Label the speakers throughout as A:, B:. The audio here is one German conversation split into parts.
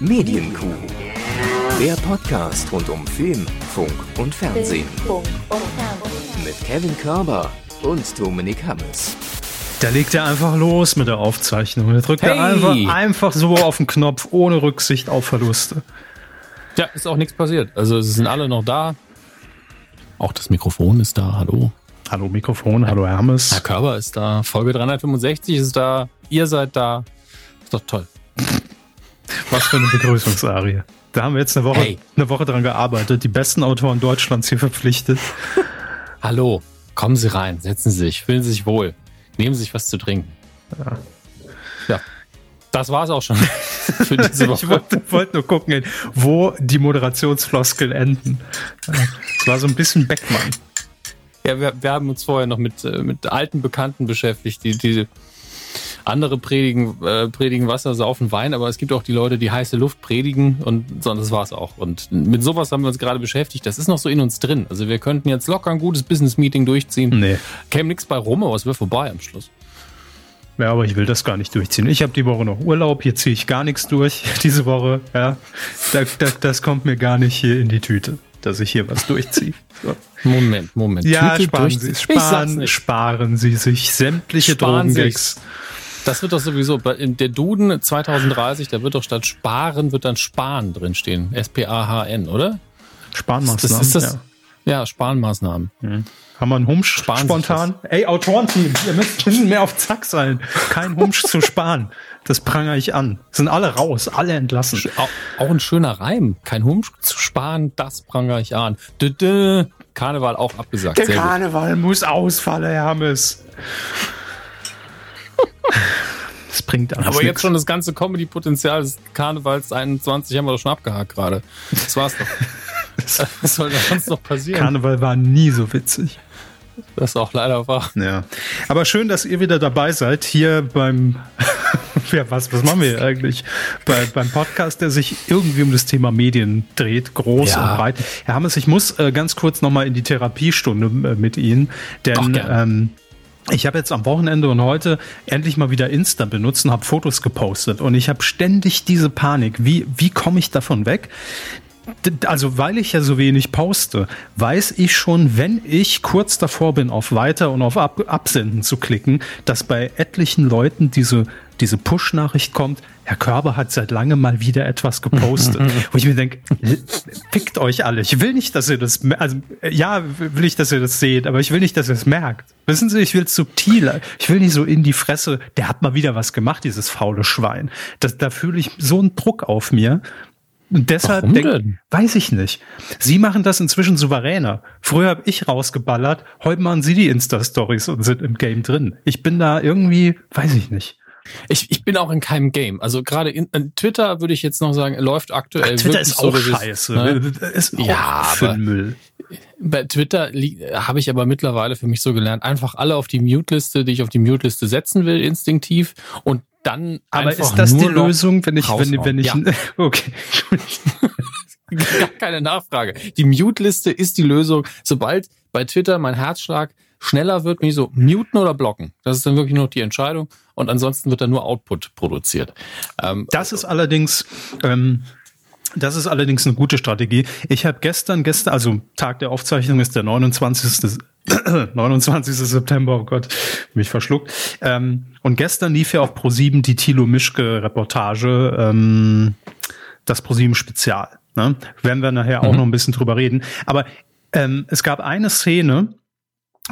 A: Medienkuh. Der Podcast rund um Film, Funk und Fernsehen. Mit Kevin Körber und Dominik Hammes.
B: Da legt er einfach los mit der Aufzeichnung. Da drückt
C: Hey.
B: er einfach, einfach so auf den Knopf, ohne Rücksicht auf Verluste.
C: Ja, ist auch nichts passiert. Also es sind alle noch da. Auch das Mikrofon ist da. Hallo.
B: Hallo Mikrofon, hallo Hermes.
C: Herr Körber ist da. Folge 365 ist da. Ihr seid da. Ist doch toll.
B: Was für eine Begrüßungsarie. Da haben wir jetzt eine Woche,
C: Hey.
B: eine Woche dran gearbeitet, die besten Autoren Deutschlands hier verpflichtet.
C: Hallo. Kommen Sie rein. Setzen Sie sich. Fühlen Sie sich wohl. Nehmen Sie sich was zu trinken. Ja. Das war's auch schon für diese
B: Ich
C: Woche.
B: wollte, wollte nur gucken, wo die Moderationsfloskeln enden. Es war so ein bisschen Beckmann.
C: Ja, wir, wir haben uns vorher noch mit, äh, mit alten Bekannten beschäftigt, die, die andere predigen, äh, predigen Wasser, saufen Wein, aber es gibt auch die Leute, die heiße Luft predigen und so, das war's auch. Und mit sowas haben wir uns gerade beschäftigt. Das ist noch so in uns drin. Also wir könnten jetzt locker ein gutes Business-Meeting durchziehen.
B: Nee.
C: Käme nichts bei rum, aber es wäre vorbei am Schluss.
B: Ja, aber ich will das gar nicht durchziehen. Ich habe die Woche noch Urlaub, hier ziehe ich gar nichts durch diese Woche. Ja, da, da, das kommt mir gar nicht hier in die Tüte, dass ich hier was durchziehe. So.
C: Moment, Moment.
B: Ja,
C: Tüte
B: sparen Sie, sparen, sparen Sie sich sämtliche
C: Sparen
B: Drogengags.
C: Das wird doch sowieso, der Duden 2030, da wird doch statt Sparen, wird dann Sparen drinstehen. S-P-A-H-N, oder?
B: Sparmaßnahmen.
C: Das ist das,
B: ja.
C: ja, Sparenmaßnahmen.
B: Haben wir einen Humsch
C: Sparen
B: spontan? Ey, Autorenteam, ihr müsst mehr auf Zack sein. Kein Humsch zu sparen. Das prangere ich an. Sind alle raus, alle entlassen.
C: Auch, auch ein schöner Reim. Kein Humsch zu sparen, das prangere ich an. Dö, dö. Karneval auch abgesagt.
B: Der
C: Sehr gut.
B: Karneval muss ausfallen, Herr Hermes. Das bringt alles
C: Aber
B: nix.
C: jetzt schon das ganze Comedy-Potenzial des Karnevals 21 haben wir doch schon abgehakt gerade. Das war's doch. Was soll da sonst noch passieren?
B: Karneval war nie so witzig.
C: das ist auch leider wahr.
B: Ja. Aber schön, dass ihr wieder dabei seid, hier beim, ja, was, was machen wir hier eigentlich? Bei, beim Podcast, der sich irgendwie um das Thema Medien dreht, groß
C: Ja.
B: und breit. Herr Hammes, ich muss äh, ganz kurz nochmal in die Therapiestunde äh, mit Ihnen, denn,
C: Ach,
B: ich habe jetzt am Wochenende und heute endlich mal wieder Insta benutzt und habe Fotos gepostet. Und ich habe ständig diese Panik. Wie, wie komme ich davon weg? Also, weil ich ja so wenig poste, weiß ich schon, wenn ich kurz davor bin, auf Weiter und auf Ab Absenden zu klicken, dass bei etlichen Leuten diese, diese Push-Nachricht kommt, Herr Körber hat seit langem mal wieder etwas gepostet. Wo ich mir denke, fickt euch alle. Ich will nicht, dass ihr das, also, äh, ja, will ich, dass ihr das seht, aber ich will nicht, dass ihr es merkt. Wissen Sie, ich will subtiler. Ich will nicht so in die Fresse, der hat mal wieder was gemacht, dieses faule Schwein. Das, da fühle ich so einen Druck auf mir. Und deshalb
C: Warum
B: denk,
C: denn?
B: weiß ich nicht. Sie machen das inzwischen souveräner. Früher habe ich rausgeballert, heute machen Sie die Insta-Stories und sind im Game drin. Ich bin da irgendwie, weiß ich nicht.
C: Ich, ich bin auch in keinem Game. Also gerade in, in Twitter würde ich jetzt noch sagen, läuft aktuell
B: Twitter
C: wirklich
B: ist
C: so,
B: auch scheiße.
C: ne?
B: Ist auch
C: Ja,
B: für Müll.
C: Bei Twitter habe ich aber mittlerweile für mich so gelernt, einfach alle auf die Mute-Liste, die ich auf die Mute-Liste setzen will, instinktiv und dann
B: Aber
C: einfach
B: ist das die Lösung, wenn ich, wenn, wenn ich,
C: Ja.
B: okay.
C: Gar keine Nachfrage. Die Mute-Liste ist die Lösung. Sobald bei Twitter mein Herzschlag schneller wird, bin ich so, muten oder blocken. Das ist dann wirklich nur noch die Entscheidung. Und ansonsten wird dann nur Output produziert. Ähm,
B: Das ist allerdings, ähm, das ist allerdings eine gute Strategie. Ich habe gestern, gestern, also Tag der Aufzeichnung ist der 29. 29. September, oh Gott, mich verschluckt. Ähm, und gestern lief ja auf Pro7 die Thilo Mischke Reportage, ähm, das Pro7 Spezial. Ne? Werden wir nachher auch noch ein bisschen drüber reden. Aber ähm, es gab eine Szene,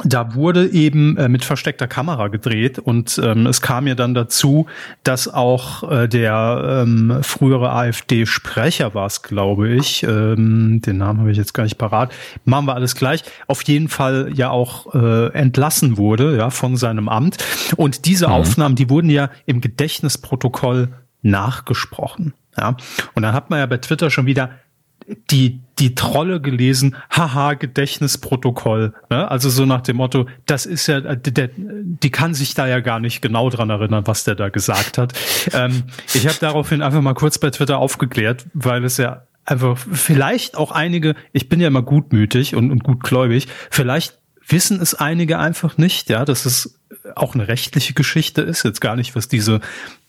B: da wurde eben äh, mit versteckter Kamera gedreht und ähm, es kam ja dann dazu, dass auch äh, der ähm, frühere AfD-Sprecher war es, glaube ich, ähm, den Namen habe ich jetzt gar nicht parat, machen wir alles gleich, auf jeden Fall ja auch äh, entlassen wurde, ja, von seinem Amt. Und diese Aufnahmen, die wurden ja im Gedächtnisprotokoll nachgesprochen. Ja. Und dann hat man ja bei Twitter schon wieder die, die Trolle gelesen, haha, Gedächtnisprotokoll. Ne? Also so nach dem Motto, das ist ja, der, der, die kann sich da ja gar nicht genau dran erinnern, was der da gesagt hat. Ähm, ich habe daraufhin einfach mal kurz bei Twitter aufgeklärt, weil es ja einfach vielleicht auch einige, ich bin ja immer gutmütig und, und gutgläubig, vielleicht wissen es einige einfach nicht, ja, dass es auch eine rechtliche Geschichte ist, jetzt gar nicht, was diese,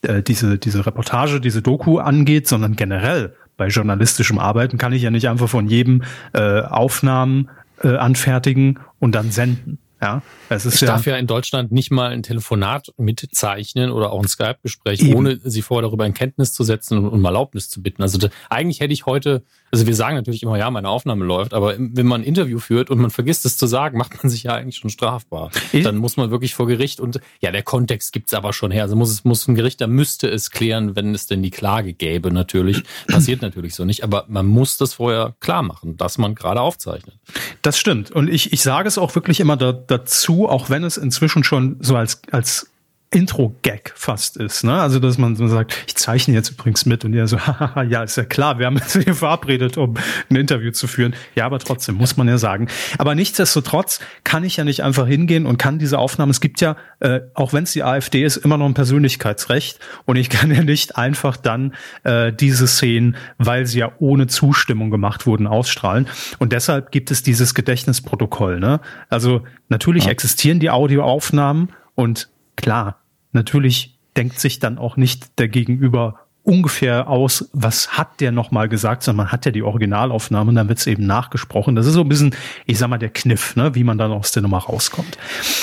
B: äh, diese, diese Reportage, diese Doku angeht, sondern generell bei journalistischem Arbeiten kann ich ja nicht einfach von jedem äh, Aufnahmen äh, anfertigen und dann senden. Ja,
C: es ist ich ja, darf ja in Deutschland nicht mal ein Telefonat mitzeichnen oder auch ein Skype-Gespräch, ohne sie vorher darüber in Kenntnis zu setzen und um Erlaubnis zu bitten. Also da, eigentlich hätte ich heute, also wir sagen natürlich immer, ja, meine Aufnahme läuft, aber wenn man ein Interview führt und man vergisst es zu sagen, macht man sich ja eigentlich schon strafbar. Ich, Dann muss man wirklich vor Gericht und ja, der Kontext gibt's aber schon her. Also muss es muss ein Gericht, da müsste es klären, wenn es denn die Klage gäbe, natürlich. Passiert natürlich so nicht, aber man muss das vorher klar machen, dass man gerade aufzeichnet.
B: Das stimmt. Und ich, ich sage es auch wirklich immer da, dazu, auch wenn es inzwischen schon so als, als Intro-Gag fast ist. Ne? Also, dass man so sagt, ich zeichne jetzt übrigens mit und ihr so, haha, ja, ist ja klar, wir haben uns hier verabredet, um ein Interview zu führen. Ja, aber trotzdem, muss man ja sagen. Aber nichtsdestotrotz kann ich ja nicht einfach hingehen und kann diese Aufnahmen, es gibt ja, äh, auch wenn es die AfD ist, immer noch ein Persönlichkeitsrecht und ich kann ja nicht einfach dann äh, diese Szenen, weil sie ja ohne Zustimmung gemacht wurden, ausstrahlen. Und deshalb gibt es dieses Gedächtnisprotokoll. Ne? Also natürlich ja. existieren die Audioaufnahmen und klar, natürlich denkt sich dann auch nicht der Gegenüber ungefähr aus, was hat der nochmal gesagt, sondern man hat ja die Originalaufnahme und dann wird es eben nachgesprochen. Das ist so ein bisschen, ich sag mal, der Kniff, ne, wie man dann aus der Nummer rauskommt.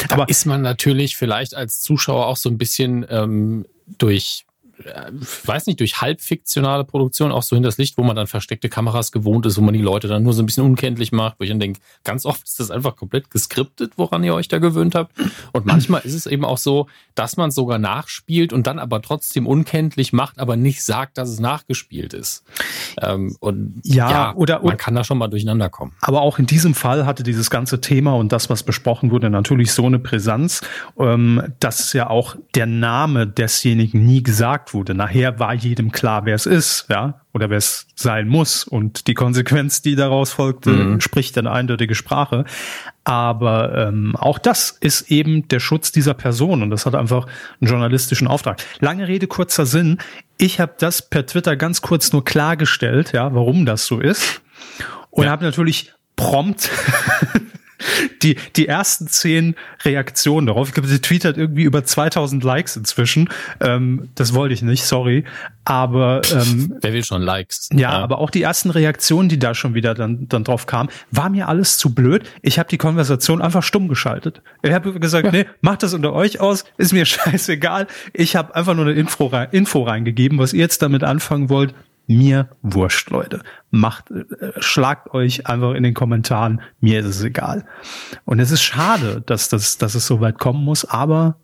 C: Da Aber ist man natürlich vielleicht als Zuschauer auch so ein bisschen ähm, durch weiß nicht, durch halbfiktionale Produktion auch so hinters Licht, wo man dann versteckte Kameras gewohnt ist, wo man die Leute dann nur so ein bisschen unkenntlich macht, wo ich dann denke, ganz oft ist das einfach komplett geskriptet, woran ihr euch da gewöhnt habt. Und manchmal ist es eben auch so, dass man sogar nachspielt und dann aber trotzdem unkenntlich macht, aber nicht sagt, dass es nachgespielt ist. Ähm, und ja, ja oder, man kann da schon mal durcheinander kommen.
B: Aber auch in diesem Fall hatte dieses ganze Thema und das, was besprochen wurde, natürlich so eine Brisanz, ähm, dass ja auch der Name desjenigen nie gesagt wurde. Nachher war jedem klar, wer es ist, ja, oder wer es sein muss. Und die Konsequenz, die daraus folgte, mhm. spricht eine eindeutige Sprache. Aber ähm, auch das ist eben der Schutz dieser Person und das hat einfach einen journalistischen Auftrag. Lange Rede, kurzer Sinn. Ich habe das per Twitter ganz kurz nur klargestellt, ja, warum das so ist. Und ja. habe natürlich prompt die, die ersten zehn Reaktionen darauf, ich glaube, sie tweetet irgendwie über 2000 Likes inzwischen. Ähm, das wollte ich nicht, sorry. Aber ähm,
C: wer will schon Likes?
B: Ja, ja, aber auch die ersten Reaktionen, die da schon wieder dann, dann drauf kamen, war mir alles zu blöd. Ich habe die Konversation einfach stumm geschaltet. Ich habe gesagt, ja. nee, macht das unter euch aus, ist mir scheißegal. Ich habe einfach nur eine Info, rein, Info reingegeben, was ihr jetzt damit anfangen wollt mir wurscht, Leute. Macht, äh, schlagt euch einfach in den Kommentaren. Mir ist es egal. Und es ist schade, dass das, dass es so weit kommen muss, aber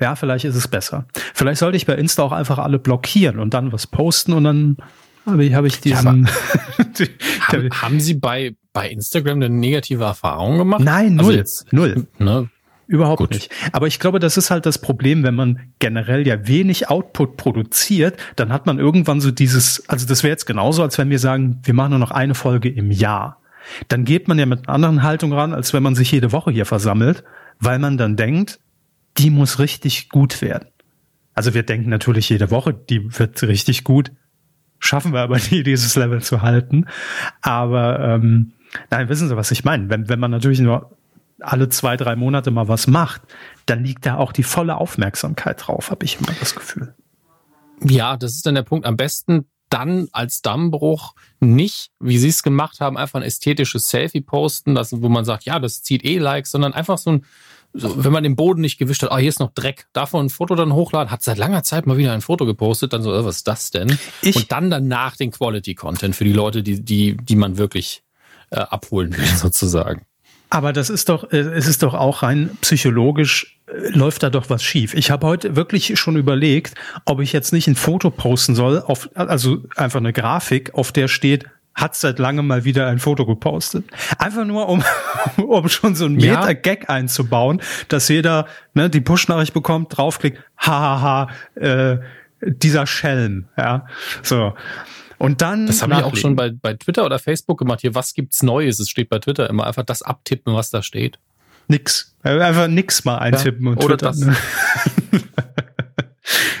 B: ja, vielleicht ist es besser. Vielleicht sollte ich bei Insta auch einfach alle blockieren und dann was posten und dann habe ich, habe ich diesen.
C: Ja, die, haben, haben Sie bei, bei Instagram eine negative Erfahrung gemacht?
B: Nein, also null. Also jetzt, null. Ne, Überhaupt Gut. nicht. Aber ich glaube, das ist halt das Problem, wenn man generell ja wenig Output produziert, dann hat man irgendwann so dieses, also das wäre jetzt genauso, als wenn wir sagen, wir machen nur noch eine Folge im Jahr. Dann geht man ja mit einer anderen Haltung ran, als wenn man sich jede Woche hier versammelt, weil man dann denkt, die muss richtig gut werden. Also wir denken natürlich jede Woche, die wird richtig gut. Schaffen wir aber nie, dieses Level zu halten. Aber ähm, nein, wissen Sie, was ich meine? Wenn, wenn man natürlich nur alle zwei, drei Monate mal was macht, dann liegt da auch die volle Aufmerksamkeit drauf, habe ich immer das Gefühl.
C: Ja, das ist dann der Punkt. Am besten dann als Dammbruch nicht, wie sie es gemacht haben, einfach ein ästhetisches Selfie posten, das, wo man sagt, ja, das zieht eh Likes, sondern einfach so ein, so, wenn man den Boden nicht gewischt hat, ah, hier ist noch Dreck, man ein Foto dann hochladen, hat seit langer Zeit mal wieder ein Foto gepostet, dann so, äh, was ist das denn? Ich Und dann danach den Quality Content für die Leute, die, die, die man wirklich äh, abholen will, sozusagen.
B: Aber das ist doch, äh, es ist doch auch rein psychologisch äh, läuft da doch was schief. Ich habe heute wirklich schon überlegt, ob ich jetzt nicht ein Foto posten soll, auf, also einfach eine Grafik, auf der steht, hat seit langem mal wieder ein Foto gepostet. Einfach nur, um, um schon so ein Meta-Gag ja. einzubauen, dass jeder ne, die Push-Nachricht bekommt, draufklickt, hahaha, äh, dieser Schelm, ja, so. Und dann.
C: Das habe ich auch schon bei, bei Twitter oder Facebook gemacht. Hier, was gibt's Neues? Es steht bei Twitter immer einfach das abtippen, was da steht.
B: Nix. Einfach nix mal eintippen ja, und oder Twitter. Das.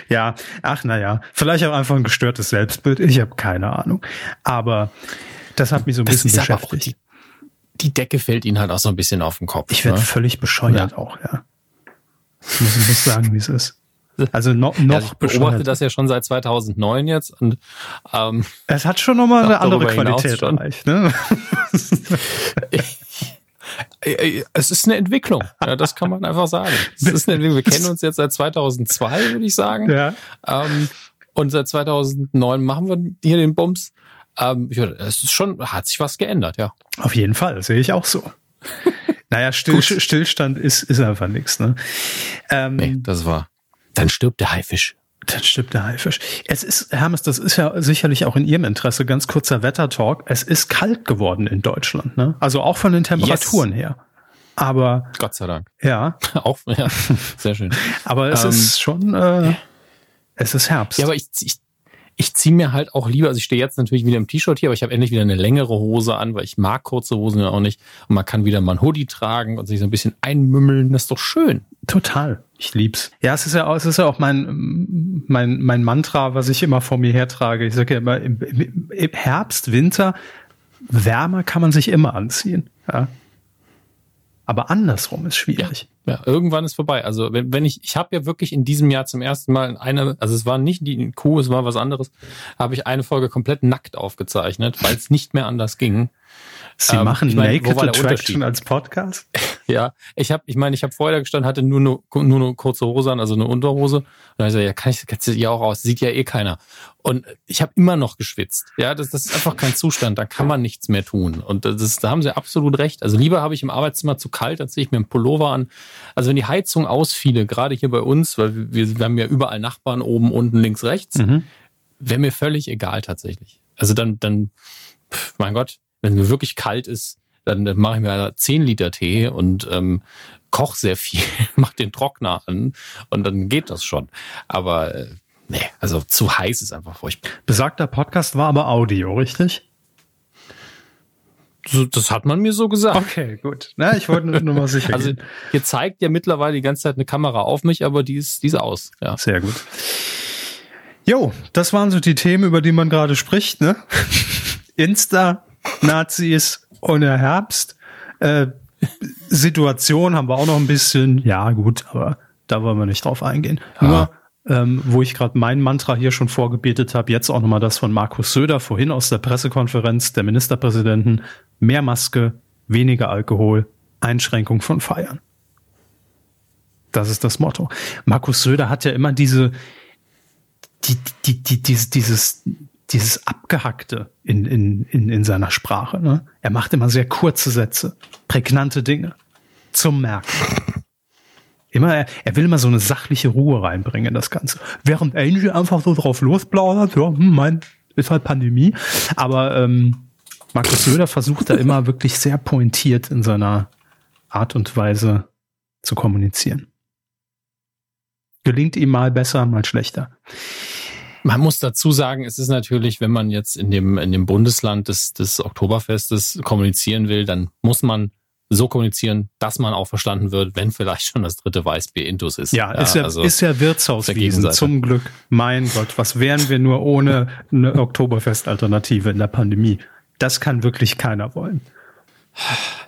B: ja, ach naja, vielleicht auch einfach ein gestörtes Selbstbild. Ich habe keine Ahnung. Aber das hat mich so ein das bisschen beschäftigt
C: die Decke fällt ihnen halt auch so ein bisschen auf den Kopf.
B: Ich werde
C: ne?
B: völlig bescheuert
C: Ja.
B: auch, ja. Ich muss, ich muss sagen, wie es ist. Also noch, noch
C: Also ich beobachte das ja schon seit 2009 jetzt und ähm,
B: Es hat schon nochmal eine andere Qualität erreicht, ne?
C: es ist eine Entwicklung. Ja, das kann man einfach sagen. Es ist eine Entwicklung. Wir kennen uns jetzt seit 2002, würde ich sagen.
B: ja.
C: Ähm, und seit 2009 machen wir hier den Bums. Ähm, es ist schon, hat sich was geändert, ja.
B: Auf jeden Fall, sehe ich auch so. naja, Still. Stillstand ist, ist einfach nichts, ne? Ähm,
C: Nee, das war. Dann stirbt der Haifisch.
B: Dann stimmt der Haifisch. Es ist, Hermes, das ist ja sicherlich auch in Ihrem Interesse, ganz kurzer Wettertalk. Es ist kalt geworden in Deutschland, ne? Also auch von den Temperaturen her. Aber
C: Gott sei Dank.
B: ja,
C: Auch, ja, sehr schön.
B: aber es
C: Ähm,
B: ist schon, äh, es ist Herbst.
C: Ja, aber ich, ich, ich ziehe mir halt auch lieber, also ich stehe jetzt natürlich wieder im T-Shirt hier, aber ich habe endlich wieder eine längere Hose an, weil ich mag kurze Hosen ja auch nicht. Und man kann wieder mal ein Hoodie tragen und sich so ein bisschen einmümmeln. Das ist doch schön.
B: Total. Ich lieb's. Ja, es ist ja auch, es ist ja auch mein, mein, mein Mantra, was ich immer vor mir hertrage. Ich sage ja immer, im, im, Herbst, Winter, wärmer kann man sich immer anziehen. Ja. Aber andersrum ist schwierig.
C: Ja, irgendwann ist vorbei. Also wenn, wenn ich, ich habe ja wirklich in diesem Jahr zum ersten Mal eine, also es war nicht die Kuh, es war was anderes, habe ich eine Folge komplett nackt aufgezeichnet, weil es nicht mehr anders ging.
B: Sie
C: Ähm,
B: machen
C: ich meine,
B: Naked Attraction als Podcast?
C: Ja, ich habe, ich meine, ich habe vorher da gestanden, hatte nur eine, nur eine kurze Hose an, also eine Unterhose. Und dann hab ich gesagt, ja, kann ich, kannst du ja auch aus, sieht ja eh keiner. Und ich habe immer noch geschwitzt. Ja, das, das ist einfach kein Zustand, da kann man nichts mehr tun. Und das, ist- da haben sie absolut recht. Also lieber habe ich im Arbeitszimmer zu kalt, dann ziehe ich mir einen Pullover an. Also wenn die Heizung ausfiele, gerade hier bei uns, weil wir, wir haben ja überall Nachbarn oben, unten, links, rechts,
B: Mhm.
C: wäre mir völlig egal tatsächlich. Also dann, dann, pf, mein Gott, wenn mir wirklich kalt ist, dann, dann mache ich mir 10 Liter Tee und ähm, koch sehr viel, mach den Trockner an und dann geht das schon. Aber äh, nee, also zu heiß ist einfach furchtbar.
B: Besagter Podcast war aber Audio, richtig?
C: So, das hat man mir so gesagt.
B: Okay, gut. Na, ich wollte nur, mal sicher
C: Also hier zeigt ja mittlerweile die ganze Zeit eine Kamera auf mich, aber die ist, die ist aus. Ja.
B: Sehr gut. Jo, das waren so die Themen, über die man gerade spricht, ne? Insta, Nazis und der Herbst. Äh, Situation haben wir auch noch ein bisschen. Ja, gut, aber da wollen wir nicht drauf eingehen. Nur, ähm, wo ich gerade mein Mantra hier schon vorgebetet habe, jetzt auch nochmal das von Markus Söder vorhin aus der Pressekonferenz der Ministerpräsidenten. Mehr Maske, weniger Alkohol, Einschränkung von Feiern. Das ist das Motto. Markus Söder hat ja immer diese, die, die, die, dieses, dieses, dieses Abgehackte in, in, in, in seiner Sprache. Ne? Er macht immer sehr kurze Sätze, prägnante Dinge zum Merken. Immer, er, er will immer so eine sachliche Ruhe reinbringen in das Ganze. Während Angel einfach so drauf losplaudert, ja, hm, mein, ist halt Pandemie. Aber ähm, Markus Söder versucht da immer wirklich sehr pointiert in seiner Art und Weise zu kommunizieren. Gelingt ihm mal besser, mal schlechter.
C: Man muss dazu sagen, es ist natürlich, wenn man jetzt in dem, in dem Bundesland des, des Oktoberfestes kommunizieren will, dann muss man so kommunizieren, dass man auch verstanden wird, wenn vielleicht schon das dritte Weißbier Intus ist.
B: Ja, ist ja,
C: also,
B: ist ja Wirtshauswiesen, zum Glück. Mein Gott, was wären wir nur ohne eine Oktoberfest-Alternative in der Pandemie? Das kann wirklich keiner wollen.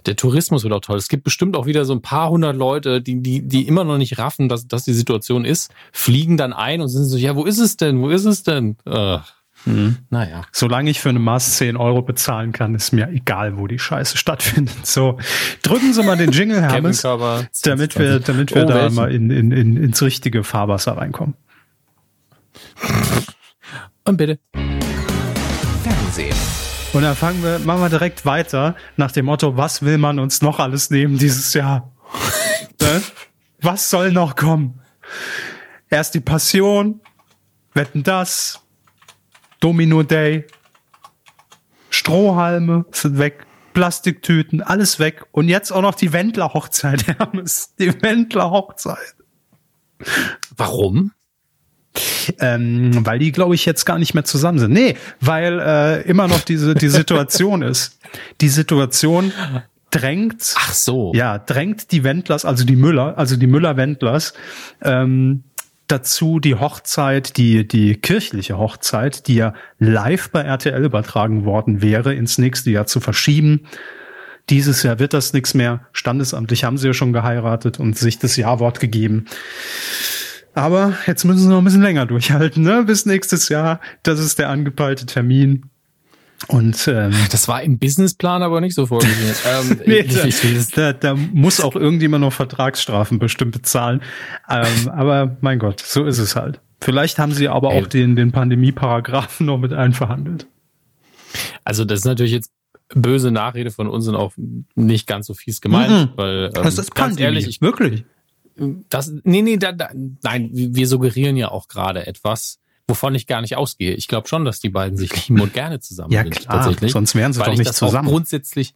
C: Der Tourismus wird auch toll. Es gibt bestimmt auch wieder so ein paar hundert Leute, die, die, die immer noch nicht raffen, dass, dass die Situation ist, fliegen dann ein und sind so, ja, wo ist es denn? Wo ist es denn? Äh, Naja.
B: Solange ich für eine Maß 10 Euro bezahlen kann, ist mir egal, wo die Scheiße stattfindet. So, drücken Sie mal den Jingle, Hermes, damit wir, damit wir
C: Oh,
B: da
C: welchen?
B: mal in, in, in, ins richtige Fahrwasser reinkommen.
C: Und bitte.
A: Fernsehen.
B: Und dann fangen wir, machen wir direkt weiter nach dem Motto, was will man uns noch alles nehmen dieses Jahr? ne? Was soll noch kommen? Erst die Passion, wetten das, Domino Day, Strohhalme sind weg, Plastiktüten, alles weg. Und jetzt auch noch die Wendler-Hochzeit, Hermes. Die Wendler-Hochzeit.
C: Warum?
B: Ähm, weil die, glaube ich, jetzt gar nicht mehr zusammen sind. Nee, weil äh, immer noch diese die Situation ist. Die Situation drängt,
C: Ach so.
B: ja, drängt die Wendlers, also die Müller, also die Müller-Wendlers, ähm, dazu die Hochzeit, die, die kirchliche Hochzeit, die ja live bei RTL übertragen worden wäre, ins nächste Jahr zu verschieben. Dieses Jahr wird das nichts mehr. Standesamtlich haben sie ja schon geheiratet und sich das Ja-Wort gegeben. Aber jetzt müssen sie noch ein bisschen länger durchhalten, ne? Bis nächstes Jahr. Das ist der angepeilte Termin. Und ähm,
C: das war im Businessplan aber nicht so vorgesehen. ähm,
B: nee, da, da, da muss auch irgendjemand noch Vertragsstrafen bestimmt bezahlen. Ähm, aber mein Gott, so ist es halt. Vielleicht haben sie aber Ey. auch den, den Pandemie-Paragraphen noch mit einverhandelt.
C: Also das ist natürlich jetzt böse Nachrede von uns und auch nicht ganz so fies gemeint, mhm. weil ähm,
B: das ist ganz ehrlich, ich, wirklich.
C: Das, nee, nee, da, da, nein, wir suggerieren ja auch gerade etwas, wovon ich gar nicht ausgehe. Ich glaube schon, dass die beiden sich lieben und gerne zusammen
B: ja,
C: sind.
B: Klar, tatsächlich. Sonst wären sie doch nicht zusammen.
C: grundsätzlich,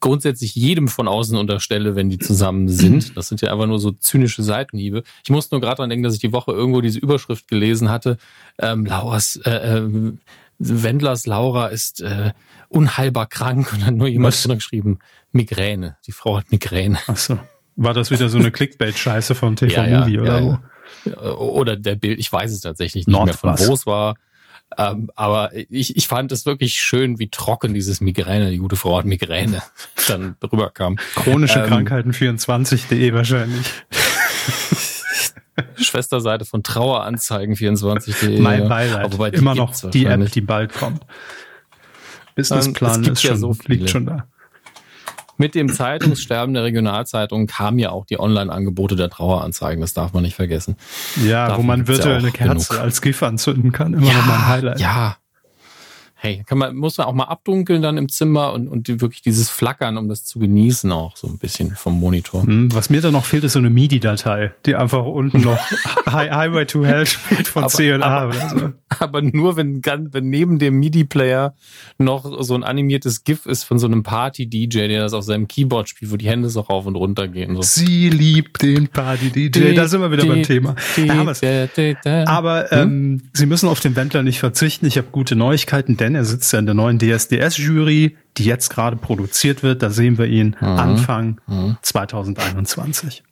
C: grundsätzlich jedem von außen unterstelle, wenn die zusammen sind. Das sind ja einfach nur so zynische Seitenhiebe. Ich muss nur gerade dran denken, dass ich die Woche irgendwo diese Überschrift gelesen hatte. Ähm, Lauras, äh, äh, Wendlers Laura ist äh, unheilbar krank und dann nur jemand drunter geschrieben, Migräne. Die Frau hat Migräne.
B: Ach so. War das wieder so eine Clickbait-Scheiße von TV ja, Movie ja, oder ja,
C: wo? Oder der Bild, ich weiß es tatsächlich nicht Nord mehr, von wo es war. Ähm, aber ich, ich fand es wirklich schön, wie trocken dieses Migräne, die gute Frau hat Migräne, dann drüber kam.
B: Chronische ähm, Krankheiten 24.de wahrscheinlich.
C: Schwesterseite von Traueranzeigen24.de.
B: Mein Beileid. Aber immer noch die App, die bald kommt. Businessplan ähm, ist schon, ja so liegt schon da.
C: Mit dem Zeitungssterben der Regionalzeitung kamen ja auch die Online-Angebote der Traueranzeigen. Das darf man nicht vergessen.
B: Ja, Davon wo man virtuell ja eine Kerze genug. als GIF anzünden kann. Immer
C: ja,
B: noch
C: mal ein Highlight. Ja, hey, kann man, muss man auch mal abdunkeln dann im Zimmer und, und wirklich dieses Flackern, um das zu genießen, auch so ein bisschen vom Monitor.
B: Hm, was mir da noch fehlt, ist so eine MIDI-Datei, die einfach unten noch Highway to Hell spielt von aber, CLA
C: aber, oder so. Aber nur, wenn, wenn neben dem MIDI-Player noch so ein animiertes GIF ist von so einem Party-DJ, der das auf seinem Keyboard spielt, wo die Hände so rauf und runter gehen. So.
B: Sie liebt den Party-DJ. Da sind wir wieder beim Thema. Aber hm? ähm, Sie müssen auf den Wendler nicht verzichten. Ich habe gute Neuigkeiten, denn er sitzt ja in der neuen DSDS-Jury, die jetzt gerade produziert wird. Da sehen wir ihn mhm. Anfang mhm. 2021.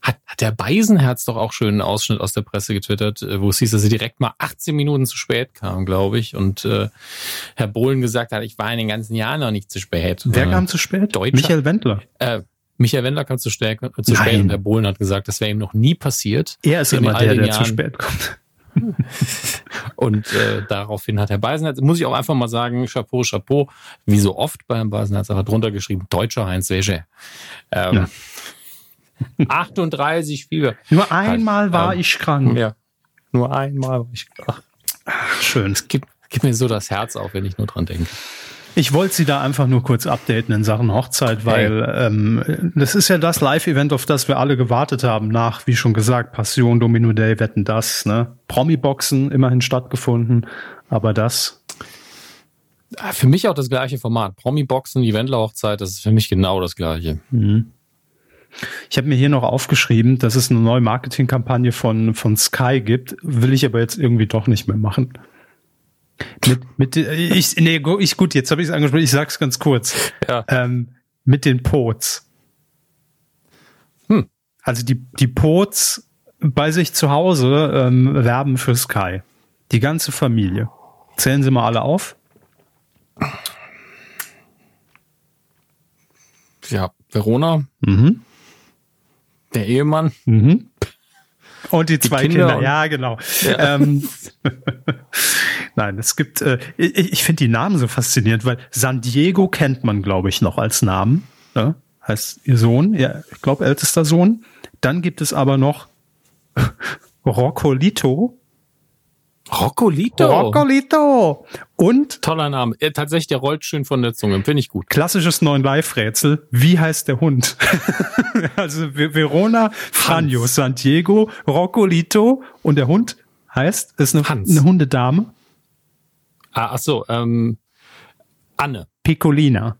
C: Hat, hat der Beisenherz doch auch schön einen Ausschnitt aus der Presse getwittert, äh, wo es hieß, dass er direkt mal 18 Minuten zu spät kam, glaube ich. Und äh, Herr Bohlen gesagt hat, ich war in den ganzen Jahren noch nicht zu spät.
B: Wer äh, kam zu spät?
C: Deutscher.
B: Michael Wendler.
C: Äh, Michael Wendler kam zu, spät, zu spät und Herr Bohlen hat gesagt, das wäre ihm noch nie passiert.
B: Er ist immer der, der Jahren. zu spät kommt.
C: Und äh, daraufhin hat Herr Beisenherz, muss ich auch einfach mal sagen, Chapeau, Chapeau, wie so oft beim Beisenherz, hat er drunter geschrieben, deutscher Heinz Wäsche. Ähm, ja. 38 Fieber.
B: Nur einmal war ähm, ich krank.
C: Ja, nur einmal war ich krank.
B: Ach, schön.
C: Es gibt, gibt mir so das Herz auf, wenn ich nur dran denke.
B: Ich wollte Sie da einfach nur kurz updaten in Sachen Hochzeit, weil hey. ähm, das ist ja das Live-Event, auf das wir alle gewartet haben, nach, wie schon gesagt, Passion, Domino Day, Wetten das, ne? Promi-Boxen immerhin stattgefunden, aber das.
C: Ah, für mich auch das gleiche Format. Promi-Boxen, Eventler-Hochzeit, das ist für mich genau das gleiche. Mhm.
B: Ich habe mir hier noch aufgeschrieben, dass es eine neue Marketingkampagne von, von Sky gibt, will ich aber jetzt irgendwie doch nicht mehr machen. Mit, mit ich, nee, ich gut, jetzt habe ich es angesprochen, ich sag's ganz kurz. Ja. Ähm, mit den Pots. Hm. Also die, die Pots bei sich zu Hause ähm, werben für Sky. Die ganze Familie. Zählen Sie mal alle auf.
C: Ja, Verona. Mhm. Der Ehemann. Mhm.
B: Und die, die zwei Kinder, Kinder. ja, genau. Ja. Ähm, Nein, es gibt, äh, ich, ich finde die Namen so faszinierend, weil San Diego kennt man, glaube ich, noch als Namen. Ne? Heißt ihr Sohn, ja, ich glaube, ältester Sohn. Dann gibt es aber noch Roccolito.
C: Roccolito.
B: Roccolito. Und.
C: Toller Name. Er, tatsächlich, der rollt schön von der Zunge. Finde ich gut.
B: Klassisches neuen Live-Rätsel. Wie heißt der Hund? also Verona, Franjo, San Diego, Roccolito und der Hund heißt, ist eine, Hans. eine Hundedame.
C: Ah, ach so, ähm, Anne.
B: Piccolina.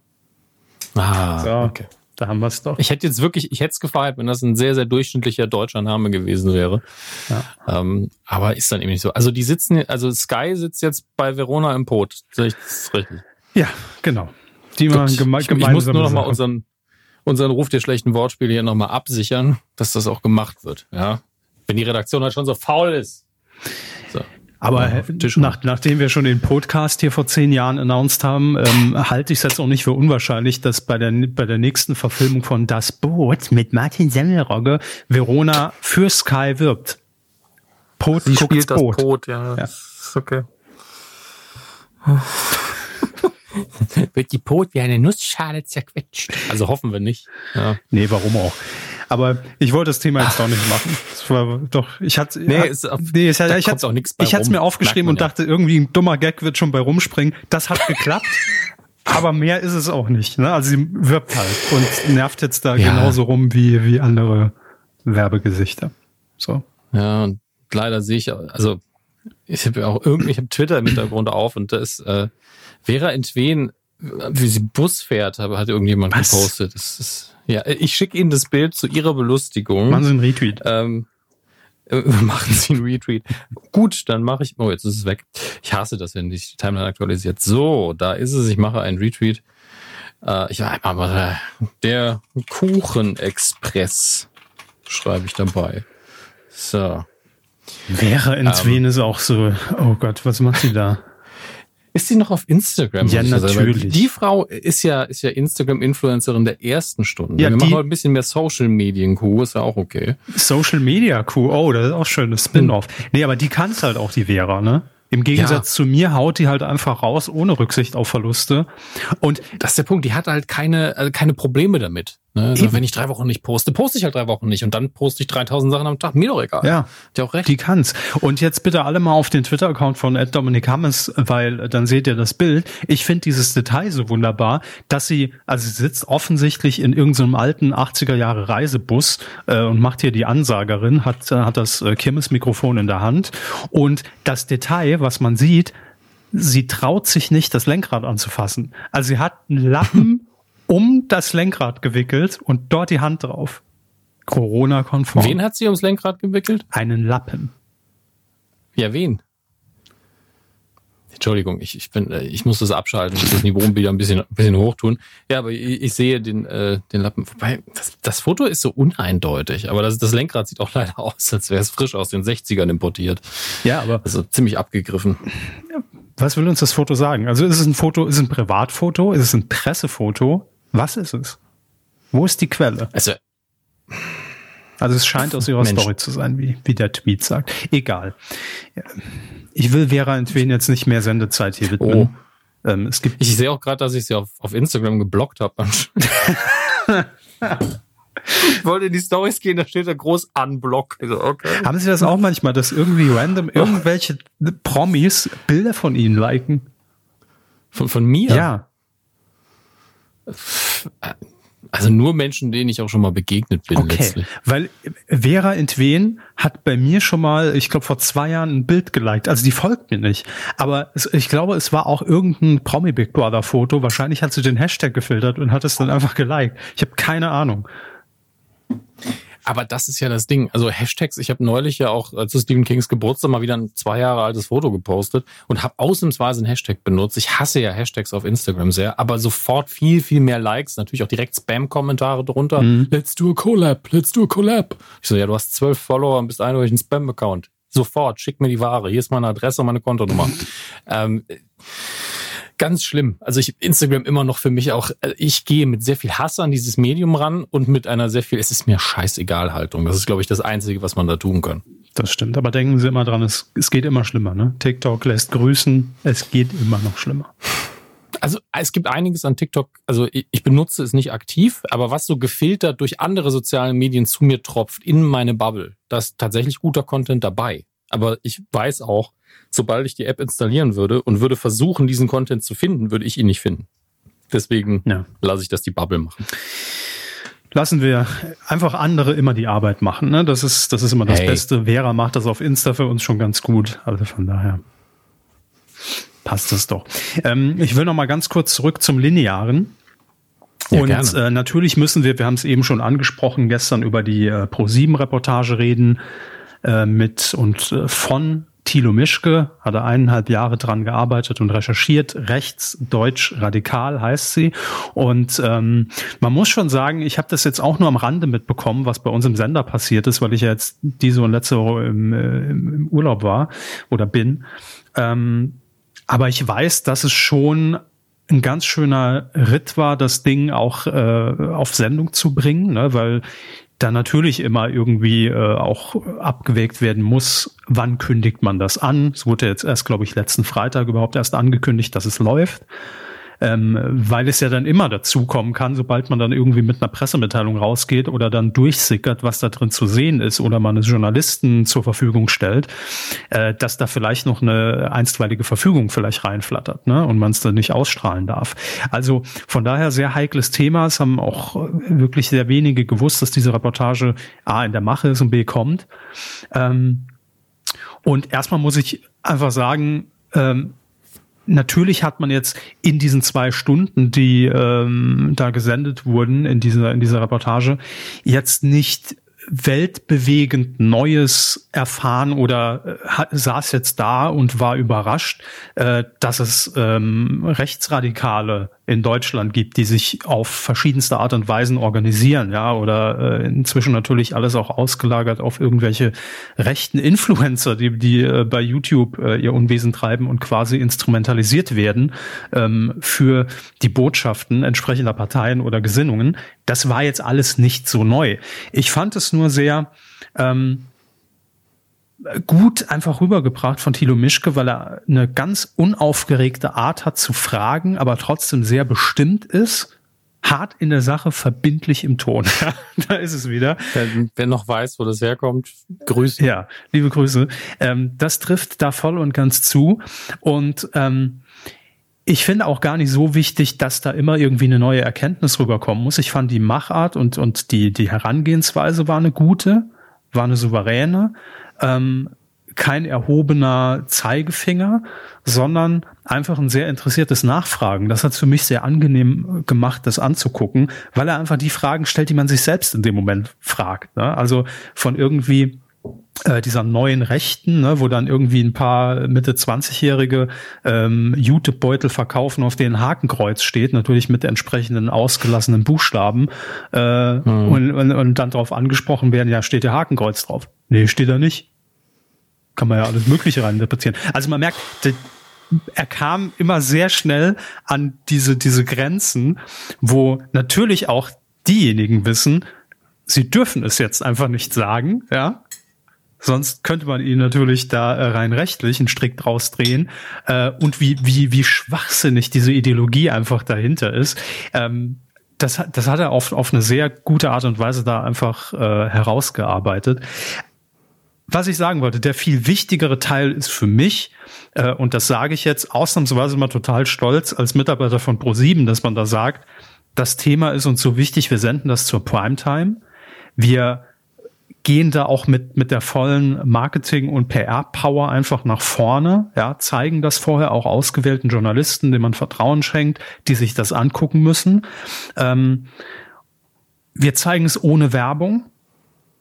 C: Ah, so, okay.
B: Da haben wir es doch.
C: Ich hätte jetzt wirklich, ich hätte es gefeiert, wenn das ein sehr, sehr durchschnittlicher deutscher Name gewesen wäre. Ja. Ähm, aber ist dann eben nicht so. Also die sitzen, also Sky sitzt jetzt bei Verona im Pot. Das richtig?
B: Ja, genau. Die
C: Gut, mal geme ich, ich muss nur noch mal unseren, unseren Ruf der schlechten Wortspiele hier nochmal absichern, dass das auch gemacht wird. Ja, wenn die Redaktion halt schon so faul ist.
B: So. Aber nach, nachdem wir schon den Podcast hier vor zehn Jahren announced haben, ähm, halte ich es jetzt auch nicht für unwahrscheinlich, dass bei der, bei der nächsten Verfilmung von Das Boot mit Martin Semmelrogge Verona für Sky wirbt.
C: Pot Sie spielt das Boot, Boot ja. ja. Ist okay. Wird die Pot wie eine Nussschale zerquetscht. Also hoffen wir nicht.
B: Ja. Nee, warum auch? Aber ich wollte das Thema jetzt doch nicht machen. Das war doch, ich hatte, nee, es, nee, es, ich hatte auch nichts bei Ich hatte es mir aufgeschrieben und dachte, irgendwie ein dummer Gag wird schon bei rumspringen. Das hat geklappt. aber mehr ist es auch nicht. Ne? Also sie wirbt halt und nervt jetzt da ja. genauso rum wie, wie andere Werbegesichter. So.
C: Ja, und leider sehe ich, also ich habe ja auch irgendwie, ich habe Twitter im Hintergrund auf und da ist äh, Vera Entwen, wie sie Bus fährt, hat irgendjemand Was? gepostet. Ist ja, ich schicke Ihnen das Bild zu Ihrer Belustigung.
B: Machen Sie einen Retweet.
C: Ähm, äh, machen Sie einen Retweet. Gut, dann mache ich. Oh, jetzt ist es weg. Ich hasse das, wenn die Timeline aktualisiert. So, da ist es. Ich mache einen Retweet. Äh, ich aber der Kuchenexpress schreibe ich dabei. So.
B: Wäre ins ähm, Venus auch so. Oh Gott, was macht sie da?
C: Ist sie noch auf Instagram?
B: Ja, natürlich.
C: Die Frau ist ja, ist ja Instagram-Influencerin der ersten Stunde. Ja, Wir machen heute ein bisschen mehr Social-Medien-Kuh, ist ja auch okay.
B: Social-Media-Kuh, oh, das ist auch schön, das Spin-off. Nee, aber die kann's halt auch, die Vera, ne? Im Gegensatz ja. zu mir haut die halt einfach raus, ohne Rücksicht auf Verluste. Und
C: das ist der Punkt, die hat halt keine, also keine Probleme damit. Ne? Also wenn ich drei Wochen nicht poste, poste ich halt drei Wochen nicht und dann poste ich 3000 Sachen am Tag. Mir doch egal.
B: Ja.
C: Der auch recht.
B: Die kann's. Und jetzt bitte alle mal auf den Twitter-Account von Ed Dominic Hammes, weil dann seht ihr das Bild. Ich finde dieses Detail so wunderbar, dass sie, also sie sitzt offensichtlich in irgendeinem alten 80er Jahre Reisebus äh, und macht hier die Ansagerin, hat, äh, hat das äh, Kirmes-Mikrofon in der Hand. Und das Detail, was man sieht, sie traut sich nicht, das Lenkrad anzufassen. Also sie hat einen Lappen um das Lenkrad gewickelt und dort die Hand drauf. Corona-konform.
C: Wen hat sie ums Lenkrad gewickelt?
B: Einen Lappen.
C: Ja, wen? Entschuldigung, ich, ich bin, äh, ich muss das abschalten, ich muss das Niveau wieder ein bisschen, ein bisschen hoch tun. Ja, aber ich, ich sehe den, äh, den Lappen. Wobei, das, das Foto ist so uneindeutig, aber das, das Lenkrad sieht auch leider aus, als wäre es frisch aus den 60ern importiert.
B: Ja, aber.
C: Also ziemlich abgegriffen.
B: Was will uns das Foto sagen? Also ist es ein Foto, ist es ein Privatfoto, ist es ein Pressefoto? Was ist es? Wo ist die Quelle?
C: Also,
B: also es scheint aus ihrer Mensch. Story zu sein, wie, wie der Tweet sagt. Egal. Ich will Vera Entwen jetzt nicht mehr Sendezeit hier widmen.
C: Oh. Ähm, es gibt ich sehe auch gerade, dass ich sie auf, auf Instagram geblockt habe. ich wollte in die Stories gehen, da steht da groß Unblock. Also, okay.
B: Haben Sie das auch manchmal, dass irgendwie random irgendwelche Promis Bilder von Ihnen liken?
C: Von, von mir?
B: Ja.
C: Also nur Menschen, denen ich auch schon mal begegnet bin.
B: Okay, letztlich. weil Vera Entwen hat bei mir schon mal, ich glaube vor zwei Jahren ein Bild geliked. Also die folgt mir nicht. Aber es, ich glaube, es war auch irgendein Promi Big Brother Foto. Wahrscheinlich hat sie den Hashtag gefiltert und hat es dann einfach geliked. Ich habe keine Ahnung.
C: Aber das ist ja das Ding. Also Hashtags, ich habe neulich ja auch zu Stephen Kings Geburtstag mal wieder ein zwei Jahre altes Foto gepostet und habe ausnahmsweise einen Hashtag benutzt. Ich hasse ja Hashtags auf Instagram sehr, aber sofort viel, viel mehr Likes, natürlich auch direkt Spam-Kommentare drunter. Mhm. Let's do a collab, let's do a collab. Ich so, ja, du hast zwölf Follower und bist eindeutig ein Spam-Account. Sofort, schick mir die Ware. Hier ist meine Adresse und meine Kontonummer. ähm, ganz schlimm. Also ich Instagram immer noch für mich auch, äh, ich gehe mit sehr viel Hass an dieses Medium ran und mit einer sehr viel, es ist mir scheißegal Haltung. Das ist, glaube ich, das Einzige, was man da tun kann.
B: Das stimmt, aber denken Sie immer dran, es, es geht immer schlimmer. Ne? TikTok lässt grüßen, es geht immer noch schlimmer.
C: Also es gibt einiges an TikTok, also ich, ich benutze es nicht aktiv, aber was so gefiltert durch andere soziale Medien zu mir tropft in meine Bubble, da ist tatsächlich guter Content dabei. Aber ich weiß auch, sobald ich die App installieren würde und würde versuchen, diesen Content zu finden, würde ich ihn nicht finden. Deswegen ja. lasse ich das die Bubble machen.
B: Lassen wir einfach andere immer die Arbeit machen. Ne? Das ist, das ist immer das hey. Beste. Vera macht das auf Insta für uns schon ganz gut. Also von daher passt das doch. Ähm, ich will noch mal ganz kurz zurück zum Linearen. Ja, und äh, natürlich müssen wir, wir haben es eben schon angesprochen, gestern über die äh, Pro7-Reportage reden äh, mit und äh, von Thilo Mischke, hat er eineinhalb Jahre dran gearbeitet und recherchiert. Rechts, Deutsch, radikal heißt sie. Und ähm, man muss schon sagen, ich habe das jetzt auch nur am Rande mitbekommen, was bei uns im Sender passiert ist, weil ich ja jetzt diese und letzte Woche im, äh, im Urlaub war oder bin. Ähm, aber ich weiß, dass es schon ein ganz schöner Ritt war, das Ding auch äh, auf Sendung zu bringen, ne? weil da natürlich immer irgendwie äh, auch abgewägt werden muss, wann kündigt man das an. Es wurde jetzt erst, glaube ich, letzten Freitag überhaupt erst angekündigt, dass es läuft ähm, weil es ja dann immer dazu kommen kann, sobald man dann irgendwie mit einer Pressemitteilung rausgeht oder dann durchsickert, was da drin zu sehen ist oder man es Journalisten zur Verfügung stellt, äh, dass da vielleicht noch eine einstweilige Verfügung vielleicht reinflattert ne? und man es dann nicht ausstrahlen darf. Also von daher sehr heikles Thema. Es haben auch wirklich sehr wenige gewusst, dass diese Reportage A in der Mache ist und B kommt. Ähm, und erstmal muss ich einfach sagen, ähm, natürlich hat man jetzt in diesen zwei Stunden, die ähm, da gesendet wurden in dieser in dieser Reportage, jetzt nicht weltbewegend Neues erfahren oder äh, saß jetzt da und war überrascht, äh, dass es ähm, Rechtsradikale in Deutschland gibt, die sich auf verschiedenste Art und Weisen organisieren, ja, oder äh, inzwischen natürlich alles auch ausgelagert auf irgendwelche rechten Influencer, die, die äh, bei YouTube äh, ihr Unwesen treiben und quasi instrumentalisiert werden ähm, für die Botschaften entsprechender Parteien oder Gesinnungen. Das war jetzt alles nicht so neu. Ich fand es nur sehr ähm, gut einfach rübergebracht von Thilo Mischke, weil er eine ganz unaufgeregte Art hat zu fragen, aber trotzdem sehr bestimmt ist. Hart in der Sache, verbindlich im Ton. da ist es wieder.
C: Wer, wer, noch weiß, wo das herkommt, Grüße.
B: Ja, liebe Grüße. Ähm, das trifft da voll und ganz zu. Und ähm, ich finde auch gar nicht so wichtig, dass da immer irgendwie eine neue Erkenntnis rüberkommen muss. Ich fand die Machart und, und die, die Herangehensweise war eine gute, war eine souveräne ähm, kein erhobener Zeigefinger, sondern einfach ein sehr interessiertes Nachfragen. Das hat es für mich sehr angenehm gemacht, das anzugucken, weil er einfach die Fragen stellt, die man sich selbst in dem Moment fragt. Ne? Also von irgendwie äh, dieser neuen Rechten, ne, wo dann irgendwie ein paar Mitte 20-Jährige ähm, Jutebeutel verkaufen, auf denen Hakenkreuz steht, natürlich mit entsprechenden ausgelassenen Buchstaben äh, mhm. und, und, und dann darauf angesprochen werden, ja, steht ja Hakenkreuz drauf. Nee, steht da nicht kann man ja alles Mögliche reininterpretieren. Also man merkt, er kam immer sehr schnell an diese, diese Grenzen, wo natürlich auch diejenigen wissen, sie dürfen es jetzt einfach nicht sagen, ja. Sonst könnte man ihn natürlich da äh, rein rechtlich einen Strick draus drehen. Äh, und wie, wie, wie schwachsinnig diese Ideologie einfach dahinter ist. Ähm, das, das hat er auf, auf eine sehr gute Art und Weise da einfach äh, herausgearbeitet was ich sagen wollte, der viel wichtigere Teil ist für mich, äh, und das sage ich jetzt ausnahmsweise mal total stolz als Mitarbeiter von Pro7, dass man da sagt, das Thema ist uns so wichtig, wir senden das zur Primetime. Wir gehen da auch mit, mit der vollen Marketing- und PR-Power einfach nach vorne, ja, zeigen das vorher auch ausgewählten Journalisten, denen man Vertrauen schenkt, die sich das angucken müssen. Ähm, wir zeigen es ohne Werbung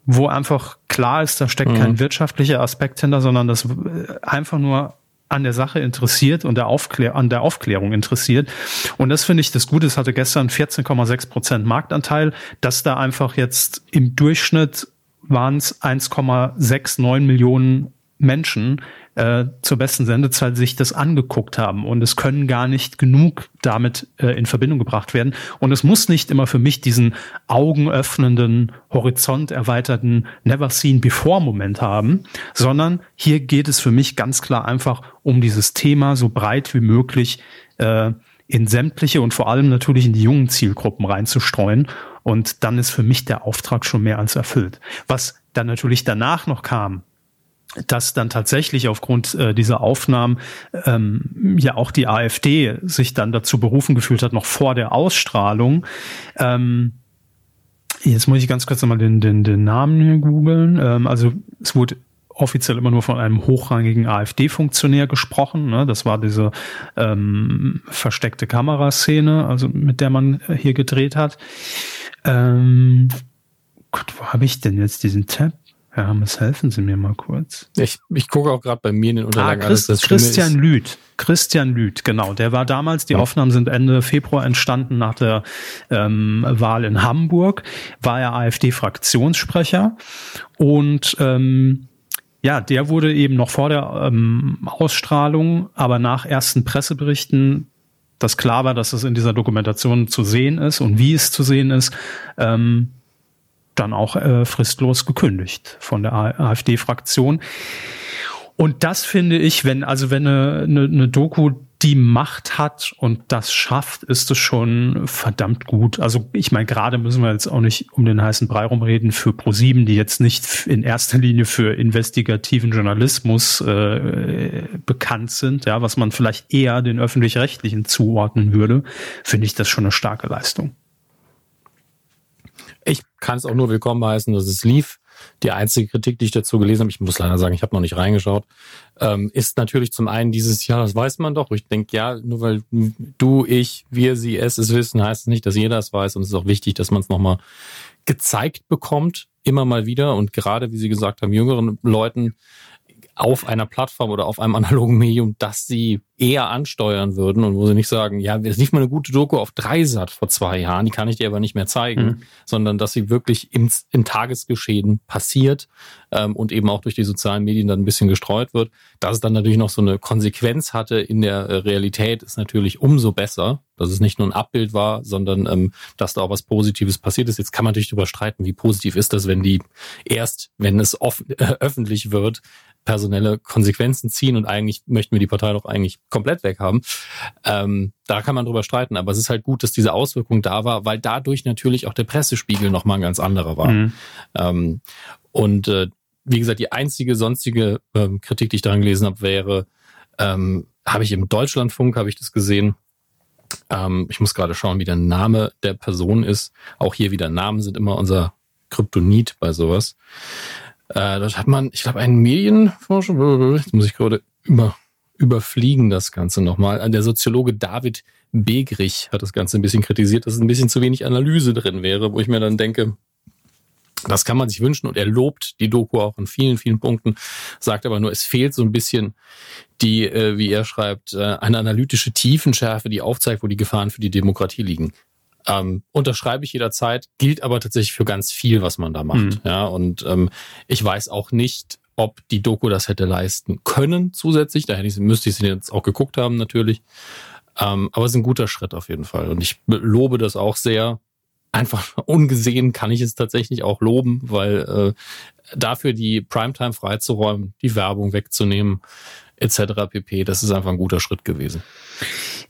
B: wo einfach klar ist, da steckt mhm. kein wirtschaftlicher Aspekt hinter, sondern das äh, einfach nur an der Sache interessiert und der Aufklär an der Aufklärung interessiert. Und das finde ich das Gute. Es hatte gestern 14,6 Prozent Marktanteil, dass da einfach jetzt im Durchschnitt waren es 1,69 Millionen Menschen äh, zur besten Sendezeit sich das angeguckt haben. Und es können gar nicht genug damit äh, in Verbindung gebracht werden. Und es muss nicht immer für mich diesen augenöffnenden, horizont erweiterten Never Seen Before Moment haben, sondern hier geht es für mich ganz klar einfach um dieses Thema so breit wie möglich äh, in sämtliche und vor allem natürlich in die jungen Zielgruppen reinzustreuen. Und dann ist für mich der Auftrag schon mehr als erfüllt. Was dann natürlich danach noch kam, dass dann tatsächlich aufgrund äh, dieser Aufnahmen ähm, ja auch die AfD sich dann dazu berufen gefühlt hat, noch vor der Ausstrahlung. Ähm, jetzt muss ich ganz kurz nochmal den, den, den Namen hier googeln. Ähm, also es wurde offiziell immer nur von einem hochrangigen AfD-Funktionär gesprochen. Ne? Das war diese ähm, versteckte Kameraszene, also mit der man hier gedreht hat. Ähm, Gott, wo habe ich denn jetzt diesen Tab? Herr Hammes, helfen Sie mir mal kurz.
C: Ich, ich gucke auch gerade bei mir in den Unterlagen.
B: Ah, Christ, alles, Christian Lüth. Christian Lüth, genau. Der war damals, die ja. Aufnahmen sind Ende Februar entstanden nach der ähm, Wahl in Hamburg, war er AfD-Fraktionssprecher und ähm, ja, der wurde eben noch vor der ähm, Ausstrahlung, aber nach ersten Presseberichten, dass klar war, dass es in dieser Dokumentation zu sehen ist und wie es zu sehen ist, ähm, dann auch äh, fristlos gekündigt von der AfD-Fraktion. Und das finde ich, wenn, also wenn eine, eine, eine Doku die Macht hat und das schafft, ist es schon verdammt gut. Also ich meine, gerade müssen wir jetzt auch nicht um den heißen Brei rumreden für ProSieben, die jetzt nicht in erster Linie für investigativen Journalismus äh, bekannt sind, ja, was man vielleicht eher den öffentlich-rechtlichen zuordnen würde, finde ich das schon eine starke Leistung.
C: Ich kann es auch nur willkommen heißen, dass es lief. Die einzige Kritik, die ich dazu gelesen habe, ich muss leider sagen, ich habe noch nicht reingeschaut, ähm, ist natürlich zum einen dieses, ja, das weiß man doch. Ich denke, ja, nur weil du, ich, wir, sie, es es wissen, heißt es nicht, dass jeder es weiß. Und es ist auch wichtig, dass man es nochmal gezeigt bekommt, immer mal wieder. Und gerade, wie Sie gesagt haben, jüngeren Leuten auf einer Plattform oder auf einem analogen Medium, das sie eher ansteuern würden und wo sie nicht sagen, ja, es ist nicht mal eine gute Doku auf Dreisat vor zwei Jahren, die kann ich dir aber nicht mehr zeigen, mhm. sondern dass sie wirklich im, im Tagesgeschehen passiert ähm, und eben auch durch die sozialen Medien dann ein bisschen gestreut wird. Dass es dann natürlich noch so eine Konsequenz hatte in der äh, Realität, ist natürlich umso besser, dass es nicht nur ein Abbild war, sondern ähm, dass da auch was Positives passiert ist. Jetzt kann man natürlich darüber streiten, wie positiv ist das, wenn die erst, wenn es off äh, öffentlich wird, personelle Konsequenzen ziehen und eigentlich möchten wir die Partei doch eigentlich komplett weghaben. Ähm, da kann man drüber streiten, aber es ist halt gut, dass diese Auswirkung da war, weil dadurch natürlich auch der Pressespiegel nochmal ein ganz anderer war. Mhm. Ähm, und äh, wie gesagt, die einzige sonstige ähm, Kritik, die ich daran gelesen habe, wäre, ähm, habe ich im Deutschlandfunk, habe ich das gesehen, ähm, ich muss gerade schauen, wie der Name der Person ist. Auch hier wieder Namen sind immer unser Kryptonit bei sowas. Äh, dort hat man, ich glaube, einen Medienforscher, jetzt muss ich gerade über, überfliegen das Ganze nochmal. Der Soziologe David Begrich hat das Ganze ein bisschen kritisiert, dass ein bisschen zu wenig Analyse drin wäre, wo ich mir dann denke, das kann man sich wünschen und er lobt die Doku auch in vielen, vielen Punkten, sagt aber nur, es fehlt so ein bisschen die, äh, wie er schreibt, äh, eine analytische Tiefenschärfe, die aufzeigt, wo die Gefahren für die Demokratie liegen. Ähm, unterschreibe ich jederzeit, gilt aber tatsächlich für ganz viel, was man da macht. Mhm. Ja, und ähm, ich weiß auch nicht, ob die Doku das hätte leisten können zusätzlich. Da hätte ich, müsste ich sie jetzt auch geguckt haben, natürlich. Ähm, aber es ist ein guter Schritt auf jeden Fall. Und ich lobe das auch sehr. Einfach ungesehen kann ich es tatsächlich auch loben, weil äh, dafür die Primetime freizuräumen, die Werbung wegzunehmen, etc. pp. Das ist einfach ein guter Schritt gewesen.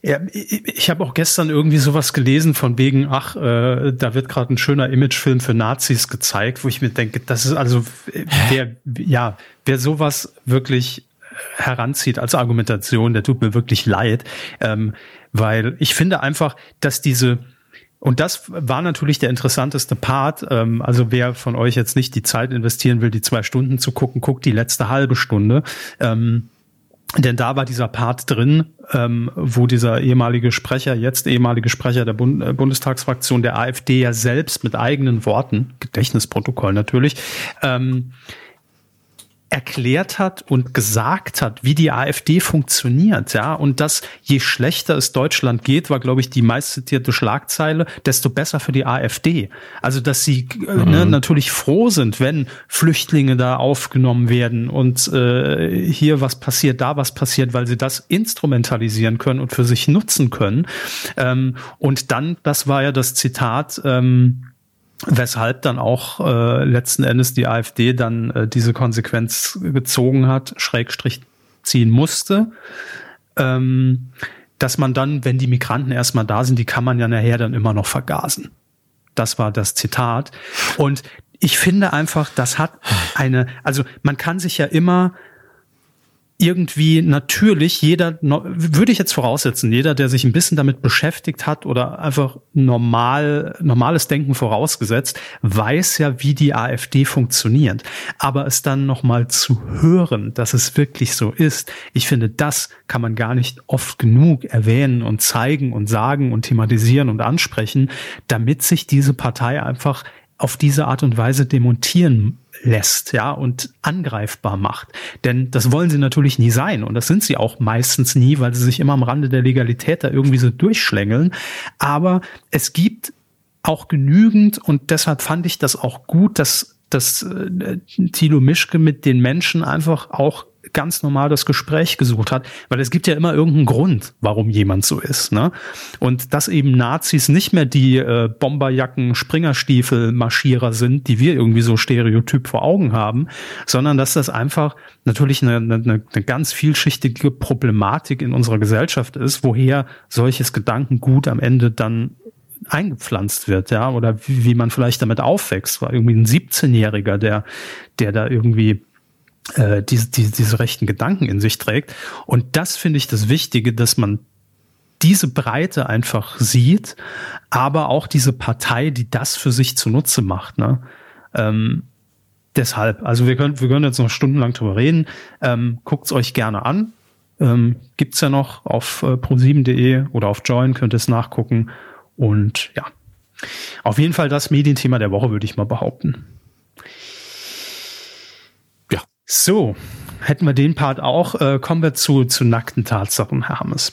B: Ja, ich, ich habe auch gestern irgendwie sowas gelesen von wegen, ach, äh, da wird gerade ein schöner Imagefilm für Nazis gezeigt, wo ich mir denke, das ist also, wer, ja, wer sowas wirklich heranzieht als Argumentation, der tut mir wirklich leid, ähm, weil ich finde einfach, dass diese und das war natürlich der interessanteste Part. Ähm, also wer von euch jetzt nicht die Zeit investieren will, die zwei Stunden zu gucken, guckt die letzte halbe Stunde. Ähm, denn da war dieser Part drin, ähm, wo dieser ehemalige Sprecher, jetzt ehemalige Sprecher der Bund äh, Bundestagsfraktion der AfD ja selbst mit eigenen Worten, Gedächtnisprotokoll natürlich, ähm, erklärt hat und gesagt hat, wie die AfD funktioniert, ja, und dass je schlechter es Deutschland geht, war, glaube ich, die meistzitierte Schlagzeile, desto besser für die AfD. Also, dass sie äh, ne, mhm. ne, natürlich froh sind, wenn Flüchtlinge da aufgenommen werden und äh, hier was passiert, da was passiert, weil sie das instrumentalisieren können und für sich nutzen können. Ähm, und dann, das war ja das Zitat, ähm, weshalb dann auch äh, letzten Endes die AfD dann äh, diese Konsequenz gezogen hat, Schrägstrich ziehen musste, ähm, dass man dann, wenn die Migranten erstmal da sind, die kann man ja nachher dann immer noch vergasen. Das war das Zitat. Und ich finde einfach, das hat eine, also man kann sich ja immer irgendwie natürlich jeder, würde ich jetzt voraussetzen, jeder, der sich ein bisschen damit beschäftigt hat oder einfach normal, normales Denken vorausgesetzt, weiß ja, wie die AfD funktioniert. Aber es dann nochmal zu hören, dass es wirklich so ist, ich finde, das kann man gar nicht oft genug erwähnen und zeigen und sagen und thematisieren und ansprechen, damit sich diese Partei einfach auf diese Art und Weise demontieren lässt, ja, und angreifbar macht. Denn das wollen sie natürlich nie sein und das sind sie auch meistens nie, weil sie sich immer am Rande der Legalität da irgendwie so durchschlängeln. Aber es gibt auch genügend und deshalb fand ich das auch gut, dass dass äh, Thilo Mischke mit den Menschen einfach auch ganz normal das Gespräch gesucht hat, weil es gibt ja immer irgendeinen Grund, warum jemand so ist. Ne? Und dass eben Nazis nicht mehr die äh, Bomberjacken, Springerstiefel, Marschierer sind, die wir irgendwie so stereotyp vor Augen haben, sondern dass das einfach natürlich eine, eine, eine ganz vielschichtige Problematik in unserer Gesellschaft ist, woher solches Gedankengut am Ende dann eingepflanzt wird, ja, oder wie, wie man vielleicht damit aufwächst, war irgendwie ein 17-Jähriger, der, der da irgendwie äh, diese, diese, diese rechten Gedanken in sich trägt. Und das finde ich das Wichtige, dass man diese Breite einfach sieht, aber auch diese Partei, die das für sich zunutze macht. Ne? Ähm, deshalb, also wir können, wir können jetzt noch stundenlang drüber reden. Ähm, Guckt euch gerne an. Ähm, Gibt ja noch auf äh, pro7.de oder auf Join, könnt ihr es nachgucken. Und ja, auf jeden Fall das Medienthema der Woche, würde ich mal behaupten. So, hätten wir den Part auch, äh, kommen wir zu, zu nackten Tatsachen, Herr Hammes.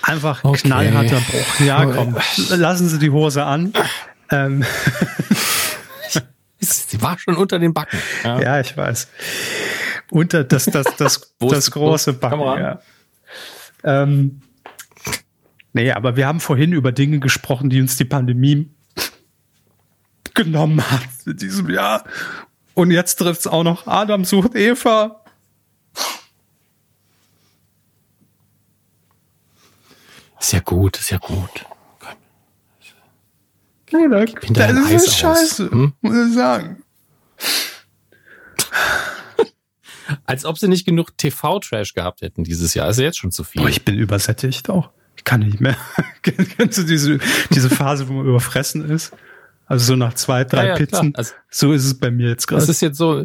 B: Einfach okay. knallharter Bruch. Ja, komm, lassen Sie die Hose an. Ähm.
C: Sie war schon unter den Backen.
B: Ja, ja ich weiß. Unter das, das, das, das große Backen. Ja. Ähm, Nee, aber wir haben vorhin über Dinge gesprochen, die uns die Pandemie genommen hat in diesem Jahr. Und jetzt trifft es auch noch Adam sucht Eva.
C: Sehr gut, sehr gut.
B: Ja, da, das ist scheiße, hm? muss ich sagen.
C: Als ob sie nicht genug TV-Trash gehabt hätten dieses Jahr. Ist ja jetzt schon zu viel.
B: Oh, ich bin übersättigt auch. Ich kann nicht mehr. Kennst du diese, diese Phase, wo man überfressen ist? Also so nach zwei, drei ja, ja, Pizzen. Also, so ist es bei mir jetzt gerade.
C: Das ist jetzt so,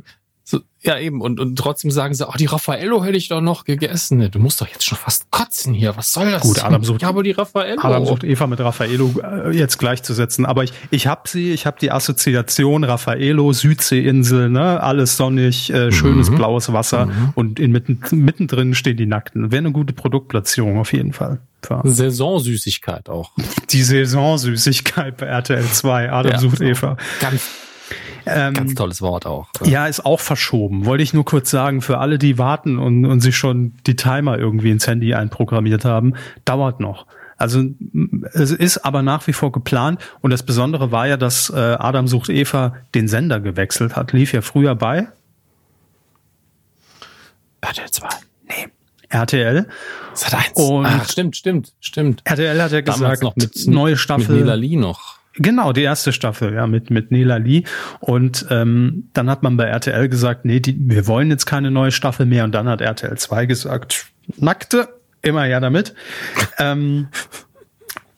C: so, ja eben, und, und trotzdem sagen sie, oh, die Raffaello hätte ich doch noch gegessen. Du musst doch jetzt schon fast kotzen hier. Was soll das?
B: Gut, Adam sucht,
C: ja, aber die Raffaello.
B: Adam sucht Eva mit Raffaello äh, jetzt gleichzusetzen. Aber ich, ich habe sie, ich habe die Assoziation Raffaello, Südseeinsel, ne, alles sonnig, äh, schönes mhm. blaues Wasser mhm. und in mitten, mittendrin stehen die Nackten. Wäre eine gute Produktplatzierung auf jeden Fall.
C: Saisonsüßigkeit auch.
B: Die Saisonsüßigkeit bei RTL 2. Adam ja, sucht Eva.
C: Ganz, ähm, ganz tolles Wort auch.
B: Ja, ist auch verschoben. Wollte ich nur kurz sagen, für alle, die warten und, und sich schon die Timer irgendwie ins Handy einprogrammiert haben, dauert noch. Also es ist aber nach wie vor geplant und das Besondere war ja, dass äh, Adam sucht Eva den Sender gewechselt hat. Lief ja früher bei
C: RTL 2.
B: Nee, RTL.
C: Sat 1. Und Ach, stimmt, stimmt, stimmt.
B: RTL hat ja gesagt,
C: noch mit, neue Staffel. Mit Nela Lee noch.
B: Genau, die erste Staffel, ja, mit, mit Nela Lee. Und ähm, dann hat man bei RTL gesagt, nee, die, wir wollen jetzt keine neue Staffel mehr. Und dann hat RTL 2 gesagt, nackte, immer ja damit. ähm,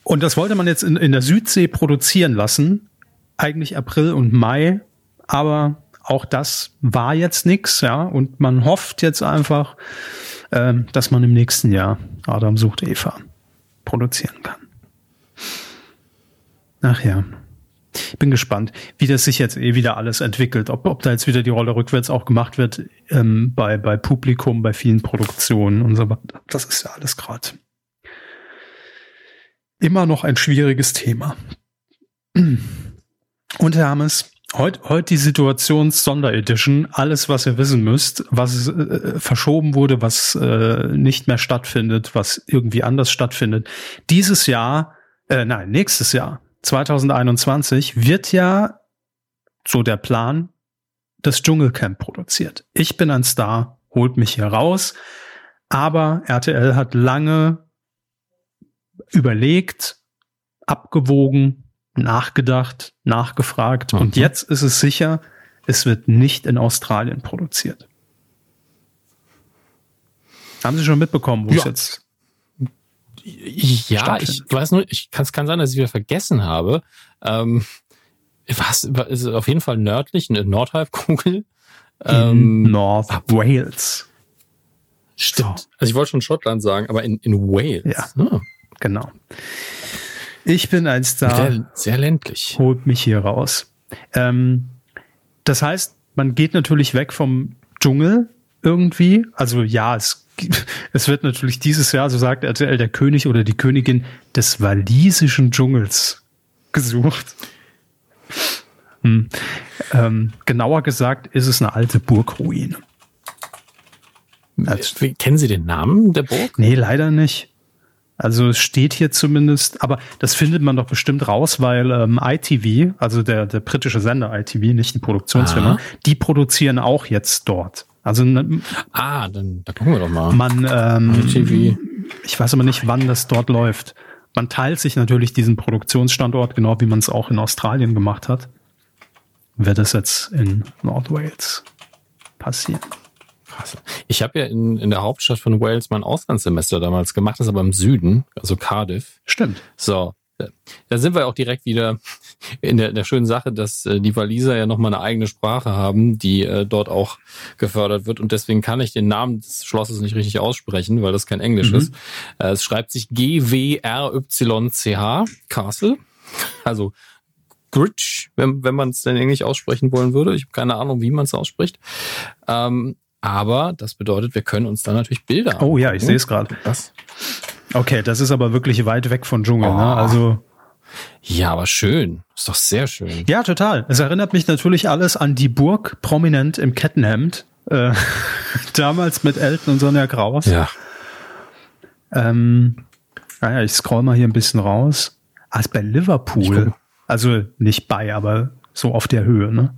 B: und das wollte man jetzt in, in der Südsee produzieren lassen. Eigentlich April und Mai. Aber auch das war jetzt nix, ja. Und man hofft jetzt einfach, ähm, dass man im nächsten Jahr Adam sucht Eva produzieren kann. Ach ja. Ich bin gespannt, wie das sich jetzt eh wieder alles entwickelt. Ob, ob da jetzt wieder die Rolle rückwärts auch gemacht wird ähm, bei, bei Publikum, bei vielen Produktionen und so weiter. Das ist ja alles gerade immer noch ein schwieriges Thema. Und Hermes, Heute, heute die Situations-Sonderedition. Alles, was ihr wissen müsst, was äh, verschoben wurde, was äh, nicht mehr stattfindet, was irgendwie anders stattfindet. Dieses Jahr, äh, nein, nächstes Jahr, 2021, wird ja, so der Plan, das Dschungelcamp produziert. Ich bin ein Star, holt mich hier raus. Aber RTL hat lange überlegt, abgewogen, nachgedacht, nachgefragt. Mhm. Und jetzt ist es sicher, es wird nicht in Australien produziert. Haben Sie schon mitbekommen, wo ja. es jetzt
C: ja, ich weiß nur, ich kann es kann sein, dass ich wieder vergessen habe. Ähm, was ist auf jeden Fall nördlich, eine Nordhalbkugel.
B: Ähm, North Wales.
C: Stimmt. So. Also ich wollte schon Schottland sagen, aber in, in Wales.
B: Ja, oh. genau. Ich bin ein Star.
C: Sehr, sehr ländlich.
B: Holt mich hier raus. Ähm, das heißt, man geht natürlich weg vom Dschungel irgendwie. Also ja, es, es wird natürlich dieses Jahr, so sagt RTL, der König oder die Königin des walisischen Dschungels gesucht. Hm. Ähm, genauer gesagt ist es eine alte Burgruine.
C: Also, Kennen Sie den Namen der Burg?
B: Nee, leider nicht. Also es steht hier zumindest, aber das findet man doch bestimmt raus, weil ähm, ITV, also der, der britische Sender ITV, nicht die Produktionsfirma, Aha. die produzieren auch jetzt dort. Also
C: ne, ah, dann da gucken wir doch mal.
B: Man, ähm, ITV. ich weiß aber nicht, wann das dort läuft. Man teilt sich natürlich diesen Produktionsstandort, genau wie man es auch in Australien gemacht hat. Wird es jetzt in Nordwales passieren?
C: Krass. Ich habe ja in, in der Hauptstadt von Wales mein Auslandssemester damals gemacht, das aber im Süden, also Cardiff.
B: Stimmt.
C: So, da sind wir auch direkt wieder in der, der schönen Sache, dass äh, die Waliser ja nochmal eine eigene Sprache haben, die äh, dort auch gefördert wird. Und deswegen kann ich den Namen des Schlosses nicht richtig aussprechen, weil das kein Englisch mhm. ist. Äh, es schreibt sich G-W-R-Y-C-H, Castle. Also Gritch, wenn, wenn man es denn Englisch aussprechen wollen würde. Ich habe keine Ahnung, wie man es ausspricht. Ähm, aber das bedeutet, wir können uns dann natürlich Bilder.
B: Oh ja, ich sehe es gerade. Okay, das ist aber wirklich weit weg von Dschungel. Ne? Oh. Ne? Also
C: ja, aber schön. Ist doch sehr schön.
B: Ja, total. Es erinnert mich natürlich alles an die Burg prominent im Kettenhemd. Äh, damals mit Elton und Sonja Kraus.
C: Ja.
B: Ähm, naja, ich scroll mal hier ein bisschen raus. Ah, ist bei Liverpool. Also nicht bei, aber so auf der Höhe, ne?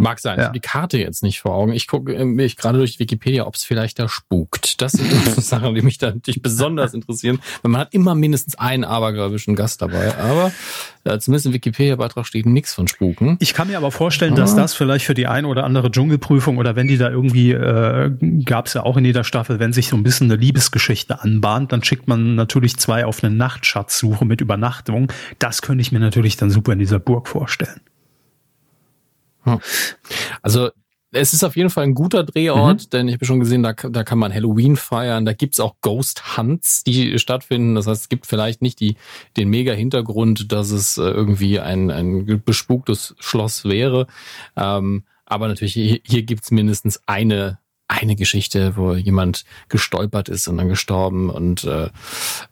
C: Mag sein. Ja. Ich habe die Karte jetzt nicht vor Augen. Ich gucke äh, mich gerade durch Wikipedia, ob es vielleicht da spukt. Das sind Sachen, die mich da natürlich besonders interessieren. Weil man hat immer mindestens einen abergläubischen Gast dabei. Aber äh, zumindest im Wikipedia-Beitrag steht nichts von Spuken.
B: Ich kann mir aber vorstellen, dass das vielleicht für die ein oder andere Dschungelprüfung oder wenn die da irgendwie, äh, gab es ja auch in jeder Staffel, wenn sich so ein bisschen eine Liebesgeschichte anbahnt, dann schickt man natürlich zwei auf eine Nachtschatzsuche mit Übernachtung. Das könnte ich mir natürlich dann super in dieser Burg vorstellen.
C: Also es ist auf jeden Fall ein guter Drehort, mhm. denn ich habe schon gesehen, da, da kann man Halloween feiern, da gibt's auch Ghost Hunts, die stattfinden. Das heißt, es gibt vielleicht nicht die, den mega Hintergrund, dass es äh, irgendwie ein, ein bespuktes Schloss wäre. Ähm, aber natürlich, hier, hier gibt's mindestens eine eine Geschichte, wo jemand gestolpert ist und dann gestorben und äh,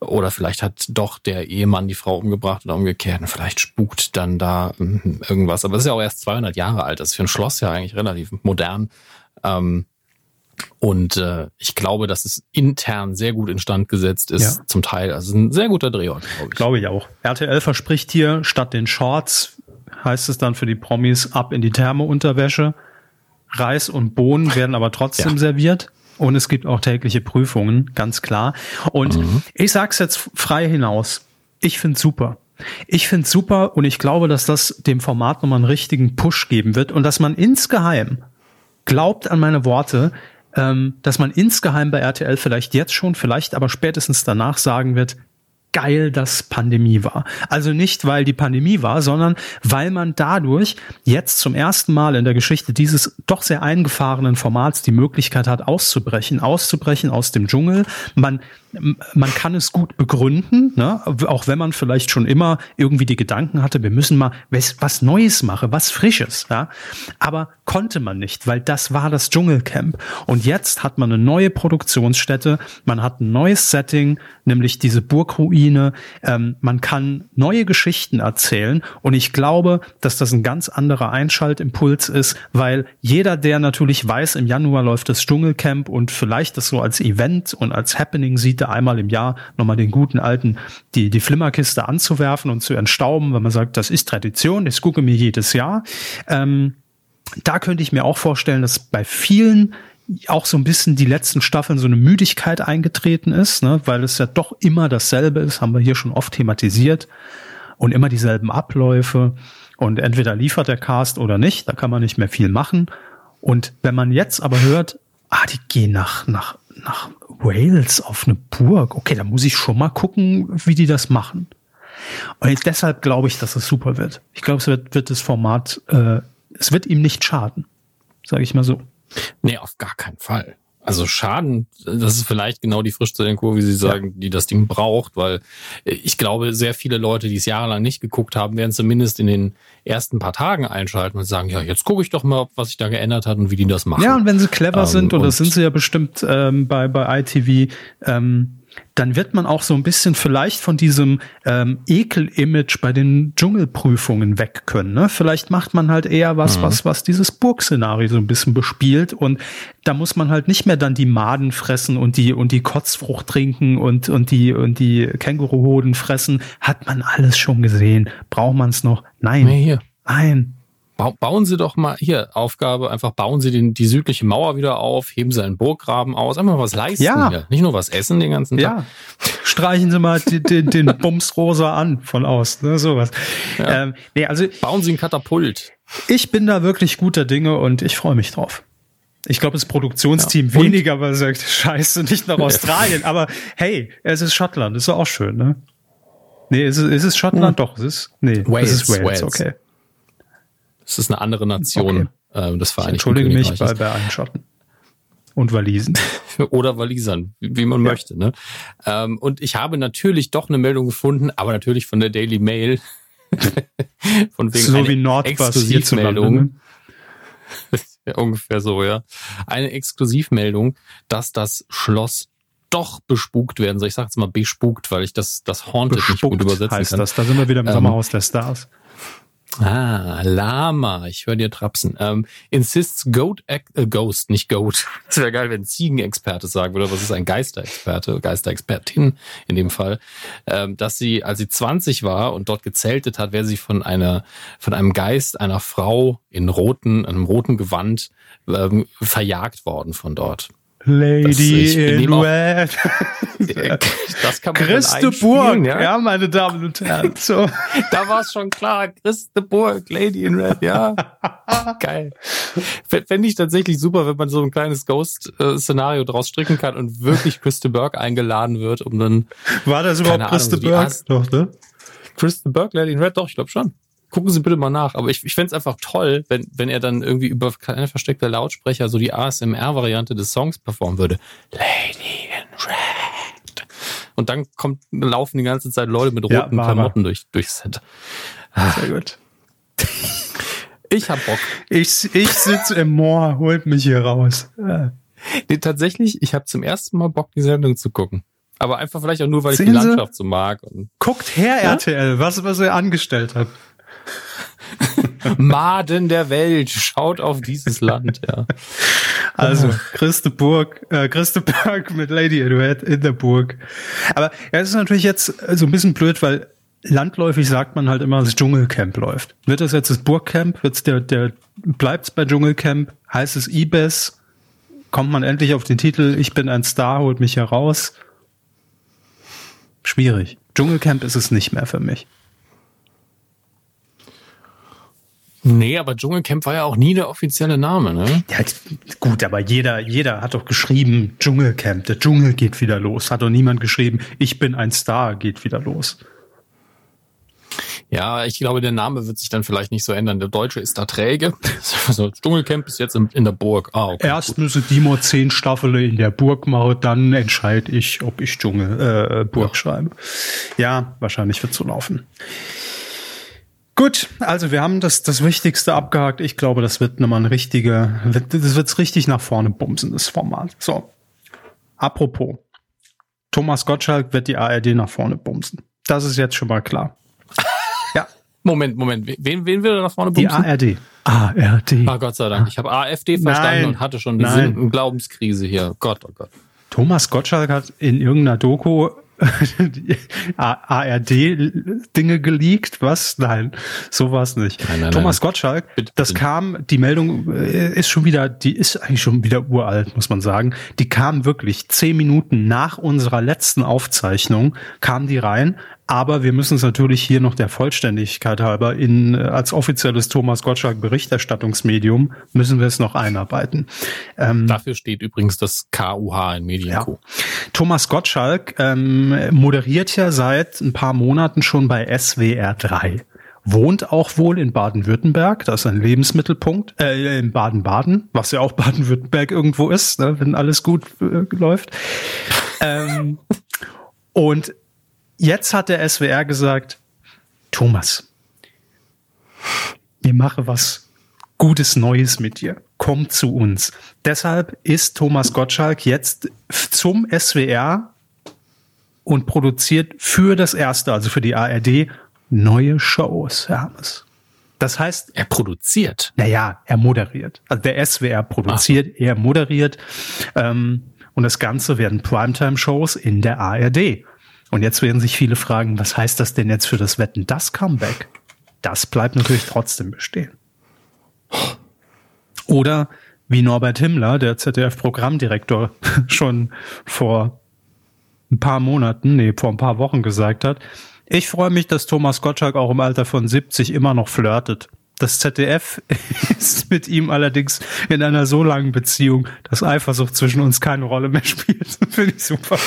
C: oder vielleicht hat doch der Ehemann die Frau umgebracht oder umgekehrt und vielleicht spukt dann da hm, irgendwas. Aber das ist ja auch erst 200 Jahre alt. Das ist für ein Schloss ja eigentlich relativ modern. Ähm, und äh, ich glaube, dass es intern sehr gut instand gesetzt ist, ja. zum Teil. Also ein sehr guter Drehort,
B: glaube ich. Glaube ich auch. RTL verspricht hier, statt den Shorts heißt es dann für die Promis ab in die Thermounterwäsche. Reis und Bohnen werden aber trotzdem ja. serviert. Und es gibt auch tägliche Prüfungen, ganz klar. Und mhm. ich sag's jetzt frei hinaus. Ich find's super. Ich find's super und ich glaube, dass das dem Format nochmal einen richtigen Push geben wird und dass man insgeheim glaubt an meine Worte, ähm, dass man insgeheim bei RTL vielleicht jetzt schon, vielleicht aber spätestens danach sagen wird, geil, dass Pandemie war. Also nicht, weil die Pandemie war, sondern weil man dadurch jetzt zum ersten Mal in der Geschichte dieses doch sehr eingefahrenen Formats die Möglichkeit hat, auszubrechen, auszubrechen aus dem Dschungel. Man man kann es gut begründen, ne? auch wenn man vielleicht schon immer irgendwie die Gedanken hatte, wir müssen mal was Neues machen, was Frisches. Ja? Aber konnte man nicht, weil das war das Dschungelcamp. Und jetzt hat man eine neue Produktionsstätte, man hat ein neues Setting, nämlich diese Burgruine. Ähm, man kann neue Geschichten erzählen. Und ich glaube, dass das ein ganz anderer Einschaltimpuls ist, weil jeder, der natürlich weiß, im Januar läuft das Dschungelcamp und vielleicht das so als Event und als Happening sieht, Rendite, einmal im Jahr nochmal den guten alten, die, die Flimmerkiste anzuwerfen und zu entstauben, wenn man sagt, das ist Tradition, das gucke mir jedes Jahr. Ähm, da könnte ich mir auch vorstellen, dass bei vielen auch so ein bisschen die letzten Staffeln so eine Müdigkeit eingetreten ist, ne, weil es ja doch immer dasselbe ist, haben wir hier schon oft thematisiert und immer dieselben Abläufe und entweder liefert der Cast oder nicht, da kann man nicht mehr viel machen. Und wenn man jetzt aber hört, ah, die gehen nach, nach nach Wales auf eine Burg. Okay, da muss ich schon mal gucken, wie die das machen. Und deshalb glaube ich, dass es super wird. Ich glaube, es wird, wird das Format, äh, es wird ihm nicht schaden, sage ich mal so.
C: Nee, auf gar keinen Fall. also Schaden, das ist vielleicht genau die Frischzellenkur, wie Sie sagen, ja. die das Ding braucht, weil ich glaube, sehr viele Leute, die es jahrelang nicht geguckt haben, werden zumindest in den ersten paar Tagen einschalten und sagen, ja, jetzt gucke ich doch mal, was sich da geändert hat und wie die das machen.
B: Ja, und wenn sie clever ähm, sind, und das sind sie ja bestimmt ähm, bei, bei ITV, ähm, dann wird man auch so ein bisschen vielleicht von diesem ähm, Ekel-Image bei den Dschungelprüfungen weg können. Ne? Vielleicht macht man halt eher was, mhm. was, was dieses Burgszenario so ein bisschen bespielt und da muss man halt nicht mehr dann die Maden fressen und die und die Kotzfrucht trinken und und die und die Känguruhoden fressen. Hat man alles schon gesehen? Braucht man es noch? Nein. Nee, hier. Nein
C: bauen Sie doch mal hier Aufgabe, einfach bauen Sie den, die südliche Mauer wieder auf, heben Sie einen Burggraben aus, einfach mal was leisten ja. hier. Nicht nur was essen den ganzen Tag. Ja.
B: Streichen Sie mal den, den, den Bumsrosa an von aus, ne, sowas.
C: Ja. Ähm, nee, also bauen Sie ein Katapult.
B: Ich bin da wirklich guter Dinge und ich freue mich drauf. Ich glaube, das Produktionsteam ja. weniger, weil sagt, scheiße, nicht nach Australien. aber hey, es ist Schottland, ist auch schön, ne? Nee, ist es, ist es Schottland? Hm. Doch, es ist, nee,
C: Wales,
B: es ist
C: Wales, Wales. okay. Es ist eine andere Nation okay. äh, des Vereinigten
B: Ich entschuldige mich bei, bei allen Schotten. Und Walisen.
C: Oder Walisern, wie, man ja. möchte. Ne? Ähm, und ich habe natürlich doch eine Meldung gefunden, aber natürlich von der Daily Mail.
B: von wegen so wie
C: Exklusivmeldung. ja, ungefähr so, ja. Eine Exklusivmeldung, dass das Schloss doch bespukt werden soll. Ich sage jetzt mal bespukt, weil ich das, das Haunted bespukt nicht gut übersetzen heißt kann. Das.
B: Da sind wir wieder im ähm, Sommerhaus der Stars.
C: Ah, Lama, ich höre dir trapsen. Ähm, insists Goat, äh, Ghost, nicht Goat. Das wäre geil, wenn Ziegenexperte sagen würde, was ist ein Geisterexperte, Geisterexpertin in dem Fall, ähm, dass sie, als sie 20 war und dort gezeltet hat, wäre sie von einer, von einem Geist einer Frau in roten, einem roten Gewand ähm, verjagt worden von dort.
B: Lady in Red.
C: das kann man
B: Christeburg, ja? ja, meine Damen und Herren. So.
C: da war es schon klar. Christeburg, Lady in Red, ja. Geil. Fände ich tatsächlich super, wenn man so ein kleines Ghost-Szenario draus stricken kann und wirklich Christeburg eingeladen wird, um dann.
B: War das überhaupt Christeburg?
C: Doch, ne? Christeburg, Lady in Red, doch, ich glaube schon gucken Sie bitte mal nach. Aber ich, ich fände es einfach toll, wenn, wenn er dann irgendwie über kleine versteckte Lautsprecher so die ASMR-Variante des Songs performen würde. Lady in Red. Und dann kommt, laufen die ganze Zeit Leute mit roten ja, Klamotten durch, durchs Set.
B: Sehr gut.
C: Ich hab Bock.
B: Ich, ich sitze im Moor, holt mich hier raus.
C: Nee, tatsächlich, ich habe zum ersten Mal Bock, die Sendung zu gucken. Aber einfach vielleicht auch nur, weil Sehen ich die Landschaft so mag.
B: Guckt her, ja? RTL, was, was er angestellt hat.
C: Maden der Welt, schaut auf dieses Land, ja.
B: Also, Christeburg, äh, Christeburg mit Lady Edward in der Burg. Aber ja, es ist natürlich jetzt so ein bisschen blöd, weil landläufig sagt man halt immer, das Dschungelcamp läuft. Wird das jetzt das Burgcamp? Wird's der, der, bleibt's bei Dschungelcamp? Heißt es Ibis? Kommt man endlich auf den Titel, ich bin ein Star, holt mich heraus? Schwierig. Dschungelcamp ist es nicht mehr für mich.
C: Nee, aber Dschungelcamp war ja auch nie der offizielle Name, ne?
B: Ja, gut, aber jeder, jeder hat doch geschrieben, Dschungelcamp, der Dschungel geht wieder los. Hat doch niemand geschrieben, ich bin ein Star, geht wieder los.
C: Ja, ich glaube, der Name wird sich dann vielleicht nicht so ändern. Der Deutsche ist da träge. Also Dschungelcamp ist jetzt in, in der Burg.
B: Ah, okay, Erst gut. müsse Dimo zehn Staffeln in der Burg machen, dann entscheide ich, ob ich Dschungel äh, Burg ja. schreibe. Ja, wahrscheinlich wird so laufen. Gut, also wir haben das, das Wichtigste abgehakt. Ich glaube, das wird nochmal ein richtiger, das wird's richtig nach vorne bumsen, das Format. So. Apropos. Thomas Gottschalk wird die ARD nach vorne bumsen. Das ist jetzt schon mal klar.
C: ja. Moment, Moment. Wen, wen will er nach vorne bumsen?
B: Die ARD. ARD.
C: Ah, Gott sei Dank. Ich habe AfD verstanden Nein. und hatte schon eine Glaubenskrise hier. Gott, oh Gott.
B: Thomas Gottschalk hat in irgendeiner Doku ARD-Dinge geleakt? Was? Nein, so war es nicht. Nein, nein, Thomas nein. Gottschalk, das kam, die Meldung äh, ist schon wieder, die ist eigentlich schon wieder uralt, muss man sagen. Die kam wirklich zehn Minuten nach unserer letzten Aufzeichnung, kam die rein, aber wir müssen es natürlich hier noch der Vollständigkeit halber in, äh, als offizielles Thomas Gottschalk Berichterstattungsmedium müssen wir es noch einarbeiten.
C: Ähm, Dafür steht übrigens das KUH in Medienco. Ja.
B: Thomas Gottschalk ähm, moderiert ja seit ein paar Monaten schon bei SWR 3. wohnt auch wohl in Baden-Württemberg. Das ist ein Lebensmittelpunkt. Äh, in Baden-Baden, was ja auch Baden-Württemberg irgendwo ist, ne, wenn alles gut äh, läuft. Ähm, und jetzt hat der SWR gesagt, Thomas, wir machen was Gutes Neues mit dir. Komm zu uns. Deshalb ist Thomas Gottschalk jetzt zum SWR und produziert für das erste, also für die ARD, neue Shows, Hermes. Das heißt.
C: Er produziert.
B: Naja, er moderiert. Also der SWR produziert, Ach. er moderiert. Ähm, und das Ganze werden Primetime-Shows in der ARD. Und jetzt werden sich viele fragen, was heißt das denn jetzt für das Wetten, das Comeback? Das bleibt natürlich trotzdem bestehen. Oder wie Norbert Himmler, der ZDF-Programmdirektor, schon vor ein paar Monaten, nee, vor ein paar Wochen gesagt hat, ich freue mich, dass Thomas Gottschalk auch im Alter von 70 immer noch flirtet. Das ZDF ist mit ihm allerdings in einer so langen Beziehung, dass Eifersucht zwischen uns keine Rolle mehr spielt. Finde ich super.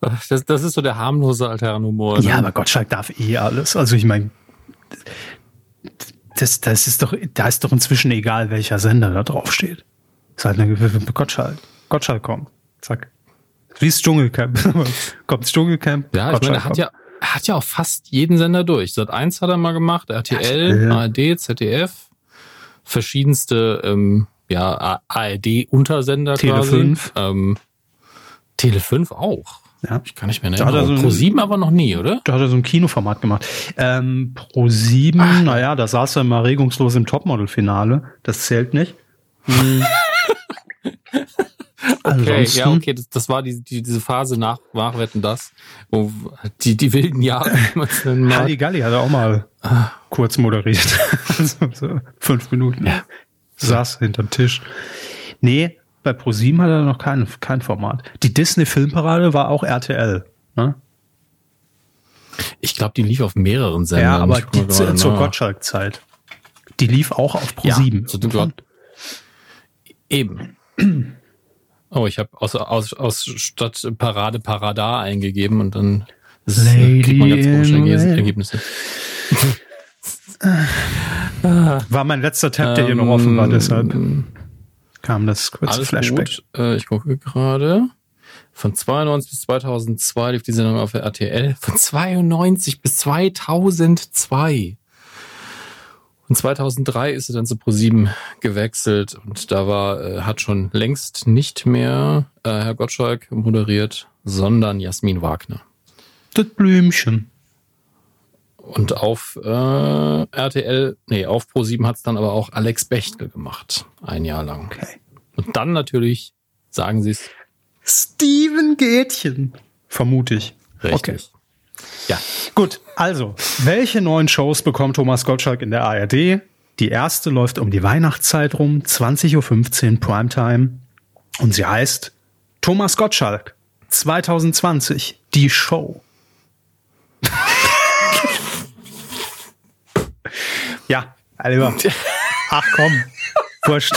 C: Das, das ist so der harmlose Altherrenhumor.
B: Ja, ne? aber Gottschalk darf eh alles. Also ich meine, das, das ist doch, da ist doch inzwischen egal, welcher Sender da drauf steht. Ist halt eine Gottschalk. Gottschalk kommt. Zack. Wie das Dschungelcamp. kommt Dschungelcamp.
C: Ja, ich meine, er hat ja, er hat ja auch fast jeden Sender durch. Sat 1 hat er mal gemacht, RTL, ja, ARD, ZDF, verschiedenste ähm, ja, ARD-Untersender
B: Tele quasi. 5.
C: Ähm, Tele 5 auch. Ja. Ich kann nicht mehr erinnern. So Pro 7 aber noch nie, oder?
B: Da hat er so ein Kinoformat gemacht. Ähm, Pro 7, naja, da saß er mal regungslos im Topmodel-Finale. Das zählt nicht. Hm.
C: okay, ja, okay, das, das war die, die, diese Phase nach Nachwetten das, wo die, die wilden Jahre.
B: Galli hat er auch mal ah. kurz moderiert. also so fünf Minuten. Ja. Saß hinterm Tisch. Nee, bei ProSieben hat er noch kein, kein Format. Die Disney Filmparade war auch RTL. Ne?
C: Ich glaube, die lief auf mehreren Sendern.
B: Ja, aber die zu, zur Gottschalk-Zeit. Die lief auch auf ProSieben. Ja,
C: so Eben. Oh, ich habe aus, aus, aus statt Parade Parada eingegeben und dann
B: Lady kriegt man ganz komische Ergebnisse. War mein letzter Tab, der hier noch offen war, deshalb kam das kurze Alles Flashback. Gut.
C: Äh, ich gucke gerade. Von 92 bis 2002 lief die Sendung auf der RTL. Von 92 bis 2002. Und 2003 ist er dann zu ProSieben gewechselt und da war, äh, hat schon längst nicht mehr äh, Herr Gottschalk moderiert, sondern Jasmin Wagner.
B: Das Blümchen.
C: Und auf äh, RTL, nee, auf Pro7 hat es dann aber auch Alex Bechtel gemacht. Ein Jahr lang.
B: Okay.
C: Und dann natürlich, sagen Sie es.
B: Steven Gätchen. Vermute ich.
C: Richtig. Okay.
B: Ja. Gut, also, welche neuen Shows bekommt Thomas Gottschalk in der ARD? Die erste läuft um die Weihnachtszeit rum, 20.15 Uhr Primetime. Und sie heißt Thomas Gottschalk 2020, die Show. Ja, Alter. Ach komm, wurscht.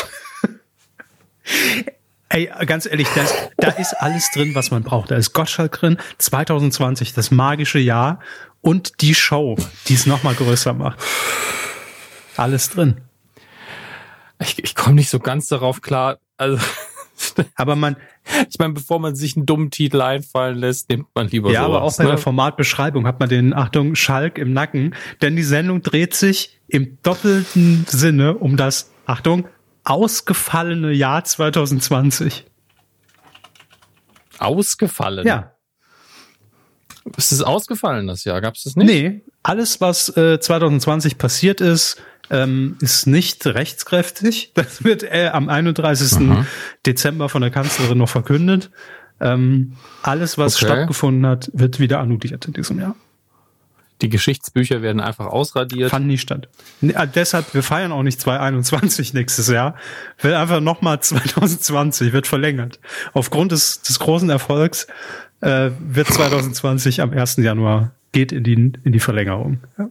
B: Ey, ganz ehrlich, das, da ist alles drin, was man braucht. Da ist Gottschalk drin, 2020, das magische Jahr und die Show, die es nochmal größer macht. Alles drin.
C: Ich, ich komme nicht so ganz darauf klar. Also,
B: aber man,
C: ich meine, bevor man sich einen dummen Titel einfallen lässt, nimmt man lieber
B: Ja, sowas, aber auch bei ne? der Formatbeschreibung hat man den, Achtung, Schalk im Nacken, denn die Sendung dreht sich im doppelten Sinne um das, Achtung, ausgefallene Jahr 2020.
C: Ausgefallen?
B: Ja.
C: Ist es ausgefallen, das Jahr? Gab es das nicht?
B: Nee, alles, was äh, 2020 passiert ist, ähm, ist nicht rechtskräftig. Das wird äh, am 31. Aha. Dezember von der Kanzlerin noch verkündet. Ähm, alles, was okay. stattgefunden hat, wird wieder annulliert in diesem Jahr.
C: Die Geschichtsbücher werden einfach ausradiert.
B: Fand nie statt. Äh, deshalb, wir feiern auch nicht 2021 nächstes Jahr. Wird einfach nochmal 2020, wird verlängert. Aufgrund des, des großen Erfolgs äh, wird 2020 am 1. Januar geht in die, in die Verlängerung. Ja.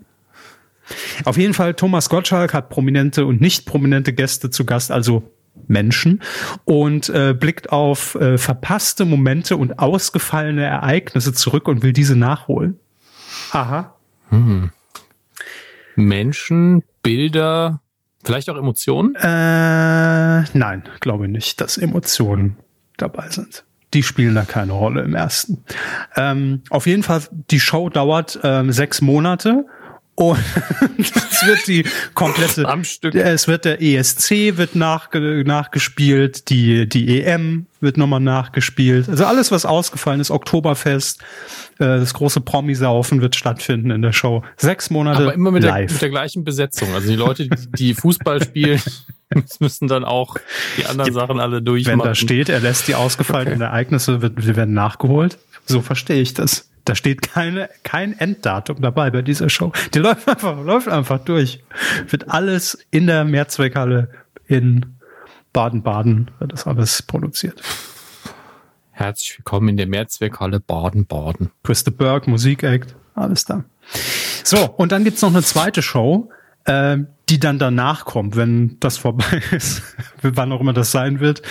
B: Auf jeden Fall, Thomas Gottschalk hat prominente und nicht prominente Gäste zu Gast, also Menschen, und äh, blickt auf äh, verpasste Momente und ausgefallene Ereignisse zurück und will diese nachholen. Aha.
C: Hm. Menschen, Bilder, vielleicht auch Emotionen?
B: Äh, nein, glaube nicht, dass Emotionen dabei sind. Die spielen da keine Rolle im ersten. Ähm, auf jeden Fall, die Show dauert ähm, sechs Monate und es wird die komplette,
C: Am Stück.
B: es wird der ESC wird nachge nachgespielt, die, die EM wird nochmal nachgespielt. Also alles, was ausgefallen ist, Oktoberfest, äh, das große Promisaufen wird stattfinden in der Show. Sechs Monate
C: Aber immer mit der,
B: live.
C: mit der gleichen Besetzung. Also die Leute, die, Fußball spielen, müssen dann auch die anderen Sachen alle durchmachen.
B: Wenn da steht, er lässt die ausgefallenen
C: Okay.
B: Ereignisse, wird, werden nachgeholt. So verstehe ich das. Da steht keine, kein Enddatum dabei bei dieser Show. Die läuft einfach, läuft einfach durch. Wird alles in der Mehrzweckhalle in Baden-Baden, wird das alles produziert.
C: Herzlich willkommen in der Mehrzweckhalle Baden-Baden.
B: Christa Burke, Musikact, alles da. So, und dann gibt's noch eine zweite Show, äh, die dann danach kommt, wenn das vorbei ist, wann auch immer das sein wird.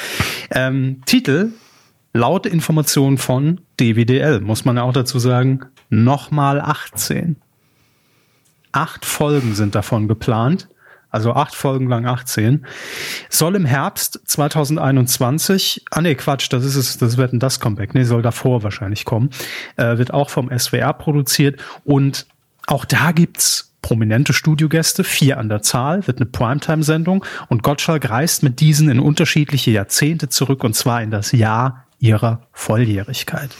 B: Ähm, Titel, laut Informationen von DWDL, muss man ja auch dazu sagen, nochmal 18. Acht Folgen sind davon geplant. Also acht Folgen lang 18. Soll im Herbst 2021, ah nee, Quatsch, das ist es, das wird ein das Comeback, nee, soll davor wahrscheinlich kommen, äh, wird auch vom SWR produziert und auch da gibt's prominente Studiogäste, vier an der Zahl, wird eine Primetime-Sendung und Gottschalk reist mit diesen in unterschiedliche Jahrzehnte zurück und zwar in das Jahr ihrer Volljährigkeit.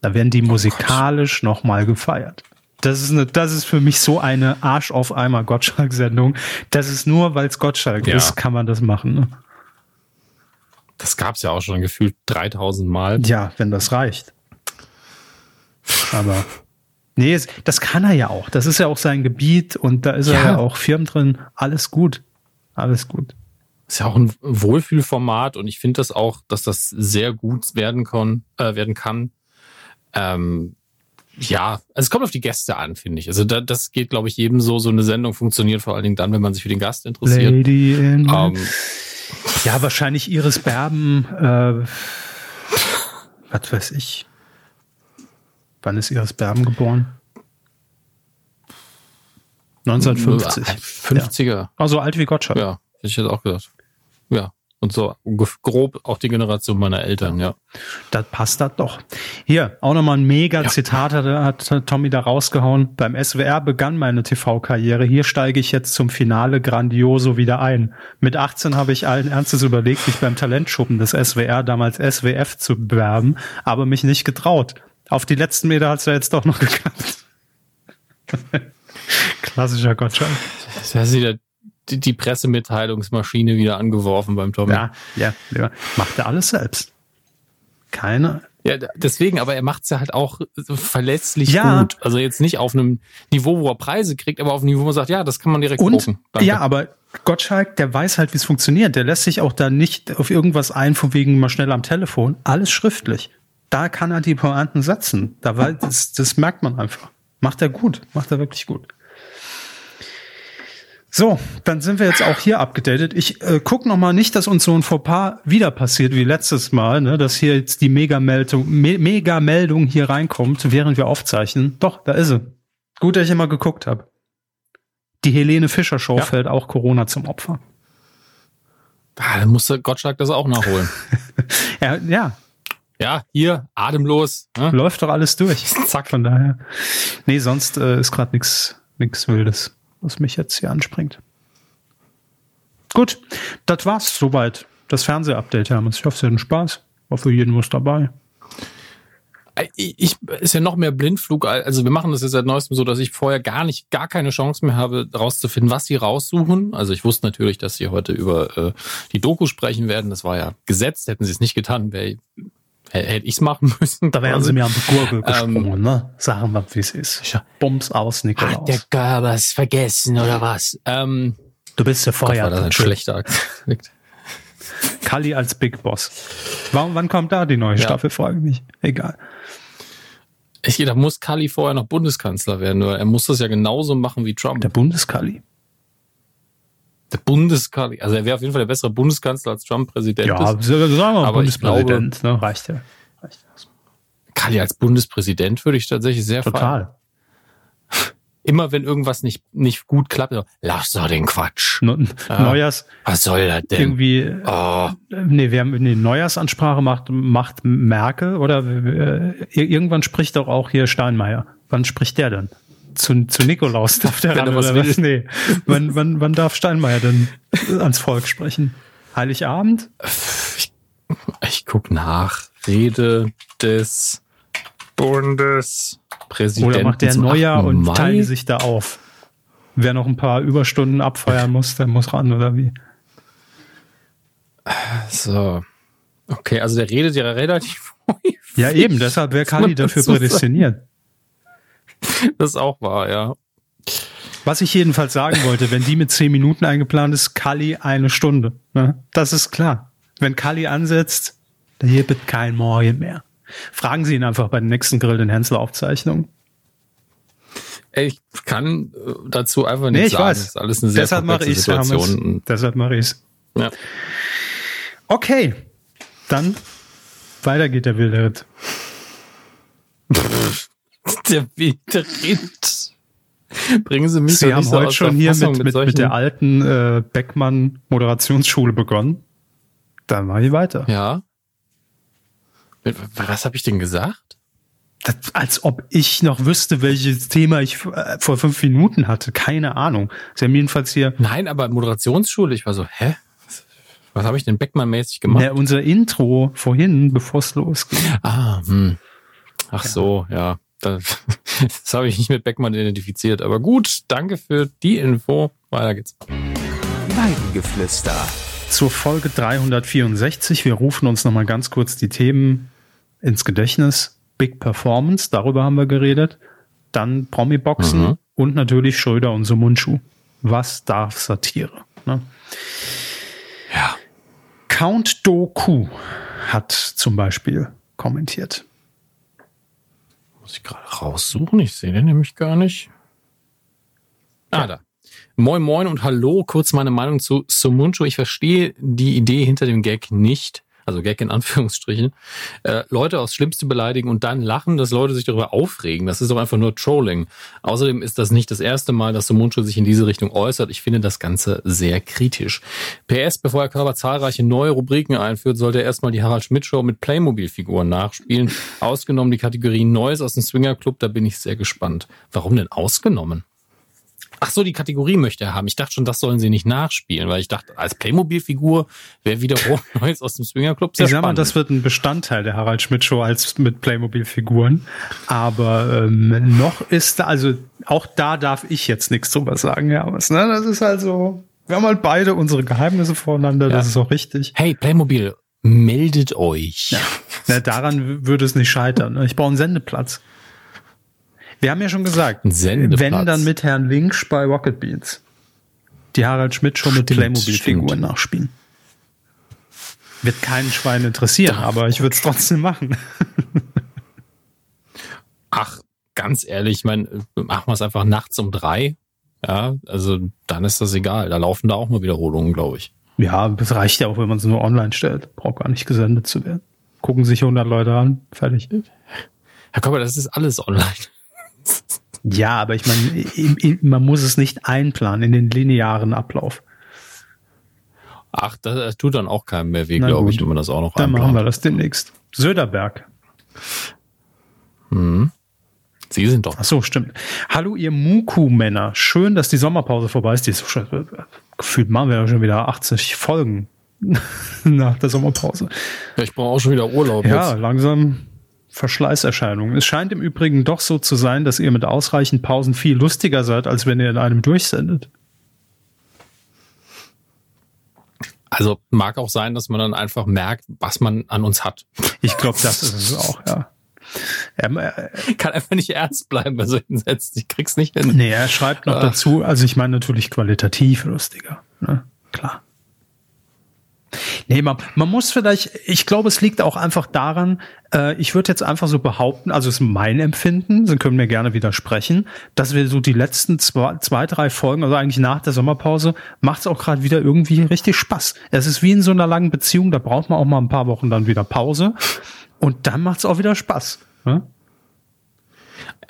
B: Da werden die musikalisch nochmal gefeiert. Das ist, eine, das ist für mich so eine Arsch auf Eimer Gottschalk-Sendung. Das ist nur, weil es Gottschalk
C: Ja.
B: ist, kann man das machen. Ne?
C: Das gab's ja auch schon gefühlt 3000 Mal.
B: Ja, wenn das reicht. Aber nee, es- das kann er ja auch. Das ist ja auch sein Gebiet und da ist er
C: Ja.
B: ja auch Firmen drin. Alles gut. Alles gut.
C: Ist ja auch ein Wohlfühlformat und ich finde das auch, dass das sehr gut werden kann. Äh, werden kann. Ähm, ja, also es kommt auf die Gäste an, finde ich. Also da, das geht, glaube ich, jedem so. So eine Sendung funktioniert vor allen Dingen dann, wenn man sich für den Gast interessiert.
B: Lady in
C: Ähm,
B: Ja, wahrscheinlich Iris Berben, äh, was weiß ich. Wann ist Iris Berben geboren? 1950.
C: 50er.
B: Ja. Also alt wie Gottschalk.
C: Ja, hätte ich jetzt auch gedacht. Ja. Und so grob auch die Generation meiner Eltern, ja.
B: Das passt das doch. Hier, auch nochmal ein mega
C: Ja.
B: Zitat hat, hat Tommy da rausgehauen. Beim SWR begann meine TV-Karriere. Hier steige ich jetzt zum Finale grandioso wieder ein. Mit 18 habe ich allen Ernstes überlegt, mich beim Talentschuppen des SWR, damals SWF, zu bewerben, aber mich nicht getraut. Auf die letzten Meter hat es ja jetzt doch noch geklappt. Klassischer Gottschalk.
C: Das heißt wieder die, die Pressemitteilungsmaschine wieder angeworfen beim Tommy.
B: Ja, ja, ja. Macht er alles selbst. Keine
C: Ja, deswegen, aber er macht's ja halt auch verlässlich
B: Ja.
C: gut. Also jetzt nicht auf einem Niveau, wo er Preise kriegt, aber auf einem Niveau, wo man sagt, ja, das kann man direkt
B: Und.
C: Danke.
B: ja, aber Gottschalk, der weiß halt, wie es funktioniert. Der lässt sich auch da nicht auf irgendwas ein, von wegen mal schnell am Telefon. Alles schriftlich. Da kann er die Pointen setzen. Da das, das merkt man einfach. Macht er gut. Macht er wirklich gut. So, dann sind wir jetzt auch hier abgedatet. Ich äh, guck noch mal nicht, dass uns so ein Fauxpas wieder passiert wie letztes Mal, ne, dass hier jetzt die Mega-Meldung Me Mega-Meldung hier reinkommt, während wir aufzeichnen. Doch, da ist sie. Gut, dass ich immer geguckt habe. Die Helene Fischer Show
C: Ja.
B: fällt auch Corona zum Opfer.
C: Ah, dann musste Gottschalk das auch nachholen.
B: Ja, ja
C: ja, hier, atemlos. Ne?
B: läuft doch alles durch.
C: Zack.
B: Von daher. Nee, sonst äh, ist gerade nichts nix Wildes, was mich jetzt hier anspringt. Gut, das war's soweit. Das Fernsehupdate, Hermes. Ich hoffe, Sie hatten Spaß. War für jeden was dabei.
C: Ich ist ja noch mehr Blindflug. Also wir machen das jetzt seit neuestem so, dass ich vorher gar nicht, gar keine Chance mehr habe, rauszufinden, was sie raussuchen. Also ich wusste natürlich, dass sie heute über äh, die Doku sprechen werden. Das war ja gesetzt. Hätten sie es nicht getan, wäre hätte ich es machen müssen.
B: Da wären
C: quasi.
B: Sie mir an die Gurgel
C: Ähm,
B: gesprungen, ne? Sagen wir, wie es ist. Bums aus, Nikolaus.
C: Hat der Görbers vergessen oder was? Ähm,
B: du bist der
C: Gott, war das
B: Feuer.
C: ein schlechter Akt.
B: Kali als Big Boss. Warum, wann kommt da die neue
C: Ja.
B: Staffel, frage ich mich. Egal.
C: Ich da muss Kali vorher noch Bundeskanzler werden, weil er muss das ja genauso machen wie Trump.
B: Der Bundeskali.
C: Der Bundeskali. Also er wäre auf jeden Fall der bessere Bundeskanzler als Trump Präsident
B: Ja,
C: ist.
B: sagen wir mal
C: Aber
B: Bundespräsident. ne? Reicht ja. Reicht ja.
C: Kali als Bundespräsident würde ich tatsächlich sehr.
B: Total.
C: immer wenn irgendwas nicht, nicht gut klappt, so, lass doch den Quatsch.
B: Ne,
C: Ja.
B: Neujahrs
C: Was soll das denn?
B: irgendwie,
C: Oh,
B: äh, nee, wir haben eine Neujahrsansprache macht, macht Merkel oder äh, irgendwann spricht doch auch hier Steinmeier. Wann spricht der denn? Zu, zu Nikolaus darf der ran
C: er
B: oder was? Nee. Wann, wann, wann darf Steinmeier denn ans Volk sprechen? Heiligabend?
C: ich, ich guck nach. Rede des Bundespräsidenten.
B: Oder macht der Neujahr
C: 8.
B: und
C: Mai?
B: die sich da auf? Wer noch ein paar Überstunden abfeiern muss, der muss ran, oder wie?
C: So. Okay, also der redet ja relativ häufig.
B: Ja, eben, deshalb wäre Kali dafür prädestiniert.
C: Das ist auch wahr, ja.
B: Was ich jedenfalls sagen wollte, wenn die mit zehn Minuten eingeplant ist, Kali eine Stunde. Ne? Das ist klar. Wenn Kali ansetzt, dann gibt es kein Morgen mehr. Fragen Sie ihn einfach bei den nächsten Grill den Hensler Aufzeichnungen.
C: Ey, Ich kann äh, dazu einfach
B: Nee,
C: nichts
B: ich
C: sagen.
B: weiß.
C: Das ist alles eine sehr
B: Deshalb mache
C: komplexe
B: ich es.
C: Situation.
B: Deshalb mache ich es.
C: Ja.
B: Okay, dann weiter geht der wilde Ritt.
C: Der wilde. Bringen Sie mich
B: Sie haben
C: so
B: heute schon hier mit, mit, mit der alten äh, Beckmann Moderationsschule begonnen. Dann mache ich weiter.
C: Ja. Was habe ich denn gesagt?
B: Das, als ob ich noch wüsste, welches Thema ich äh, vor fünf Minuten hatte. Keine Ahnung. Sie haben jedenfalls hier
C: Nein, aber Moderationsschule, ich war so, hä? Was, habe ich denn Beckmann-mäßig gemacht?
B: ja, unser Intro vorhin, bevor es losging.
C: Ah, hm. Ach so, ja. Das, das habe ich nicht mit Beckmann identifiziert. Aber gut, danke für die Info. Weiter geht's.
A: Weidengeflüster.
B: Zur Folge 364. Wir rufen uns nochmal ganz kurz die Themen ins Gedächtnis. Big Performance, darüber haben wir geredet. Dann Promi-Boxen
C: Mhm.
B: und natürlich Schröder und Sumunchu. Was darf Satire? Ne?
C: Ja.
B: Count Doku hat zum Beispiel kommentiert.
C: Muss ich gerade raussuchen? Ich sehe den nämlich gar nicht. Ah, da. Moin Moin und Hallo. Kurz meine Meinung zu Sumunchu. Ich verstehe die Idee hinter dem Gag nicht. Also Gag in Anführungsstrichen. Äh, Leute aufs Schlimmste beleidigen und dann lachen, dass Leute sich darüber aufregen. Das ist doch einfach nur Trolling. Außerdem ist das nicht das erste Mal, dass Sumunchu sich in diese Richtung äußert. Ich finde das Ganze sehr kritisch. PS, bevor Herr Körber zahlreiche neue Rubriken einführt, sollte er erstmal die Harald Schmidt Show mit Playmobil-Figuren nachspielen. Ausgenommen die Kategorie Neues aus dem Swinger Club, da bin ich sehr gespannt. Warum denn ausgenommen? Ach so, die Kategorie möchte er haben. Ich dachte schon, das sollen sie nicht nachspielen, weil ich dachte, als Playmobil-Figur wäre wiederum Neues aus dem Swinger Club sehr
B: Ich sag mal, das wird ein Bestandteil der Harald Schmidt Show als mit Playmobil-Figuren. Aber ähm, noch ist da, also auch da darf ich jetzt nichts drüber sagen, ja. Was, ne? Das ist also, wir haben halt beide unsere Geheimnisse voreinander, das
C: Ja.
B: ist auch richtig.
C: hey, Playmobil, meldet euch.
B: Na, daran würde es nicht scheitern. ne? Ich brauche einen Sendeplatz. Wir haben ja schon gesagt, wenn dann mit Herrn Linksch bei Rocket Beans. Die Harald Schmidt Show mit Playmobil-Figuren nachspielen. Wird keinen Schwein interessieren, aber ich würde es trotzdem machen.
C: Ach, ganz ehrlich, ich meine, machen wir es einfach nachts um drei. Ja, also dann ist das egal. Da laufen da auch nur Wiederholungen, glaube ich.
B: Ja, das reicht ja auch, wenn man es nur online stellt. Braucht gar nicht gesendet zu werden. Gucken sich 100 Leute an, fertig.
C: Herr Körper, das ist alles online.
B: Ja, aber ich meine, man muss es nicht einplanen in den linearen Ablauf.
C: Ach, das, das tut dann auch keinem mehr weh, glaube ich, wenn man das auch noch
B: Dann machen wir
C: einplant.
B: das demnächst. Söderberg.
C: Sie sind doch.
B: Ach so, stimmt. Hallo, ihr Muku-Männer. Schön, dass die Sommerpause vorbei ist. Die ist so gefühlt machen wir ja schon wieder 80 Folgen nach der Sommerpause.
C: Ja, ich brauche auch schon wieder Urlaub
B: Ja,
C: jetzt.
B: langsam Verschleißerscheinungen. Es scheint im Übrigen doch so zu sein, dass ihr mit ausreichend Pausen viel lustiger seid, als wenn ihr in einem durchsendet.
C: Also mag auch sein, dass man dann einfach merkt, was man an uns hat.
B: Ich glaube, das ist es auch, ja. Ähm, äh,
C: Kann einfach nicht ernst bleiben bei solchen Sätzen. Ich krieg's nicht hin.
B: nee, er schreibt noch
C: Ach.
B: dazu, also ich meine natürlich qualitativ lustiger. Ne? Klar. Nee, man, man muss vielleicht, ich glaube, es liegt auch einfach daran, äh, ich würde jetzt einfach so behaupten, also es ist mein Empfinden, Sie können mir gerne widersprechen, dass wir so die letzten zwei, zwei drei Folgen, also eigentlich nach der Sommerpause, macht es auch gerade wieder irgendwie richtig Spaß. Es ist wie in so einer langen Beziehung, da braucht man auch mal ein paar Wochen dann wieder Pause und dann macht es auch wieder Spaß. Ne?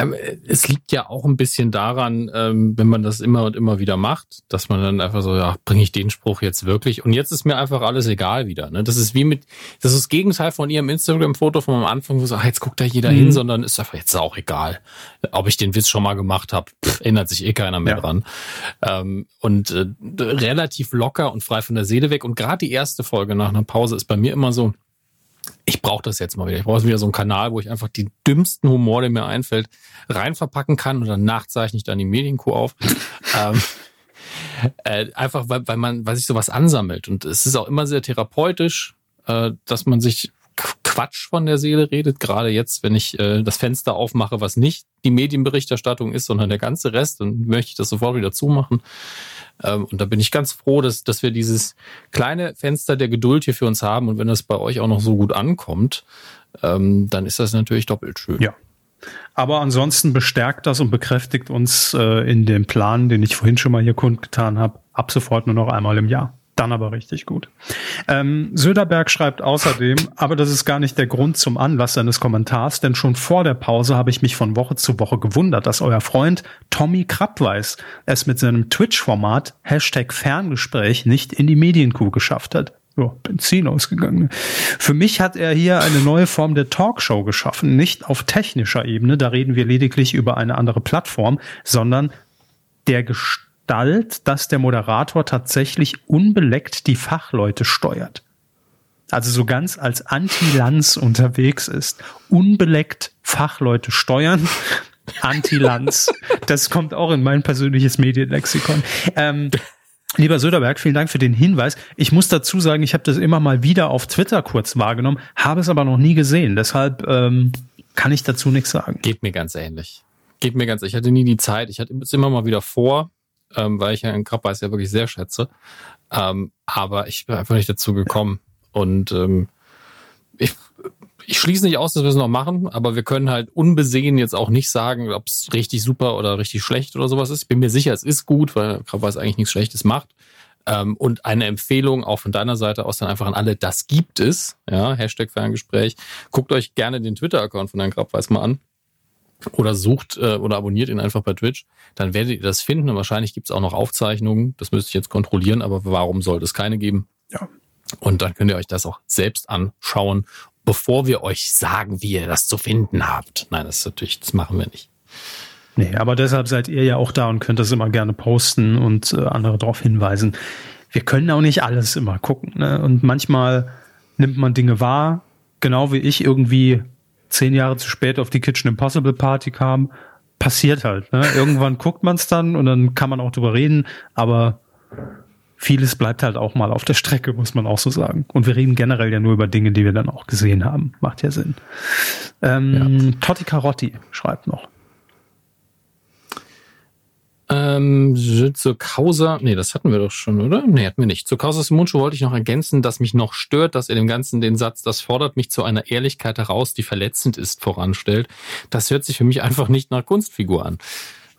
C: Ähm, es liegt ja auch ein bisschen daran, ähm, wenn man das immer und immer wieder macht, dass man dann einfach so, ja, bringe ich den Spruch jetzt wirklich? Und jetzt ist mir einfach alles egal wieder. Ne? Das ist wie mit, das ist das Gegenteil von ihrem Instagram-Foto von am Anfang, wo so, ach, jetzt guckt da jeder mhm. hin, sondern ist einfach jetzt auch egal, ob ich den Witz schon mal gemacht habe, erinnert sich eh keiner mehr ja. dran. Ähm, und äh, relativ locker und frei von der Seele weg. Und gerade die erste Folge nach einer Pause ist bei mir immer so, ich brauche das jetzt mal wieder. Ich brauche wieder so einen Kanal, wo ich einfach die dümmsten Humor, der mir einfällt, rein verpacken kann und dann nachzeichne ich dann die Medienkuh auf. ähm, äh, einfach, weil, weil man, weil sich sowas ansammelt. Und es ist auch immer sehr therapeutisch, äh, dass man sich Quatsch von der Seele redet. Gerade jetzt, wenn ich äh, das Fenster aufmache, was nicht die Medienberichterstattung ist, sondern der ganze Rest, dann möchte ich das sofort wieder zumachen. Ähm, und da bin ich ganz froh, dass, dass wir dieses kleine Fenster der Geduld hier für uns haben. Und wenn das bei euch auch noch so gut ankommt, ähm, dann ist das natürlich doppelt schön.
B: Ja. Aber ansonsten bestärkt das und bekräftigt uns äh, in dem Plan, den ich vorhin schon mal hier kundgetan habe, ab sofort nur noch einmal im Jahr dann aber richtig gut. Ähm, Söderberg schreibt außerdem, aber das ist gar nicht der Grund zum Anlass seines Kommentars, denn schon vor der Pause habe ich mich von Woche zu Woche gewundert, dass euer Freund Tommy Krappweis es mit seinem Twitch-Format Hashtag Ferngespräch nicht in die Medienkuh geschafft hat. Ja, Benzin ausgegangen. Für mich hat er hier eine neue Form der Talkshow geschaffen, nicht auf technischer Ebene, da reden wir lediglich über eine andere Plattform, sondern der Gest Gestalt, dass der Moderator tatsächlich unbeleckt die Fachleute steuert. Also so ganz als Anti-Lanz unterwegs ist. Unbeleckt Fachleute steuern. Anti-Lanz. Das kommt auch in mein persönliches Medienlexikon. Ähm, Lieber Söderberg, vielen Dank für den Hinweis. Ich muss dazu sagen, ich habe das immer mal wieder auf Twitter kurz wahrgenommen, habe es aber noch nie gesehen. Deshalb ähm, kann ich dazu nichts sagen.
C: Geht mir ganz ähnlich. Geht mir ganz. Ich hatte nie die Zeit. Ich hatte es immer mal wieder vor, ähm, weil ich in Krabbeis ja wirklich sehr schätze. Ähm, aber ich bin einfach nicht dazu gekommen. Und ähm, ich, ich schließe nicht aus, dass wir es noch machen, aber wir können halt unbesehen jetzt auch nicht sagen, ob es richtig super oder richtig schlecht oder sowas ist. Ich bin mir sicher, es ist gut, weil Krabbeis eigentlich nichts Schlechtes macht. Ähm, und eine Empfehlung auch von deiner Seite aus dann einfach an alle, das gibt es. Ja, Hashtag Ferngespräch. Guckt euch gerne den Twitter-Account von Herrn Krabbeis mal an oder sucht äh, oder abonniert ihn einfach bei Twitch, dann werdet ihr das finden und wahrscheinlich gibt es auch noch Aufzeichnungen. Das müsste ich jetzt kontrollieren, aber warum sollte es keine geben?
B: Ja.
C: Und dann könnt ihr euch das auch selbst anschauen, bevor wir euch sagen, wie ihr das zu finden habt. Nein, das ist natürlich, das machen wir nicht.
B: Nee, aber deshalb seid ihr ja auch da und könnt das immer gerne posten und äh, andere darauf hinweisen. Wir können auch nicht alles immer gucken. Ne? Und manchmal nimmt man Dinge wahr, genau wie ich irgendwie zehn Jahre zu spät auf die Kitchen Impossible Party kam, passiert halt. Ne? Irgendwann guckt man es dann und dann kann man auch drüber reden, aber vieles bleibt halt auch mal auf der Strecke, muss man auch so sagen. Und wir reden generell ja nur über Dinge, die wir dann auch gesehen haben. Macht ja Sinn. Ähm, ja. Totti Carotti schreibt noch.
C: Ähm, zur Causa, nee, das hatten wir doch schon, oder? Nee, hatten wir nicht. Zur Causa Simoncho wollte ich noch ergänzen, dass mich noch stört, dass er dem Ganzen den Satz, das fordert mich zu einer Ehrlichkeit heraus, die verletzend ist, voranstellt. Das hört sich für mich einfach nicht nach Kunstfigur an.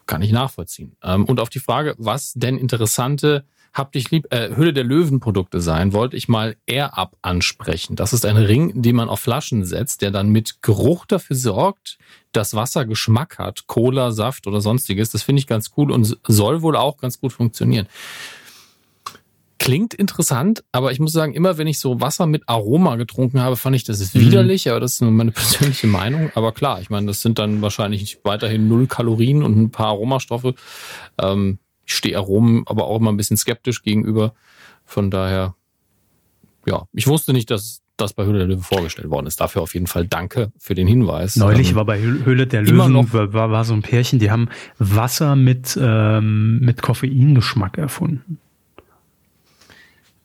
C: Kann ich nachvollziehen. Ähm, und auf die Frage, was denn interessante hab dich lieb, äh, Höhle der Löwen Produkte sein, wollte ich mal Air Up ansprechen. Das ist ein Ring, den man auf Flaschen setzt, der dann mit Geruch dafür sorgt, dass Wasser Geschmack hat, Cola, Saft oder sonstiges. Das finde ich ganz cool und soll wohl auch ganz gut funktionieren. Klingt interessant, aber ich muss sagen, immer wenn ich so Wasser mit Aroma getrunken habe, fand ich, das ist mhm. widerlich, aber das ist nur meine persönliche Meinung. Aber klar, ich meine, das sind dann wahrscheinlich weiterhin null Kalorien und ein paar Aromastoffe. Ähm, ich stehe Aromen aber auch immer ein bisschen skeptisch gegenüber. Von daher, ja, ich wusste nicht, dass das bei Höhle der Löwen vorgestellt worden ist. Dafür auf jeden Fall danke für den Hinweis.
B: Neulich ähm, war bei Höhle der Löwen war, war so ein Pärchen, die haben Wasser mit, ähm, mit Koffeingeschmack erfunden.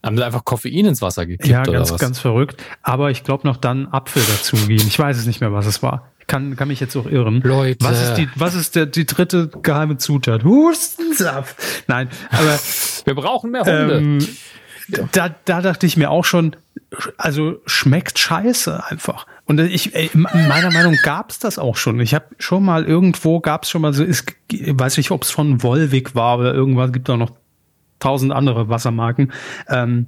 C: Haben sie einfach Koffein ins Wasser gekippt?
B: Ja, ganz, ganz verrückt. Aber ich glaube noch dann Apfel dazugeben. Ich weiß es nicht mehr, was es war kann, kann mich jetzt auch irren.
C: Leute.
B: Was ist die, was ist der, die dritte geheime Zutat? Hustensaft. Nein, aber.
C: Wir brauchen mehr Hunde. Ähm,
B: da, da dachte ich mir auch schon, also schmeckt scheiße einfach. Und ich, meiner Meinung gab's das auch schon. Ich habe schon mal irgendwo gab's schon mal so, ist, weiß nicht, ob es von Volvic war oder irgendwas, gibt auch noch tausend andere Wassermarken. Ähm,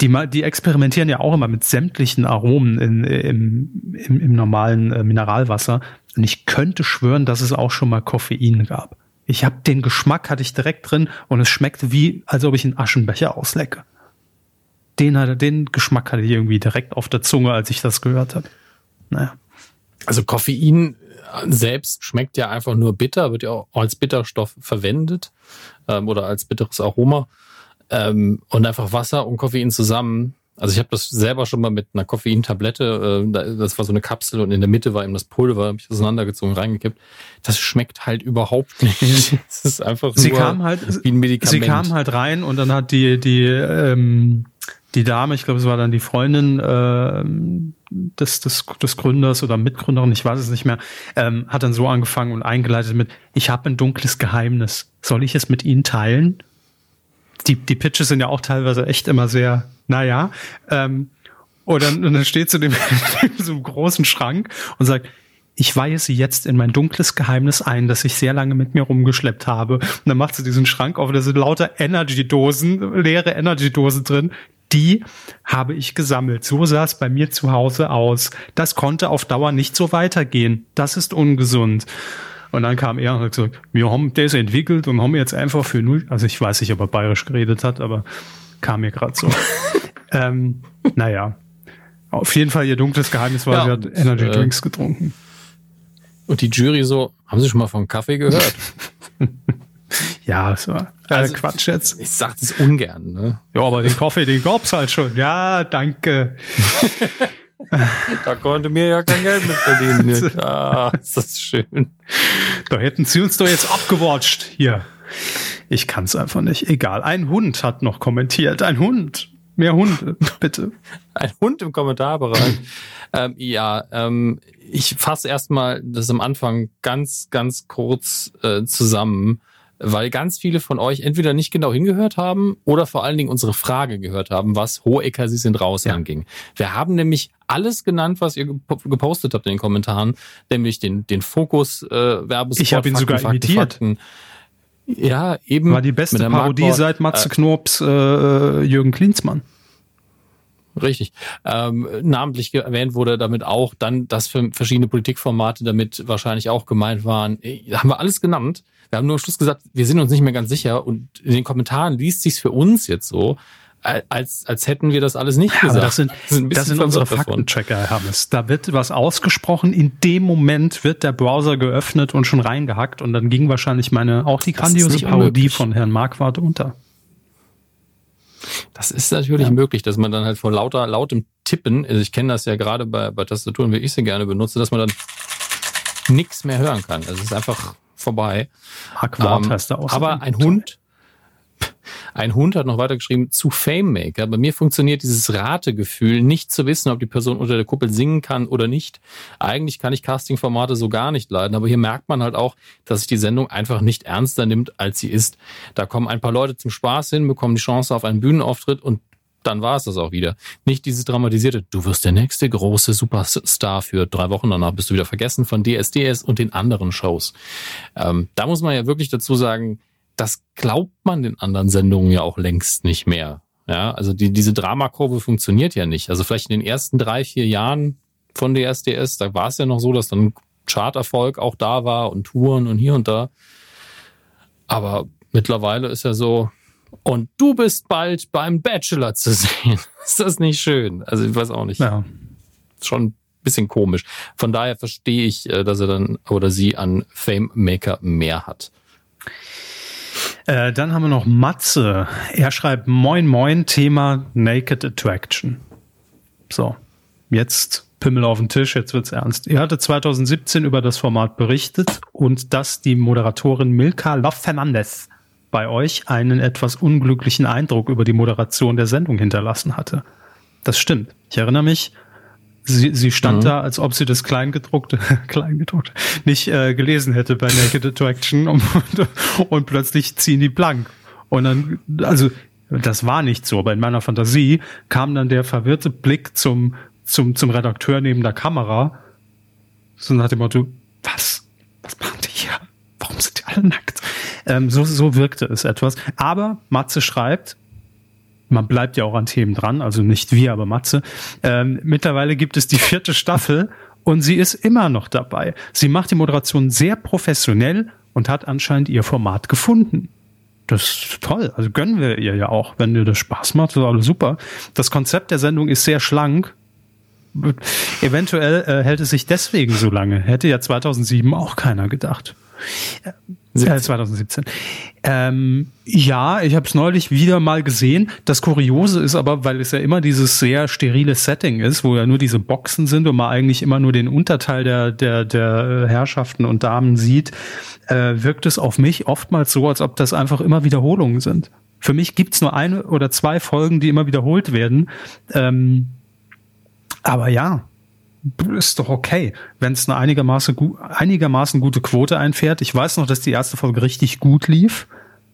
B: die, die experimentieren ja auch immer mit sämtlichen Aromen in, im, im, im normalen äh, Mineralwasser. Und ich könnte schwören, dass es auch schon mal Koffein gab. Ich habe den Geschmack hatte ich direkt drin und es schmeckte wie, als ob ich einen Aschenbecher auslecke. Den, den Geschmack hatte ich irgendwie direkt auf der Zunge, als ich das gehört habe. Naja.
C: Also Koffein selbst schmeckt ja einfach nur bitter, wird ja auch als Bitterstoff verwendet ähm, oder als bitteres Aroma. Ähm, und einfach Wasser und Koffein zusammen. Also ich habe das selber schon mal mit einer Koffeintablette, äh, das war so eine Kapsel und in der Mitte war eben das Pulver, habe ich auseinandergezogen, reingekippt. Das schmeckt halt überhaupt nicht.
B: Das ist einfach sie nur kam halt, wie ein Medikament. Sie kam halt rein und dann hat die, die, ähm, die Dame, ich glaube, es war dann die Freundin äh, des, des, des Gründers oder Mitgründerin, ich weiß es nicht mehr, ähm, hat dann so angefangen und eingeleitet mit, ich habe ein dunkles Geheimnis. Soll ich es mit Ihnen teilen? Die, die Pitches sind ja auch teilweise echt immer sehr, naja. Ähm, dann, und dann steht sie dem so großen Schrank und sagt, ich weihe sie jetzt in mein dunkles Geheimnis ein, das ich sehr lange mit mir rumgeschleppt habe. Und dann macht sie diesen Schrank auf, da sind lauter Energy-Dosen, leere Energy-Dosen drin, die habe ich gesammelt. So sah es bei mir zu Hause aus. Das konnte auf Dauer nicht so weitergehen. Das ist ungesund. Und dann kam er und hat gesagt, wir haben das entwickelt und haben jetzt einfach für null, also ich weiß nicht, ob er bayerisch geredet hat, aber kam mir gerade so. ähm, naja, auf jeden Fall ihr dunkles Geheimnis war, ja, sie hat Energy äh, Drinks getrunken.
C: Und die Jury so, haben Sie schon mal von Kaffee gehört?
B: Ja, es war also, Quatsch jetzt.
C: Ich sag das ungern, ne?
B: Ja, aber den Kaffee, den gab's halt schon. Ja, danke.
C: da konnte mir ja kein Geld mit verdienen. Ah, ist das schön.
B: Da hätten sie uns doch jetzt abgewatscht. Hier. Ich kann's einfach nicht. Egal. Ein Hund hat noch kommentiert. Ein Hund. Mehr Hunde, bitte.
C: Ein Hund im Kommentarbereich. ähm, ja, ähm, ich fasse erstmal das am Anfang ganz, ganz kurz äh, zusammen weil ganz viele von euch entweder nicht genau hingehört haben oder vor allen Dingen unsere Frage gehört haben, was Hohecker Sie sind raus ja. anging. Wir haben nämlich alles genannt, was ihr gepostet habt in den Kommentaren, nämlich den, den Fokus äh, Werbespot.
B: Ich habe ihn sogar Fakten, imitiert. Fakten.
C: Ja, eben.
B: War die beste Parodie Marktwort, seit Matze äh, Knorps äh, Jürgen Klinsmann.
C: Richtig. Ähm, namentlich erwähnt wurde damit auch dann, dass für verschiedene Politikformate damit wahrscheinlich auch gemeint waren. Äh, haben wir alles genannt. Wir haben nur am Schluss gesagt, wir sind uns nicht mehr ganz sicher und in den Kommentaren liest sich's für uns jetzt so, als, als hätten wir das alles nicht gesagt.
B: das sind, das sind, das sind unsere Faktenchecker, Hermes. Da wird was ausgesprochen, in dem Moment wird der Browser geöffnet und schon reingehackt und dann ging wahrscheinlich meine, auch die grandiose Parodie unmöglich. von Herrn Marquardt unter.
C: Das ist natürlich ja. möglich, dass man dann halt vor lauter, lautem Tippen, also ich kenne das ja gerade bei, bei Tastaturen, wie ich sie gerne benutze, dass man dann nichts mehr hören kann. Also es ist einfach vorbei.
B: Marquardt ähm, heißt auch.
C: Aber ein Hund, ein Hund hat noch weiter geschrieben zu Fame Maker. Bei mir funktioniert dieses Rategefühl, nicht zu wissen, ob die Person unter der Kuppel singen kann oder nicht. Eigentlich kann ich Castingformate so gar nicht leiden, aber hier merkt man halt auch, dass sich die Sendung einfach nicht ernster nimmt, als sie ist. Da kommen ein paar Leute zum Spaß hin, bekommen die Chance auf einen Bühnenauftritt und dann war es das auch wieder. Nicht dieses dramatisierte, du wirst der nächste große Superstar für drei Wochen, danach bist du wieder vergessen von DSDS und den anderen Shows. Ähm, da muss man ja wirklich dazu sagen, das glaubt man den anderen Sendungen ja auch längst nicht mehr. Ja, also die, diese Dramakurve funktioniert ja nicht. Also vielleicht in den ersten drei, vier Jahren von DSDS, da war es ja noch so, dass dann Charterfolg auch da war und Touren und hier und da. Aber mittlerweile ist ja so, und du bist bald beim Bachelor zu sehen. ist das nicht schön? Also ich weiß auch nicht. Ja. Schon ein bisschen komisch. Von daher verstehe ich, äh, dass er dann oder sie an Fame Maker mehr hat.
B: Äh, dann haben wir noch Matze. Er schreibt Moin Moin Thema Naked Attraction. So, jetzt Pimmel auf den Tisch, jetzt wird's ernst. Er hatte 2017 über das Format berichtet und dass die Moderatorin Milka Love Fernandez bei euch einen etwas unglücklichen Eindruck über die Moderation der Sendung hinterlassen hatte. Das stimmt. Ich erinnere mich, sie, sie stand mhm. da, als ob sie das Kleingedruckte, Kleingedruckte nicht äh, gelesen hätte bei Naked Attraction und, und plötzlich ziehen die blank. Und dann, also das war nicht so, aber in meiner Fantasie kam dann der verwirrte Blick zum, zum, zum Redakteur neben der Kamera. So nach dem Motto, was? Was machen die hier? Warum sind die alle nackt? Ähm, so, so wirkte es etwas. Aber Matze schreibt, man bleibt ja auch an Themen dran, also nicht wir, aber Matze. Ähm, mittlerweile gibt es die vierte Staffel und sie ist immer noch dabei. Sie macht die Moderation sehr professionell und hat anscheinend ihr Format gefunden. Das ist toll. Also gönnen wir ihr ja auch, wenn ihr das Spaß macht, ist alles super. Das Konzept der Sendung ist sehr schlank. Eventuell äh, hält es sich deswegen so lange. Hätte ja 2007 auch keiner gedacht. 17. 2017. Ähm, ja, ich habe es neulich wieder mal gesehen. Das Kuriose ist aber, weil es ja immer dieses sehr sterile Setting ist, wo ja nur diese Boxen sind und man eigentlich immer nur den Unterteil der, der, der Herrschaften und Damen sieht, äh, wirkt es auf mich oftmals so, als ob das einfach immer Wiederholungen sind. Für mich gibt's nur eine oder zwei Folgen, die immer wiederholt werden. Ähm, aber ja, ist doch okay, wenn es eine einigermaßen, einigermaßen gute Quote einfährt. Ich weiß noch, dass die erste Folge richtig gut lief,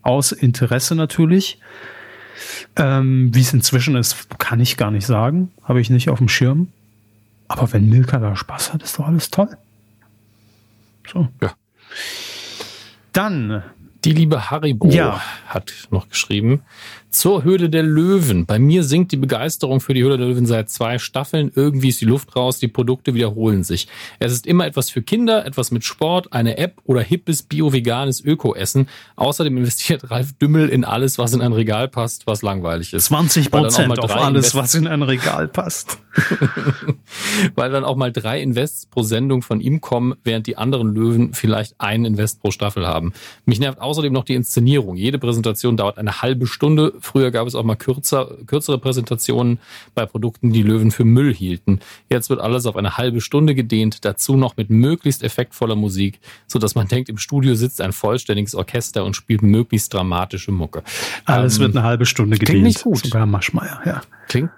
B: aus Interesse natürlich. Ähm, Wie es inzwischen ist, kann ich gar nicht sagen, habe ich nicht auf dem Schirm. Aber wenn Milka da Spaß hat, ist doch alles toll. So. Ja. Dann.
C: Die liebe Haribo ja. hat noch geschrieben, zur Höhle der Löwen. Bei mir sinkt die Begeisterung für die Höhle der Löwen seit zwei Staffeln. Irgendwie ist die Luft raus, die Produkte wiederholen sich. Es ist immer etwas für Kinder, etwas mit Sport, eine App oder hippes bio-veganes Öko-Essen. Außerdem investiert Ralf Dümmel in alles, was in ein Regal passt, was langweilig ist.
B: 20 Prozent auf alles, was in ein Regal passt.
C: Weil dann auch mal drei Invests pro Sendung von ihm kommen, während die anderen Löwen vielleicht einen Invest pro Staffel haben. Mich nervt außerdem noch die Inszenierung. Jede Präsentation dauert eine halbe Stunde Früher gab es auch mal kürzer, kürzere Präsentationen bei Produkten, die Löwen für Müll hielten. Jetzt wird alles auf eine halbe Stunde gedehnt, dazu noch mit möglichst effektvoller Musik, so dass man denkt, im Studio sitzt ein vollständiges Orchester und spielt möglichst dramatische Mucke.
B: Alles ähm, wird eine halbe Stunde gedehnt.
C: Klingt nicht gut.
B: Sogar Maschmeier, ja.
C: Klingt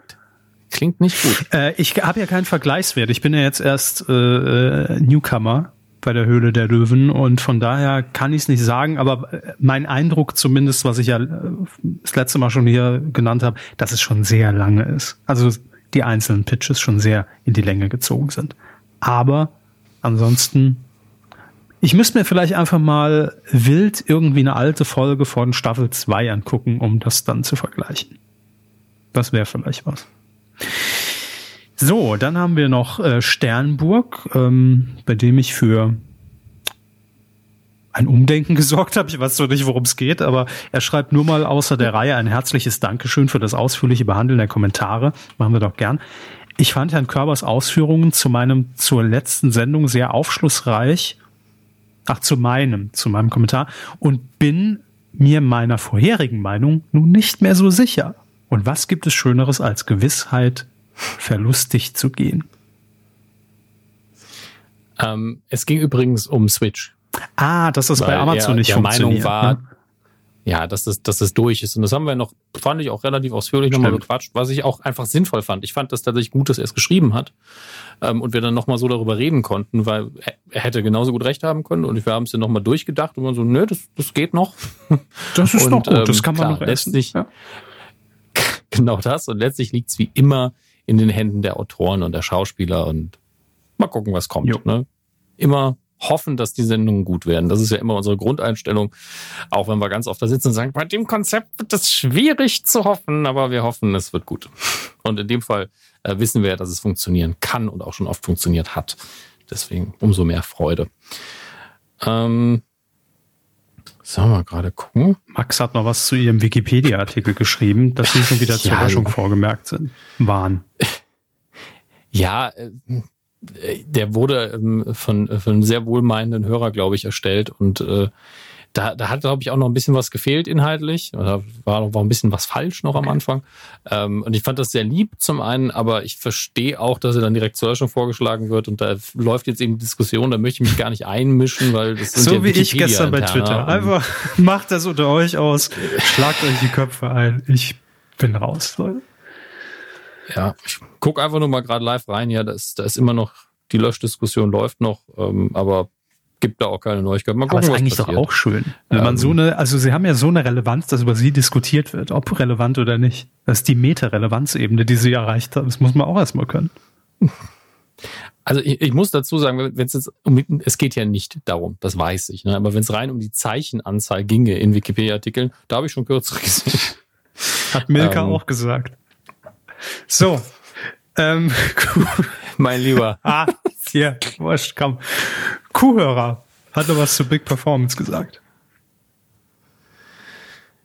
C: klingt nicht gut.
B: Äh, ich habe ja keinen Vergleichswert. Ich bin ja jetzt erst äh, Newcomer bei der Höhle der Löwen und von daher kann ich es nicht sagen, aber äh, mein Eindruck zumindest, was ich ja äh, das letzte Mal schon hier genannt habe, dass es schon sehr lange ist. Also die einzelnen Pitches schon sehr in die Länge gezogen sind. Aber ansonsten, ich müsste mir vielleicht einfach mal wild irgendwie eine alte Folge von Staffel 2 angucken, um das dann zu vergleichen. Das wäre vielleicht was. So, dann haben wir noch äh, Sternburg, ähm, bei dem ich für ein Umdenken gesorgt habe. Ich weiß so nicht, worum es geht, aber er schreibt nur mal außer der Reihe ein herzliches Dankeschön für das ausführliche Behandeln der Kommentare. Machen wir doch gern. Ich fand Herrn Körbers Ausführungen zu meinem zur letzten Sendung sehr aufschlussreich. Ach, zu meinem, zu meinem Kommentar und bin mir meiner vorherigen Meinung nun nicht mehr so sicher. Und was gibt es Schöneres als Gewissheit verlustig zu gehen.
C: Ähm, es ging übrigens um Switch.
B: Ah, dass das bei Amazon er, nicht der funktioniert. Meinung war, ne?
C: ja, dass das, dass das durch ist. Und das haben wir noch, fand ich auch relativ ausführlich nochmal bequatscht, was ich auch einfach sinnvoll fand. Ich fand das tatsächlich gut, dass er es geschrieben hat. Ähm, und wir dann nochmal so darüber reden konnten, weil er hätte genauso gut recht haben können. Und wir haben es dann nochmal durchgedacht und man so, nö, das, das geht noch.
B: Das ist und, noch gut, das ähm, kann man klar, noch
C: essen. Letztlich, ja. Genau das. Und letztlich liegt es wie immer in den Händen der Autoren und der Schauspieler und mal gucken, was kommt. Ne? Immer hoffen, dass die Sendungen gut werden. Das ist ja immer unsere Grundeinstellung. Auch wenn wir ganz oft da sitzen und sagen, bei dem Konzept wird es schwierig zu hoffen, aber wir hoffen, es wird gut. Und in dem Fall äh, wissen wir ja, dass es funktionieren kann und auch schon oft funktioniert hat. Deswegen umso mehr Freude. Ähm, Sollen wir gerade gucken?
B: Max hat noch was zu ihrem Wikipedia-Artikel geschrieben, dass sie schon wieder zur ja, Löschung vorgemerkt sind. Waren.
C: Ja, äh, der wurde ähm, von, von einem sehr wohlmeinenden Hörer, glaube ich, erstellt und äh, da, da hat, glaube ich, auch noch ein bisschen was gefehlt inhaltlich. Da war, war ein bisschen was falsch noch am Anfang. Ähm, und ich fand das sehr lieb zum einen, aber ich verstehe auch, dass er dann direkt zur Löschung vorgeschlagen wird. Und da läuft jetzt eben Diskussion, da möchte ich mich gar nicht einmischen, weil das
B: sind So ja wie ich gestern bei Twitter. Einfach macht das unter euch aus, schlagt euch die Köpfe ein. Ich bin raus, Leute.
C: Ja, ich guck einfach nur mal gerade live rein. Ja, da ist, da ist immer noch, die Löschdiskussion läuft noch, ähm, aber gibt da auch keine Neuigkeiten.
B: Mal gucken, Aber ist eigentlich passiert. doch auch schön. Wenn ähm, man so eine, also sie haben ja so eine Relevanz, dass über sie diskutiert wird, ob relevant oder nicht. Das ist die Meta-Relevanzebene, die sie erreicht haben. Das muss man auch erstmal können.
C: Also ich, ich muss dazu sagen, wenn es jetzt um, es geht ja nicht darum, das weiß ich, ne? aber wenn es rein um die Zeichenanzahl ginge in Wikipedia-Artikeln, da habe ich schon kürzere gesehen.
B: Hat Milka ähm, auch gesagt. So. Ähm,
C: mein Lieber.
B: ah, hier, wurscht, komm. Kuhhörer hat noch was zu Big Performance gesagt.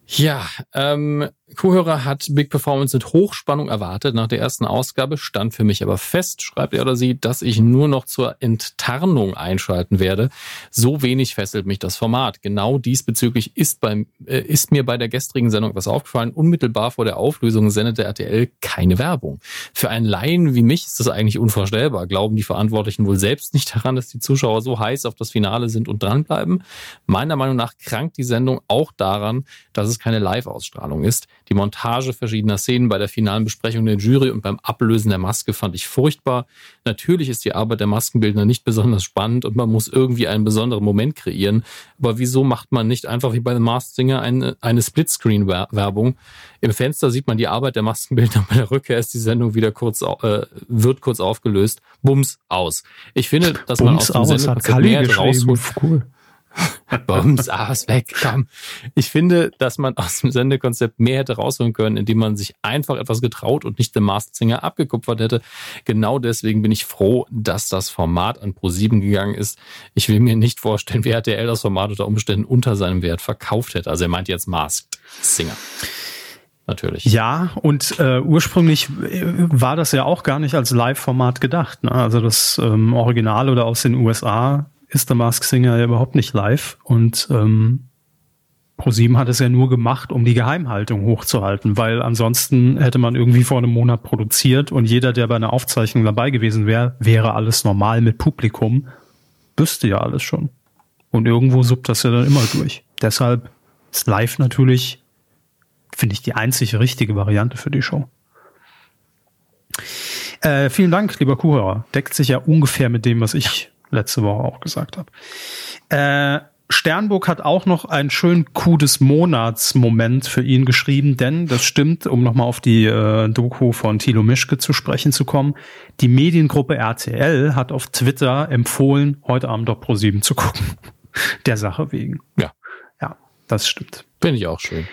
C: Ja, ähm, Kuhhörer hat Big Performance mit Hochspannung erwartet. Nach der ersten Ausgabe stand für mich aber fest, schreibt er oder sie, dass ich nur noch zur Enttarnung einschalten werde. So wenig fesselt mich das Format. Genau diesbezüglich ist, beim, äh, ist mir bei der gestrigen Sendung was aufgefallen. Unmittelbar vor der Auflösung sendete RTL keine Werbung. Für einen Laien wie mich ist das eigentlich unvorstellbar. Glauben die Verantwortlichen wohl selbst nicht daran, dass die Zuschauer so heiß auf das Finale sind und dranbleiben? Meiner Meinung nach krankt die Sendung auch daran, dass es keine Live-Ausstrahlung ist. Die Montage verschiedener Szenen bei der finalen Besprechung der Jury und beim Ablösen der Maske fand ich furchtbar. Natürlich ist die Arbeit der Maskenbildner nicht besonders spannend und man muss irgendwie einen besonderen Moment kreieren. Aber wieso macht man nicht einfach wie bei The Masked Singer eine, eine Splitscreen-Werbung? Im Fenster sieht man die Arbeit der Maskenbildner. Bei der Rückkehr ist die Sendung wieder kurz, äh, wird kurz aufgelöst. Bums, aus. Ich finde, dass
B: Bums
C: man aus dem Sendekonzept mehr rausholt.
B: Cool.
C: Bums, aus, weg, komm. Ich finde, dass man aus dem Sendekonzept mehr hätte rausholen können, indem man sich einfach etwas getraut und nicht den Masked Singer abgekupfert hätte. Genau deswegen bin ich froh, dass das Format an Pro7 gegangen ist. Ich will mir nicht vorstellen, wie RTL das Format unter Umständen unter seinem Wert verkauft hätte. Also er meint jetzt Masked Singer natürlich.
B: Ja, und äh, ursprünglich äh, war das ja auch gar nicht als Live-Format gedacht. Ne? Also das ähm, Original oder aus den USA ist der Mask Singer ja überhaupt nicht live und ähm, ProSieben hat es ja nur gemacht, um die Geheimhaltung hochzuhalten, weil ansonsten hätte man irgendwie vor einem Monat produziert und jeder, der bei einer Aufzeichnung dabei gewesen wäre, wäre alles normal mit Publikum, wüsste ja alles schon. Und irgendwo suppt das ja dann immer durch. Deshalb ist live natürlich, finde ich, die einzig richtige Variante für die Show. Äh, vielen Dank, lieber Kuhhörer. Deckt sich ja ungefähr mit dem, was ich letzte Woche auch gesagt habe. Äh, Sternburg hat auch noch einen schönen Coup des Monats-Moment für ihn geschrieben, denn das stimmt, um nochmal auf die äh, Doku von Thilo Mischke zu sprechen zu kommen. Die Mediengruppe RTL hat auf Twitter empfohlen, heute Abend doch Pro7 zu gucken. Der Sache wegen.
C: Ja.
B: Ja, das stimmt.
C: Finde ich auch schön.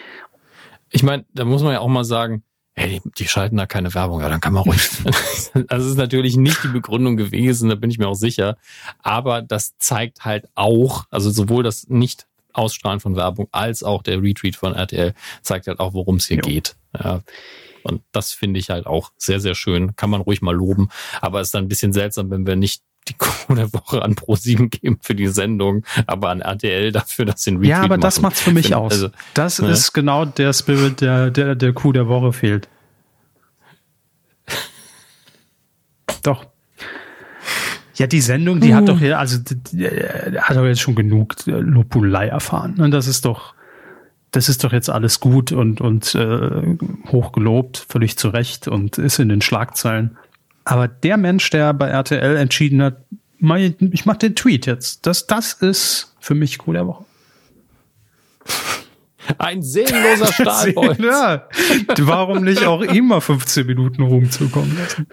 C: Ich meine, da muss man ja auch mal sagen, hey, die, die schalten da keine Werbung, ja, dann kann man ruhig. also es ist natürlich nicht die Begründung gewesen, da bin ich mir auch sicher. Aber das zeigt halt auch, also sowohl das nicht Ausstrahlen von Werbung als auch der Retweet von RTL zeigt halt auch, worum es hier jo. geht. Ja. Und das finde ich halt auch sehr, sehr schön. Kann man ruhig mal loben. Aber es ist dann ein bisschen seltsam, wenn wir nicht die Kuh der Woche an Pro7 geben für die Sendung, aber an RTL dafür, dass sie
B: einen Retweet Ja, aber das macht's für mich aus. Also, das ne? ist genau der Spirit, der, der, der Kuh der Woche fehlt. Doch. Ja, die Sendung, die uh. hat doch ja, also die, die, hat doch jetzt schon genug Lopulei erfahren. Und ne? das ist doch, das ist doch jetzt alles gut und, und äh, hochgelobt, völlig zu Recht und ist in den Schlagzeilen. Aber der Mensch, der bei RTL entschieden hat, ich mach den Tweet jetzt, das, das ist für mich cool der Woche.
C: Ein seelenloser Stahlbold.
B: ja, warum nicht auch immer 15 Minuten rumzukommen lassen?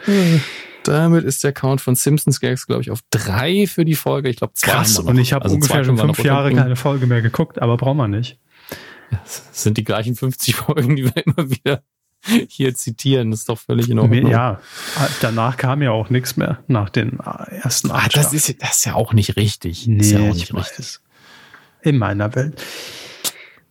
C: Damit ist der Count von Simpsons Gags, glaube ich, auf drei für die Folge. Ich glaube, zwei.
B: Krass, und ich habe also ungefähr schon fünf Jahre keine Folge mehr geguckt, aber braucht man nicht.
C: Das sind die gleichen 50 Folgen, die wir immer wieder hier zitieren. Das ist doch völlig in Ordnung.
B: Ja, danach kam ja auch nichts mehr nach den ersten
C: ah, acht das ist, das ist ja auch nicht richtig.
B: Nee,
C: ja
B: auch nicht richtig. In meiner Welt.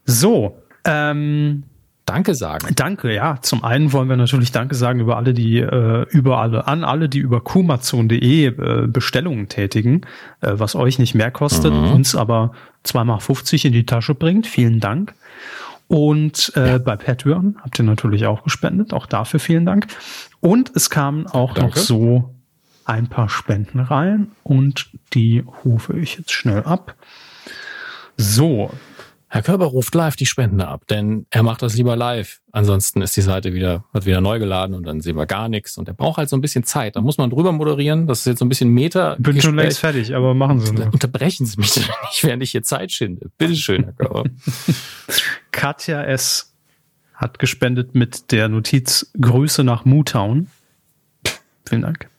B: So, ähm,
C: Danke sagen.
B: Danke, ja. Zum einen wollen wir natürlich Danke sagen über alle, die äh, über alle, an alle, die über kumazon.de äh, Bestellungen tätigen, äh, was euch nicht mehr kostet, mhm. uns aber zweimal 50 in die Tasche bringt. Vielen Dank. Und äh, ja. bei Patreon habt ihr natürlich auch gespendet. Auch dafür vielen Dank. Und es kamen auch Danke. noch so ein paar Spenden rein und die rufe ich jetzt schnell ab. So,
C: Herr Körber ruft live die Spende ab, denn er macht das lieber live. Ansonsten ist die Seite wieder, wird wieder neu geladen und dann sehen wir gar nichts. Und er braucht halt so ein bisschen Zeit. Da muss man drüber moderieren. Das ist jetzt so ein bisschen Meta.
B: Bin schon längst fertig, aber machen Sie
C: nur. Unterbrechen Sie mich nicht, während ich hier Zeit schinde. Bitteschön, Herr Körber.
B: Katja S. hat gespendet mit der Notiz Grüße nach Mootown. Vielen Dank.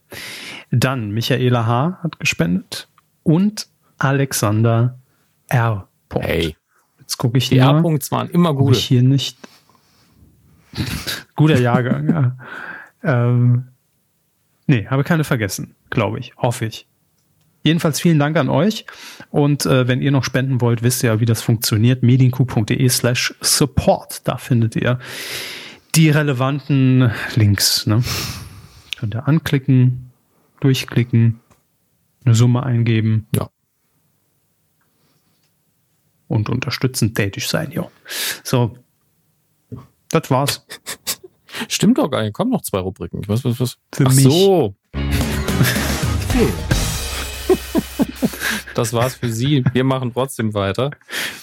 B: Dann Michaela H. hat gespendet und Alexander R.
C: Hey.
B: Jetzt gucke ich
C: Die R-Punkts waren immer gut.
B: Ich hier nicht. Guter Jahrgang, ja. Ähm, nee, habe keine vergessen, glaube ich, hoffe ich. Jedenfalls vielen Dank an euch. Und äh, wenn ihr noch spenden wollt, wisst ihr ja, wie das funktioniert. medienku.de slash support. Da findet ihr die relevanten Links. Ne? Könnt ihr anklicken, durchklicken, eine Summe eingeben.
C: Ja.
B: Und unterstützend tätig sein, ja. So. Das war's.
C: Stimmt doch gar nicht. Kommen noch zwei Rubriken. Weiß, was, was.
B: Für
C: Ach
B: mich.
C: so. Das war's für Sie. Wir machen trotzdem weiter.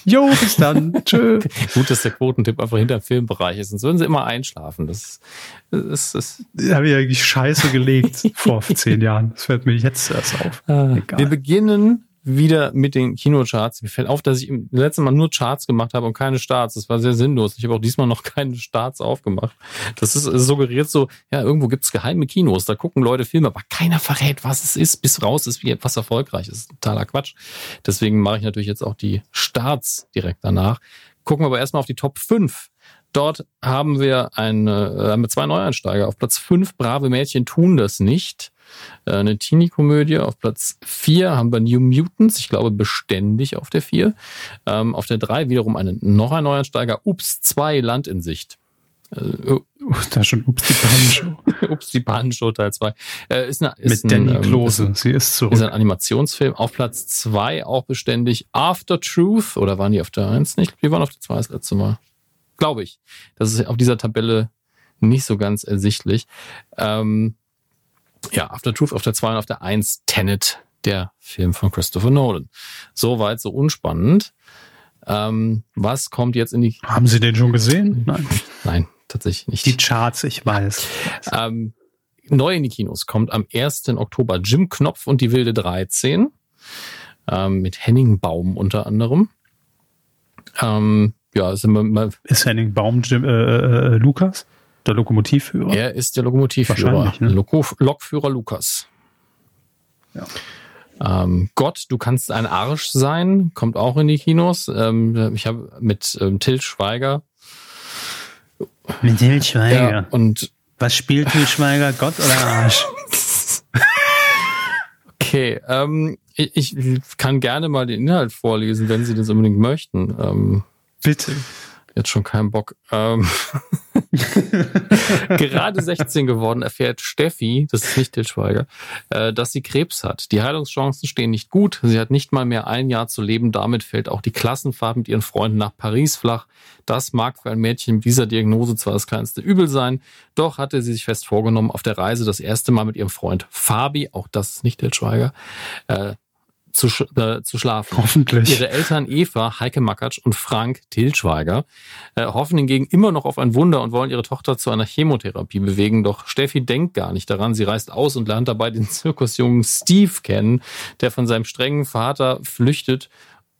B: Jo, bis dann. Tschö.
C: Gut, dass der Quotentipp einfach hinter dem Filmbereich ist. Sonst würden Sie immer einschlafen. Das ist, ist,
B: Da habe ich eigentlich Scheiße gelegt vor zehn Jahren. Das fällt mir jetzt erst auf.
C: Wir
B: Egal.
C: beginnen wieder mit den Kinocharts. Mir fällt auf, dass ich im letzten Mal nur Charts gemacht habe und keine Starts. Das war sehr sinnlos. Ich habe auch diesmal noch keine Starts aufgemacht. Das ist es suggeriert so, ja, irgendwo gibt's geheime Kinos. Da gucken Leute Filme, aber keiner verrät, was es ist, bis raus ist, wie etwas erfolgreich ist. Totaler Quatsch. Deswegen mache ich natürlich jetzt auch die Starts direkt danach. Gucken wir aber erstmal auf die Top 5. Dort haben wir eine, äh, haben wir zwei Neueinsteiger. Auf Platz 5 Brave Mädchen tun das nicht. Äh, Eine Teenie-Komödie. Auf Platz 4 haben wir New Mutants. Ich glaube, beständig auf der 4. Ähm, auf der 3 wiederum einen, noch ein Neueinsteiger. Ups 2 Land in Sicht. Äh,
B: Uh, da schon ups die Banjo.
C: Ups, die Bahnshow Teil 2. Äh, ist eine, ist
B: Mit Danny
C: ein, ähm,
B: Klose. Sie ist
C: Ist
B: zurück.
C: ein Animationsfilm. Auf Platz 2 auch beständig After Truth. Oder waren die auf der 1 nicht? Die waren auf der 2 das letzte Mal. Glaube ich. Das ist auf dieser Tabelle nicht so ganz ersichtlich. Ähm, ja, After Truth auf der 2 und auf der 1 Tenet, der Film von Christopher Nolan. Soweit, so unspannend. Ähm, was kommt jetzt in die...
B: Haben Sie den schon gesehen? Nein.
C: Nein, tatsächlich nicht.
B: Die Charts, ich weiß.
C: Ähm, neu in die Kinos kommt am 1. Oktober Jim Knopf und die wilde 13 ähm, mit Henning Baum unter anderem. Ähm, ja, sind wir mal,
B: Ist Henning Baum Jim, äh, äh, Lukas? Der Lokomotivführer?
C: er ist der Lokomotivführer,
B: ne?
C: Loko Lokführer Lukas.
B: Ja.
C: Ähm, Gott, du kannst ein Arsch sein, kommt auch in die Kinos. Ähm, ich habe mit ähm, Till Schweiger
B: Mit Til
C: ja,
B: Schweiger.
C: und
B: Was spielt Til Schweiger? Gott oder Arsch?
C: Okay, ähm, ich, ich kann gerne mal den Inhalt vorlesen, wenn Sie das unbedingt möchten. Ähm,
B: Bitte.
C: jetzt schon keinen Bock. Gerade 16 geworden erfährt Steffi, das ist nicht Til Schweiger, äh, dass sie Krebs hat. Die Heilungschancen stehen nicht gut. Sie hat nicht mal mehr ein Jahr zu leben. Damit fällt auch die Klassenfahrt mit ihren Freunden nach Paris flach. Das mag für ein Mädchen mit dieser Diagnose zwar das kleinste Übel sein, doch hatte sie sich fest vorgenommen, auf der Reise das erste Mal mit ihrem Freund Fabi, auch das ist nicht Til Schweiger, äh, zu, sch äh, zu schlafen.
B: Hoffentlich.
C: Ihre Eltern Eva, Heike Makatsch und Frank Tilschweiger äh, hoffen hingegen immer noch auf ein Wunder und wollen ihre Tochter zu einer Chemotherapie bewegen. Doch Steffi denkt gar nicht daran. Sie reist aus und lernt dabei den Zirkusjungen Steve kennen, der von seinem strengen Vater flüchtet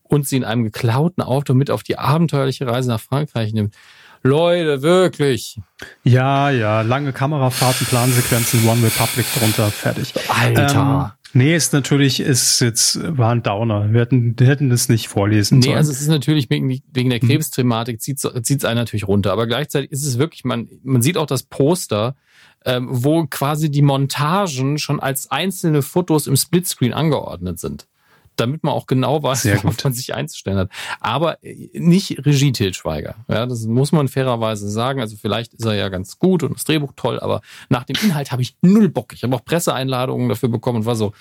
C: und sie in einem geklauten Auto mit auf die abenteuerliche Reise nach Frankreich nimmt. Leute, wirklich.
B: Ja, ja, lange Kamerafahrten, Plansequenzen, One Republic drunter, fertig.
C: Alter.
B: Ähm, nee, ist natürlich, ist jetzt, war ein Downer. Wir hätten, wir hätten das nicht vorlesen
C: Nee,
B: sollen.
C: also es ist natürlich wegen, wegen der Krebsthematik zieht es einen natürlich runter. Aber gleichzeitig ist es wirklich, man, man sieht auch das Poster, ähm, wo quasi die Montagen schon als einzelne Fotos im Splitscreen angeordnet sind. Damit man auch genau weiß, worauf man sich einzustellen hat. Aber äh, nicht Regie Til Schweiger. Ja, das muss man fairerweise sagen. Also vielleicht ist er ja ganz gut und das Drehbuch toll, aber nach dem Inhalt habe ich null Bock. Ich habe auch Presseeinladungen dafür bekommen und war so,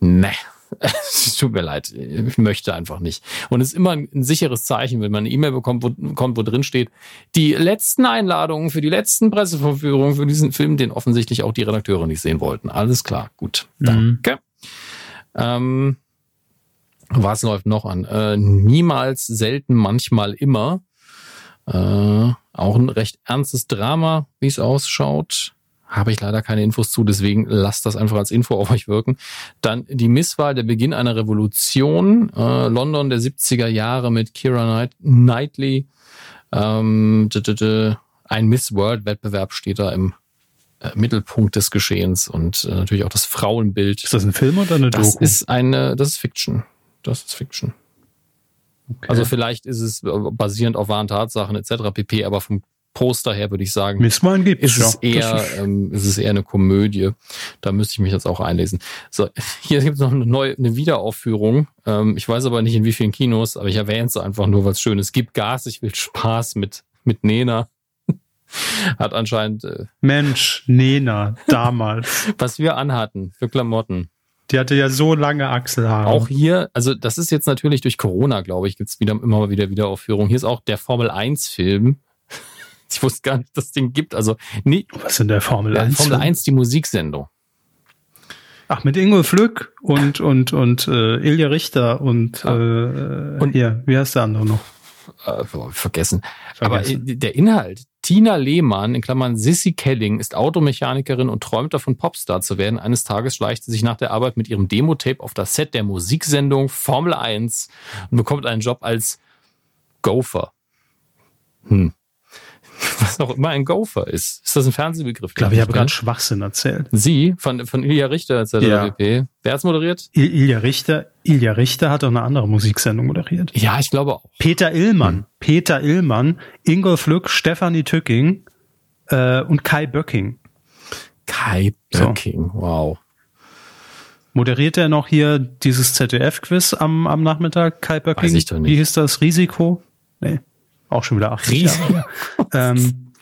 C: ne, es tut mir leid, ich möchte einfach nicht. Und es ist immer ein, ein sicheres Zeichen, wenn man eine E-Mail bekommt, wo, kommt, wo drin steht, die letzten Einladungen für die letzten Presseverführungen für diesen Film, den offensichtlich auch die Redakteure nicht sehen wollten. Alles klar, gut,
B: Mhm.
C: danke. Ähm, was läuft noch an? Äh, niemals, selten, manchmal immer. Äh, auch ein recht ernstes Drama, wie es ausschaut. Habe ich leider keine Infos zu, deswegen lasst das einfach als Info auf euch wirken. Dann die Misswahl, der Beginn einer Revolution. Äh, London der 70er Jahre mit Kira Knight Knightley. Ähm, ein Miss World-Wettbewerb steht da im äh, Mittelpunkt des Geschehens und äh, natürlich auch das Frauenbild.
B: ist das ein Film oder eine
C: Das
B: Doku?
C: ist eine, das ist Fiction. Das ist Fiction.
B: Okay.
C: Also vielleicht ist es äh, basierend auf wahren Tatsachen etc. pp, aber vom Poster her, würde ich sagen. Ist es eher, ähm, ist es eher eine Komödie. Da müsste ich mich jetzt auch einlesen. So, hier gibt es noch eine neue, eine Wiederaufführung. Ähm, ich weiß aber nicht in wie vielen Kinos, aber ich erwähne es einfach nur, was schön ist. Gib Gas, ich will Spaß mit, mit Nena. Hat anscheinend. Äh,
B: Mensch, Nena, damals.
C: was wir anhatten für Klamotten.
B: Die hatte ja so lange Achselhaare.
C: Auch hier, also das ist jetzt natürlich durch Corona, glaube ich, gibt's wieder immer mal wieder Wiederaufführung. Hier ist auch der Formel 1-Film. Ich wusste gar nicht, dass es den gibt. Also nie,
B: Was in der Formel 1?
C: Formel 1, die Musiksendung.
B: Ach, mit Ingo Flück und, und, und äh, Ilja Richter und,
C: Ah.
B: äh,
C: Und-
B: hier, wie heißt der andere noch?
C: Äh, vergessen.
B: Vergessen.
C: Aber der Inhalt. Tina Lehmann, in Klammern Sissy Kelling, ist Automechanikerin und träumt davon, Popstar zu werden. Eines Tages schleicht sie sich nach der Arbeit mit ihrem Demo-Tape auf das Set der Musiksendung Formel 1 und bekommt einen Job als Gopher. Hm. Was auch immer ein Gopher ist. Ist das ein Fernsehbegriff?
B: Ich glaube, ich habe gerade Schwachsinn erzählt.
C: Sie von, von Ilja Richter etc.
B: Ja.
C: pp. Wer hat's moderiert?
B: Il Ilja Richter, Ilja Richter hat auch eine andere Musiksendung moderiert.
C: Ja, ich glaube auch.
B: Peter Illmann,
C: Hm.
B: Peter Illmann, Ingo Flück, Stefanie Tücking äh, und Kai Böcking.
C: Kai
B: So.
C: Böcking. Wow.
B: Moderiert er noch hier dieses ZDF-Quiz am, am Nachmittag, Kai Böcking?
C: Weiß ich doch nicht.
B: Wie hieß das? Risiko? Nee, auch schon wieder 80
C: Risiko.
B: Jahre. ähm,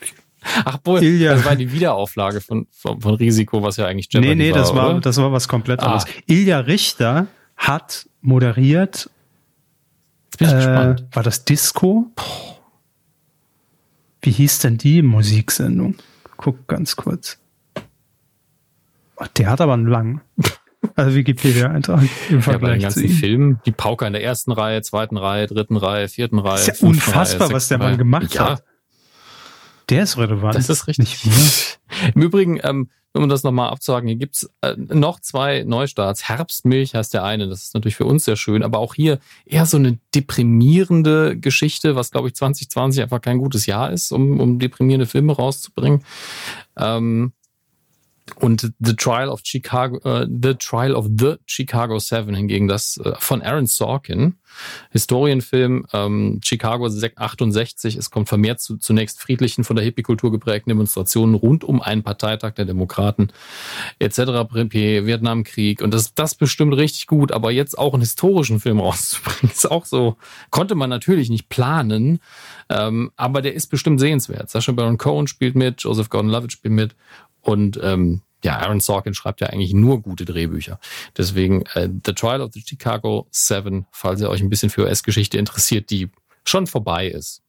C: Ach, wohl,
B: Ilja-
C: das war die Wiederauflage von, von, von Risiko, was ja eigentlich Jeopardy
B: nee, nee, das war,
C: oder?
B: das war was komplett
C: Ah.
B: anderes. Ilja Richter hat moderiert,
C: Jetzt bin ich
B: äh,
C: gespannt.
B: war das Disco? Wie hieß denn die Musiksendung? Guck ganz kurz. Der hat aber einen langen. Also Wikipedia-Eintrag im
C: Ja, bei den
B: Vergleich
C: ganzen. Filmen, die Pauker in der ersten Reihe, zweiten Reihe, dritten Reihe, vierten Reihe.
B: Ist ja unfassbar,
C: Reihe,
B: was der Mann gemacht
C: ja,
B: hat. Der ist relevant.
C: Das ist richtig. Im Übrigen, ähm, um das nochmal abzusagen, hier gibt's äh, noch zwei Neustarts. Herbstmilch heißt der eine, das ist natürlich für uns sehr schön, aber auch hier eher so eine deprimierende Geschichte, was glaube ich 2020 einfach kein gutes Jahr ist, um, um deprimierende Filme rauszubringen. Ähm, und The Trial of Chicago, äh, The Trial of the Chicago Seven hingegen das äh, von Aaron Sorkin, Historienfilm ähm, Chicago 68. Es kommt vermehrt zu zunächst friedlichen, von der Hippie-Kultur geprägten Demonstrationen rund um einen Parteitag der Demokraten etc. pp. Vietnamkrieg und das das bestimmt richtig gut, aber jetzt auch einen historischen Film rauszubringen ist auch so konnte man natürlich nicht planen, ähm, aber der ist bestimmt sehenswert. Sacha Baron Cohen spielt mit, Joseph Gordon-Levitt spielt mit und ähm, ja, Aaron Sorkin schreibt ja eigentlich nur gute Drehbücher. Deswegen äh, The Trial of the Chicago Seven, falls ihr euch ein bisschen für US-Geschichte interessiert, die schon vorbei ist.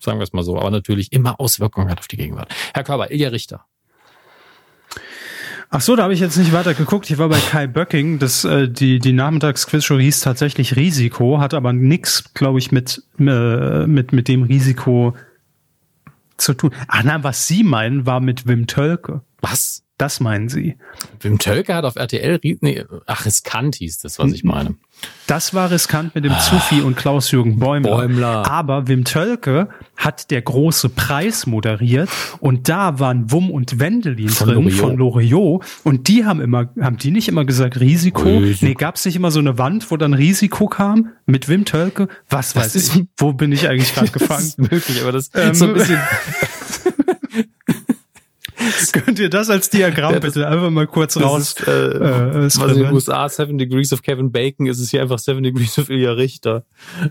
C: Sagen wir es mal so, aber natürlich immer Auswirkungen hat auf die Gegenwart. Herr Körber, Ilja Richter.
B: Ach so, da habe ich jetzt nicht weiter geguckt. Ich war bei Kai Böcking. Das, äh, die, die Nachmittagsquizshow hieß tatsächlich Risiko, hat aber nix, glaube ich, mit, äh, mit, mit dem Risiko zu tun. Ach na, was Sie meinen, war mit Wim Tölke.
C: Was?
B: Das meinen Sie.
C: Wim Tölke hat auf RTL, nee, ach, riskant hieß das, was ich meine.
B: Das war riskant mit dem Zufi und Klaus-Jürgen Bäumler.
C: Bäumler.
B: Aber Wim Tölke hat der große Preis moderiert und da waren Wum und Wendelin
C: Von
B: drin
C: Loriot.
B: von Loriot und die haben immer, haben die nicht immer gesagt Risiko?
C: Risiko.
B: Nee, gab's nicht immer so eine Wand, wo dann Risiko kam mit Wim Tölke? Was weiß
C: ist-
B: ich? Wo bin ich eigentlich gerade
C: Das
B: gefangen?
C: ist möglich, aber das
B: Ähm,
C: ist so ein bisschen.
B: Könnt ihr das als Diagramm
C: Ja, das-
B: bitte einfach mal kurz raus?
C: ist, äh,
B: äh,
C: was in den? USA Seven Degrees of Kevin Bacon ist es hier einfach Seven Degrees of Ilja Richter.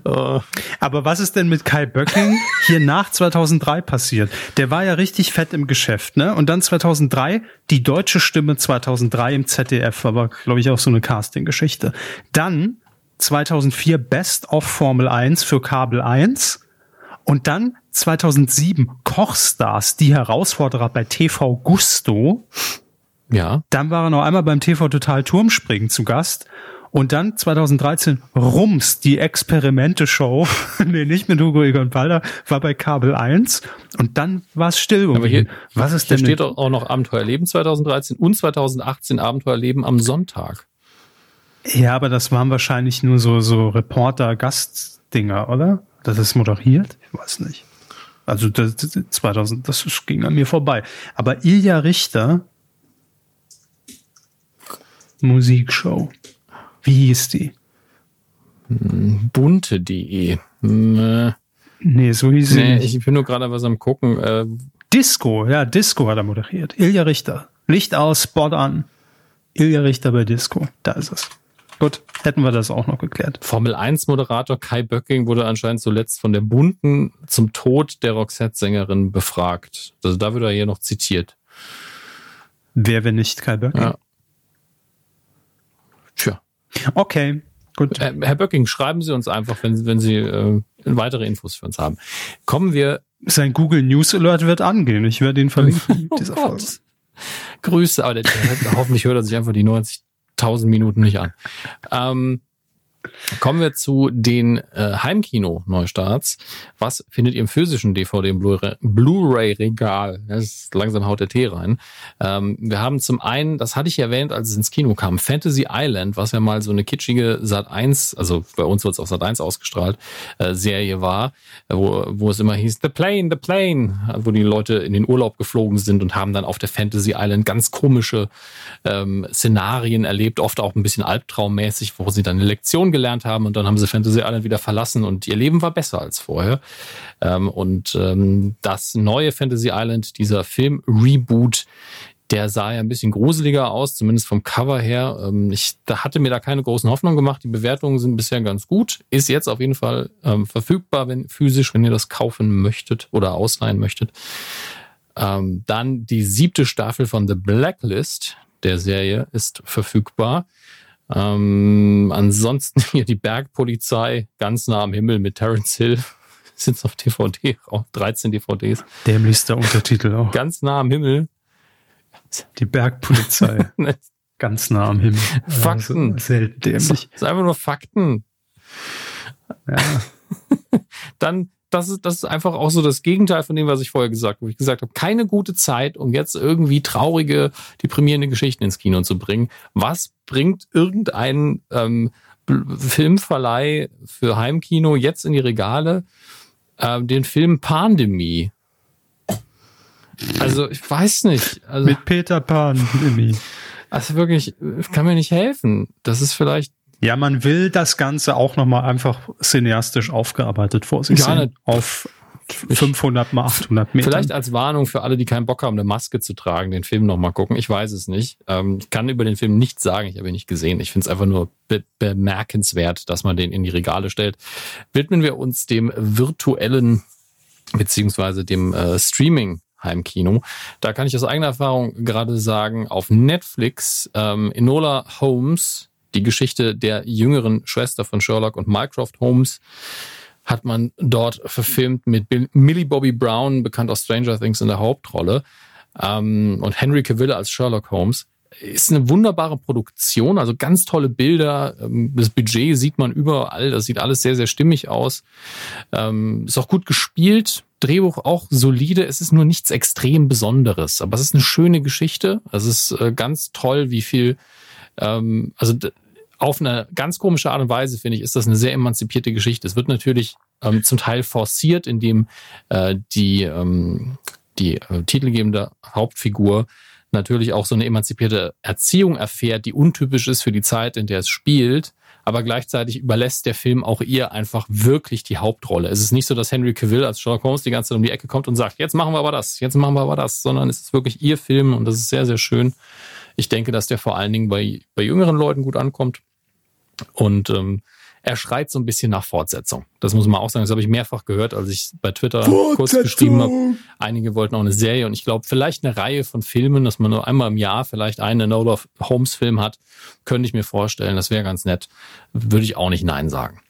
C: Äh,
B: Aber was ist denn mit Kai Böcking hier nach 2003 passiert? Der war ja richtig fett im Geschäft, ne? Und dann 2003 die deutsche Stimme 2003 im ZDF, aber glaube ich auch so eine Casting-Geschichte. Dann 2004 Best of Formel 1 für Kabel 1 und dann 2007 Kochstars, die Herausforderer bei TV Gusto.
C: ja.
B: Dann war er noch einmal beim TV Total Turmspringen zu Gast. Und dann 2013 Rums, die Experimente-Show. nee, nicht mit Hugo Egon Balder, war bei Kabel 1. Und dann war es still um
C: Aber hier.
B: Was ist
C: hier
B: denn
C: steht auch noch Abenteuerleben 2013 und 2018 Abenteuerleben am Sonntag.
B: Ja, aber das waren wahrscheinlich nur so, so Reporter-Gastdinger, oder? Das ist moderiert? Ich weiß nicht. Also das, das 2000, das ging an mir vorbei. Aber Ilja Richter, Musikshow. Wie hieß die?
C: Bunte.de. Hm, äh,
B: Nee, so hieß
C: Nee,
B: sie.
C: ich bin nur gerade was am gucken. Äh,
B: Disco, ja, Disco hat er moderiert. Ilja Richter. Licht aus, Spot an. Ilja Richter bei Disco. Da ist es. Gut, hätten wir das auch noch geklärt.
C: Formel 1 Moderator Kai Böcking wurde anscheinend zuletzt von der Bunten zum Tod der Roxette-Sängerin befragt. Also da wird er hier noch zitiert.
B: Wer, wenn nicht Kai Böcking?
C: Ja. Tja.
B: Okay, gut.
C: Äh, Herr Böcking, schreiben Sie uns einfach, wenn, wenn Sie äh, weitere Infos für uns haben. Kommen wir.
B: Sein Google News Alert wird angehen. Ich werde ihn verlinken.
C: Oh. Grüße, aber der, der, hoffentlich hört er sich einfach die 90.000 Minuten nicht an. Ähm, kommen wir zu den äh, Heimkino-Neustarts. Was findet ihr im physischen DVD Blu-ray- Blu-ray-Regal? Ist langsam haut der Tee rein. Ähm, wir haben zum einen, das hatte ich erwähnt, als es ins Kino kam, Fantasy Island, was ja mal so eine kitschige Sat 1, also bei uns wird es auf Sat 1 ausgestrahlt, äh, Serie war, wo, wo es immer hieß, The Plane, The Plane, wo die Leute in den Urlaub geflogen sind und haben dann auf der Fantasy Island ganz komische ähm, Szenarien erlebt, oft auch ein bisschen albtraummäßig, wo sie dann eine Lektion gelernt haben und dann haben sie Fantasy Island wieder verlassen und ihr Leben war besser als vorher. Ähm, und ähm, das neue Fantasy Island, dieser Film-Reboot, der sah ja ein bisschen gruseliger aus, zumindest vom Cover her. Ähm, ich da hatte mir da keine großen Hoffnungen gemacht. Die Bewertungen sind bisher ganz gut. Ist jetzt auf jeden Fall ähm, verfügbar, wenn physisch, wenn ihr das kaufen möchtet oder ausleihen möchtet. Ähm, dann die siebte Staffel von The Blacklist der Serie ist verfügbar. Ähm, ansonsten hier die Bergpolizei ganz nah am Himmel mit Terence Hill. Sind auf DVD, auch 13 DVDs.
B: Dämlichster Untertitel auch.
C: Ganz nah am Himmel.
B: Die Bergpolizei. Ganz nah am Himmel.
C: Fakten.
B: Also, selten dämlich.
C: Das ist einfach nur Fakten.
B: Ja.
C: Dann, das ist, das ist einfach auch so das Gegenteil von dem, was ich vorher gesagt habe. Wo Ich gesagt habe, keine gute Zeit, um jetzt irgendwie traurige, deprimierende Geschichten ins Kino zu bringen. Was bringt irgendein ähm, Filmverleih für Heimkino jetzt in die Regale? Ähm, den Film Pandemie. Also, ich weiß nicht. Also,
B: Mit Peter Pan. Mimi.
C: also wirklich, kann mir nicht helfen. Das ist vielleicht
B: Ja, man will das Ganze auch nochmal einfach cineastisch aufgearbeitet vor sich
C: Ja,
B: sehen. Auf 500 mal 800 Meter.
C: Vielleicht als Warnung für alle, die keinen Bock haben, eine Maske zu tragen, den Film nochmal gucken. Ich weiß es nicht. Ähm, ich kann über den Film nichts sagen, ich habe ihn nicht gesehen. Ich finde es einfach nur be bemerkenswert, dass man den in die Regale stellt. Widmen wir uns dem virtuellen beziehungsweise dem äh, Streaming. Heimkino. Da kann ich aus eigener Erfahrung gerade sagen, auf Netflix ähm, Enola Holmes, die Geschichte der jüngeren Schwester von Sherlock und Mycroft Holmes, hat man dort verfilmt mit Millie Bobby Brown, bekannt aus Stranger Things in der Hauptrolle, ähm, und Henry Cavill als Sherlock Holmes. Ist eine wunderbare Produktion, also ganz tolle Bilder. ähm, Das Budget sieht man überall, das sieht alles sehr, sehr stimmig aus. Ähm, ist auch gut gespielt, Drehbuch auch solide. Es ist nur nichts extrem Besonderes, aber es ist eine schöne Geschichte. Es ist äh, ganz toll, wie viel, ähm, also auf eine ganz komische Art und Weise, finde ich, ist das eine sehr emanzipierte Geschichte. Es wird natürlich ähm, zum Teil forciert, indem äh, die, ähm, die äh, titelgebende Hauptfigur natürlich auch so eine emanzipierte Erziehung erfährt, die untypisch ist für die Zeit, in der es spielt. Aber gleichzeitig überlässt der Film auch ihr einfach wirklich die Hauptrolle. Es ist nicht so, dass Henry Cavill als Sherlock Holmes die ganze Zeit um die Ecke kommt und sagt, jetzt machen wir aber das, jetzt machen wir aber das, sondern es ist wirklich ihr Film und das ist sehr, sehr schön. Ich denke, dass der vor allen Dingen bei, bei jüngeren Leuten gut ankommt. Und ähm, er schreit so ein bisschen nach Fortsetzung. Das muss man auch sagen. Das habe ich mehrfach gehört, als ich bei Twitter kurz geschrieben habe. Einige wollten auch eine Serie und ich glaube, vielleicht eine Reihe von Filmen, dass man nur einmal im Jahr vielleicht einen Enola Holmes Film hat, könnte ich mir vorstellen. Das wäre ganz nett. Würde ich auch nicht Nein sagen.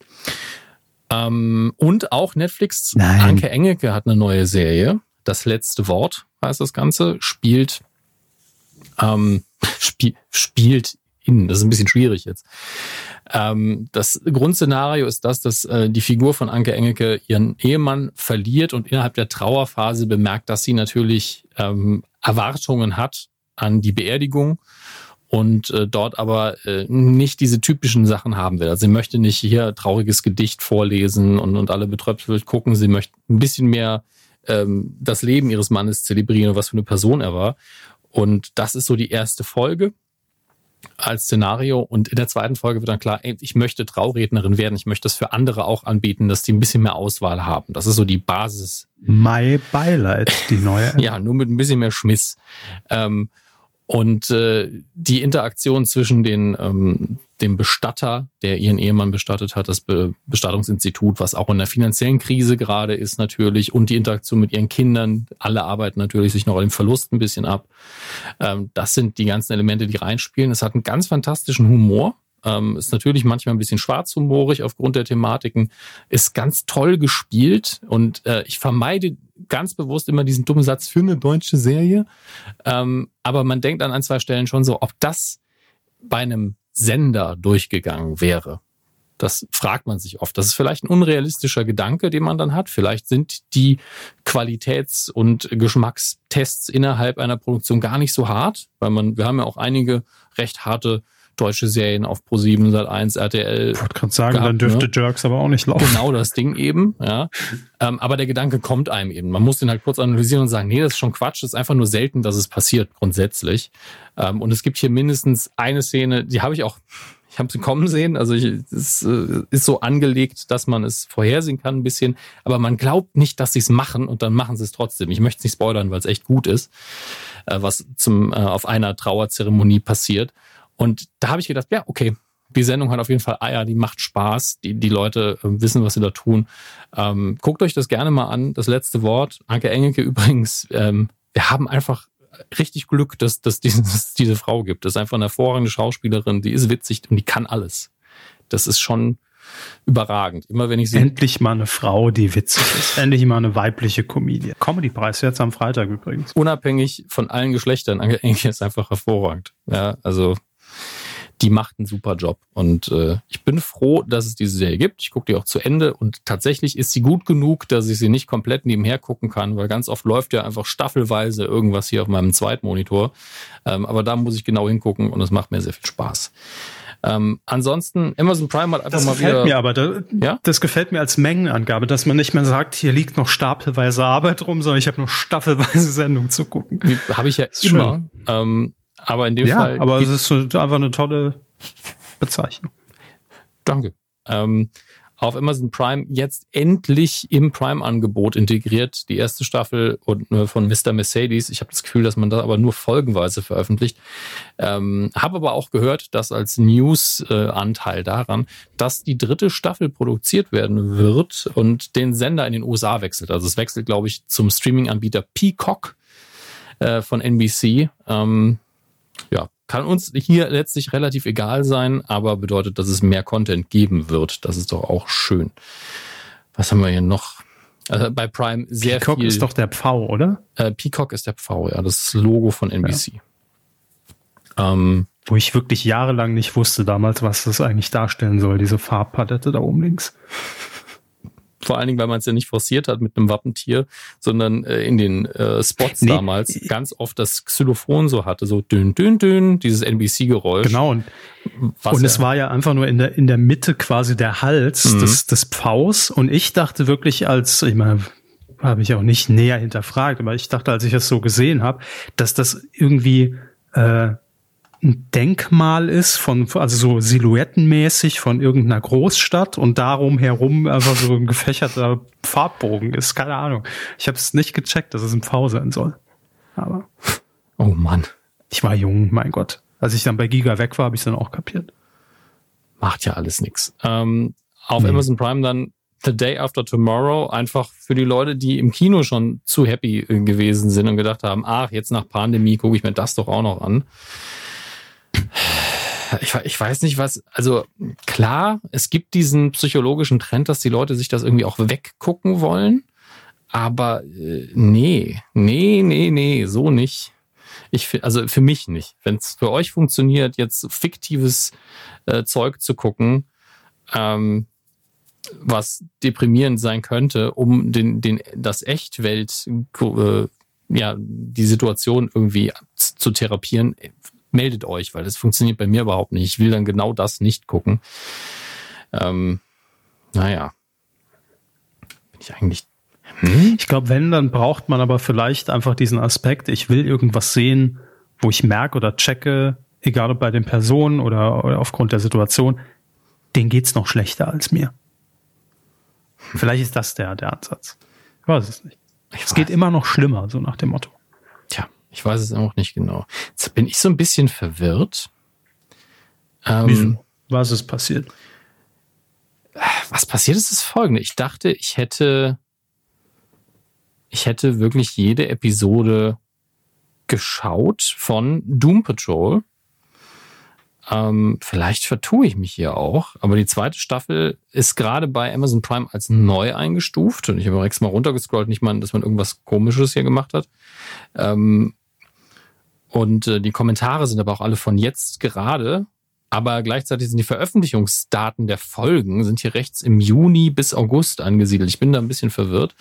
C: Ähm, und auch Netflix,
B: Nein.
C: Anke Engelke hat eine neue Serie. Das letzte Wort heißt das Ganze, spielt, ähm, spie spielt in, das ist ein bisschen schwierig jetzt. Ähm, das Grundszenario ist das, dass äh, die Figur von Anke Engelke ihren Ehemann verliert und innerhalb der Trauerphase bemerkt, dass sie natürlich ähm, Erwartungen hat an die Beerdigung und äh, dort aber äh, nicht diese typischen Sachen haben will. Also sie möchte nicht hier trauriges Gedicht vorlesen und, und alle betröpfelt gucken. Sie möchte ein bisschen mehr ähm, das Leben ihres Mannes zelebrieren und was für eine Person er war. Und das ist so die erste Folge. als Szenario und in der zweiten Folge wird dann klar, ey, ich möchte Traurednerin werden, ich möchte das für andere auch anbieten, dass die ein bisschen mehr Auswahl haben. Das ist so die Basis.
B: My Beileid, die neue.
C: ja, nur mit ein bisschen mehr Schmiss. Ähm, und äh, die Interaktion zwischen den ähm, dem Bestatter, der ihren Ehemann bestattet hat, das Be Bestattungsinstitut, was auch in der finanziellen Krise gerade ist natürlich, und die Interaktion mit ihren Kindern. Alle arbeiten natürlich sich noch an dem Verlust ein bisschen ab. Ähm, das sind die ganzen Elemente, die reinspielen. Es hat einen ganz fantastischen Humor. Ähm, ist natürlich manchmal ein bisschen schwarzhumorig aufgrund der Thematiken, ist ganz toll gespielt und äh, ich vermeide ganz bewusst immer diesen dummen Satz für eine deutsche Serie. Ähm, aber man denkt an ein, zwei Stellen schon so, ob das bei einem Sender durchgegangen wäre. Das fragt man sich oft. Das ist vielleicht ein unrealistischer Gedanke, den man dann hat. Vielleicht sind die Qualitäts- und Geschmackstests innerhalb einer Produktion gar nicht so hart, weil man, wir haben ja auch einige recht harte deutsche Serien auf Pro7, Sat1, RTL.
B: Ich wollte gerade sagen, gehabt, dann dürfte ne? Jerks aber auch nicht laufen.
C: Genau das Ding eben, ja. Ähm, aber der Gedanke kommt einem eben. Man muss den halt kurz analysieren und sagen, nee, das ist schon Quatsch, das ist einfach nur selten, dass es passiert, grundsätzlich. Ähm, und es gibt hier mindestens eine Szene, die habe ich auch, ich habe sie kommen sehen. Also ich, es äh, ist so angelegt, dass man es vorhersehen kann ein bisschen, aber man glaubt nicht, dass sie es machen und dann machen sie es trotzdem. Ich möchte es nicht spoilern, weil es echt gut ist, äh, was zum äh, auf einer Trauerzeremonie passiert. Und da habe ich gedacht, ja, okay, die Sendung hat auf jeden Fall Eier, die macht Spaß, die, die Leute äh, wissen, was sie da tun. Ähm, guckt euch das gerne mal an. Das letzte Wort, Anke Engelke übrigens, ähm, wir haben einfach richtig Glück, dass, dass dieses, diese Frau gibt. Das ist einfach eine hervorragende Schauspielerin, die ist witzig und die kann alles. Das ist schon überragend. Immer wenn ich sie.
B: Endlich mal eine Frau, die witzig ist. Endlich mal eine weibliche Comedian. Comedy-Preis jetzt am Freitag übrigens.
C: Unabhängig von allen Geschlechtern. Anke Engelke ist einfach hervorragend. Ja, also die macht einen super Job. Und äh, ich bin froh, dass es diese Serie gibt. Ich gucke die auch zu Ende und tatsächlich ist sie gut genug, dass ich sie nicht komplett nebenher gucken kann, weil ganz oft läuft ja einfach staffelweise irgendwas hier auf meinem Zweitmonitor. Ähm, aber da muss ich genau hingucken und es macht mir sehr viel Spaß. Ähm, ansonsten, Amazon Prime hat einfach
B: das
C: mal
B: gefällt
C: wieder.
B: Mir aber da, ja? Das gefällt mir als Mengenangabe, dass man nicht mehr sagt, hier liegt noch stapelweise Arbeit rum, sondern ich habe noch staffelweise Sendung zu gucken.
C: Habe ich ja immer. Ähm, aber in dem
B: ja,
C: Fall.
B: Aber es ist einfach eine tolle Bezeichnung.
C: Danke. Ähm, auf Amazon Prime jetzt endlich im Prime-Angebot integriert. Die erste Staffel äh, von Mr. Mercedes. Ich habe das Gefühl, dass man da aber nur folgenweise veröffentlicht. Ähm, habe aber auch gehört, dass als News-Anteil daran, dass die dritte Staffel produziert werden wird und den Sender in den USA wechselt. Also es wechselt, glaube ich, zum Streaming-Anbieter Peacock äh, von NBC. Ähm, ja, kann uns hier letztlich relativ egal sein, aber bedeutet, dass es mehr Content geben wird. Das ist doch auch schön. Was haben wir hier noch? Also bei Prime sehr
B: Peacock
C: viel.
B: ist doch der Pfau, oder?
C: Äh, Peacock ist der Pfau, ja. Das Logo von NBC. Ja. Ähm,
B: Wo ich wirklich jahrelang nicht wusste damals, was das eigentlich darstellen soll, diese Farbpalette da oben links
C: vor allen Dingen, weil man es ja nicht forciert hat mit einem Wappentier, sondern äh, in den äh, Spots nee. damals ganz oft das Xylophon so hatte, so dünn, dünn, dünn, dieses NBC-Geräusch.
B: Genau, und, und es war ja einfach nur in der, in der Mitte quasi der Hals mhm. des, des Pfaus und ich dachte wirklich als, ich meine, habe ich auch nicht näher hinterfragt, aber ich dachte, als ich es so gesehen habe, dass das irgendwie äh, ein Denkmal ist von, also so silhouettenmäßig von irgendeiner Großstadt und darum herum einfach so ein gefächerter Farbbogen ist. Keine Ahnung. Ich habe es nicht gecheckt, dass es ein V sein soll. Aber.
C: Oh Mann.
B: Ich war jung, mein Gott. Als ich dann bei Giga weg war, habe ich dann auch kapiert.
C: Macht ja alles nix. Ähm, auf nee. Amazon Prime dann The Day After Tomorrow einfach für die Leute, die im Kino schon zu happy gewesen sind und gedacht haben, ach, jetzt nach Pandemie gucke ich mir das doch auch noch an ich, ich weiß nicht was, also klar, es gibt diesen psychologischen Trend, dass die Leute sich das irgendwie auch weggucken wollen, aber äh, nee, nee, nee, nee, so nicht. Ich also für mich nicht. Wenn es für euch funktioniert, jetzt fiktives äh, Zeug zu gucken, ähm, was deprimierend sein könnte, um den, den, das Echtwelt, äh, ja, die Situation irgendwie zu therapieren, meldet euch, weil das funktioniert bei mir überhaupt nicht. Ich will dann genau das nicht gucken. Ähm, naja. Bin ich eigentlich.
B: Hm? Ich glaube, wenn, dann braucht man aber vielleicht einfach diesen Aspekt, ich will irgendwas sehen, wo ich merke oder checke, egal ob bei den Personen oder, oder aufgrund der Situation, denen geht's noch schlechter als mir. Vielleicht ist das der, der Ansatz. Ich weiß es nicht. Ich es geht immer noch schlimmer, so nach dem Motto.
C: Ich weiß es auch nicht genau. Jetzt bin ich so ein bisschen verwirrt. Ähm,
B: Wieso? Was ist passiert?
C: Was passiert ist das folgende. Ich dachte, ich hätte, ich hätte wirklich jede Episode geschaut von Doom Patrol. Ähm, vielleicht vertue ich mich hier auch, aber die zweite Staffel ist gerade bei Amazon Prime als neu eingestuft und ich habe extra mal runtergescrollt, nicht mal, dass man irgendwas Komisches hier gemacht hat. Ähm, und äh, die Kommentare sind aber auch alle von jetzt gerade aber gleichzeitig sind die Veröffentlichungsdaten der Folgen sind hier rechts im Juni bis August angesiedelt. Ich bin da ein bisschen verwirrt,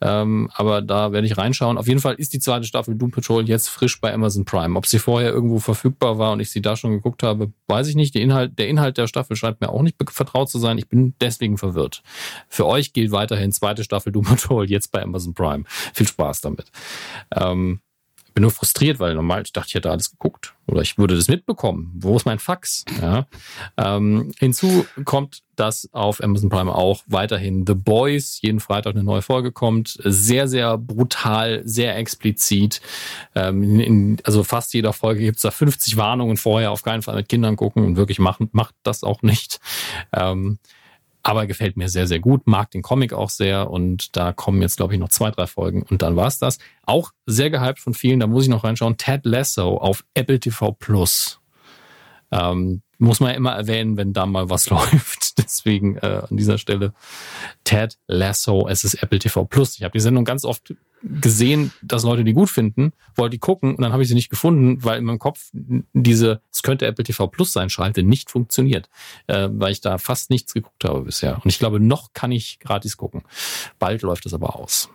C: ähm, aber da werde ich reinschauen. Auf jeden Fall ist die zweite Staffel Doom Patrol jetzt frisch bei Amazon Prime. Ob sie vorher irgendwo verfügbar war und ich sie da schon geguckt habe, weiß ich nicht. Der Inhalt, der Inhalt der Staffel scheint mir auch nicht vertraut zu sein. Ich bin deswegen verwirrt. Für euch gilt weiterhin zweite Staffel Doom Patrol jetzt bei Amazon Prime. Viel Spaß damit. Ähm, bin nur frustriert, weil normal, ich dachte, ich hätte alles geguckt oder ich würde das mitbekommen. Wo ist mein Fax? Ja. Ähm, hinzu kommt, dass auf Amazon Prime auch weiterhin The Boys jeden Freitag eine neue Folge kommt. Sehr, sehr brutal, sehr explizit. Ähm, in, in, also fast jeder Folge gibt es da 50 Warnungen vorher, auf keinen Fall mit Kindern gucken und wirklich machen, macht das auch nicht. Ähm, aber gefällt mir sehr, sehr gut, mag den Comic auch sehr und da kommen jetzt, glaube ich, noch zwei, drei Folgen und dann war's das. Auch sehr gehypt von vielen, da muss ich noch reinschauen, Ted Lasso auf Apple TV Plus. Ähm, muss man ja immer erwähnen, wenn da mal was läuft. Deswegen äh, an dieser Stelle Ted Lasso, es ist Apple TV Plus. Ich habe die Sendung ganz oft gesehen, dass Leute die gut finden, wollte die gucken und dann habe ich sie nicht gefunden, weil in meinem Kopf diese, es könnte Apple TV Plus sein, Schalte nicht funktioniert, äh, weil ich da fast nichts geguckt habe bisher. Und ich glaube, noch kann ich gratis gucken. Bald läuft es aber aus.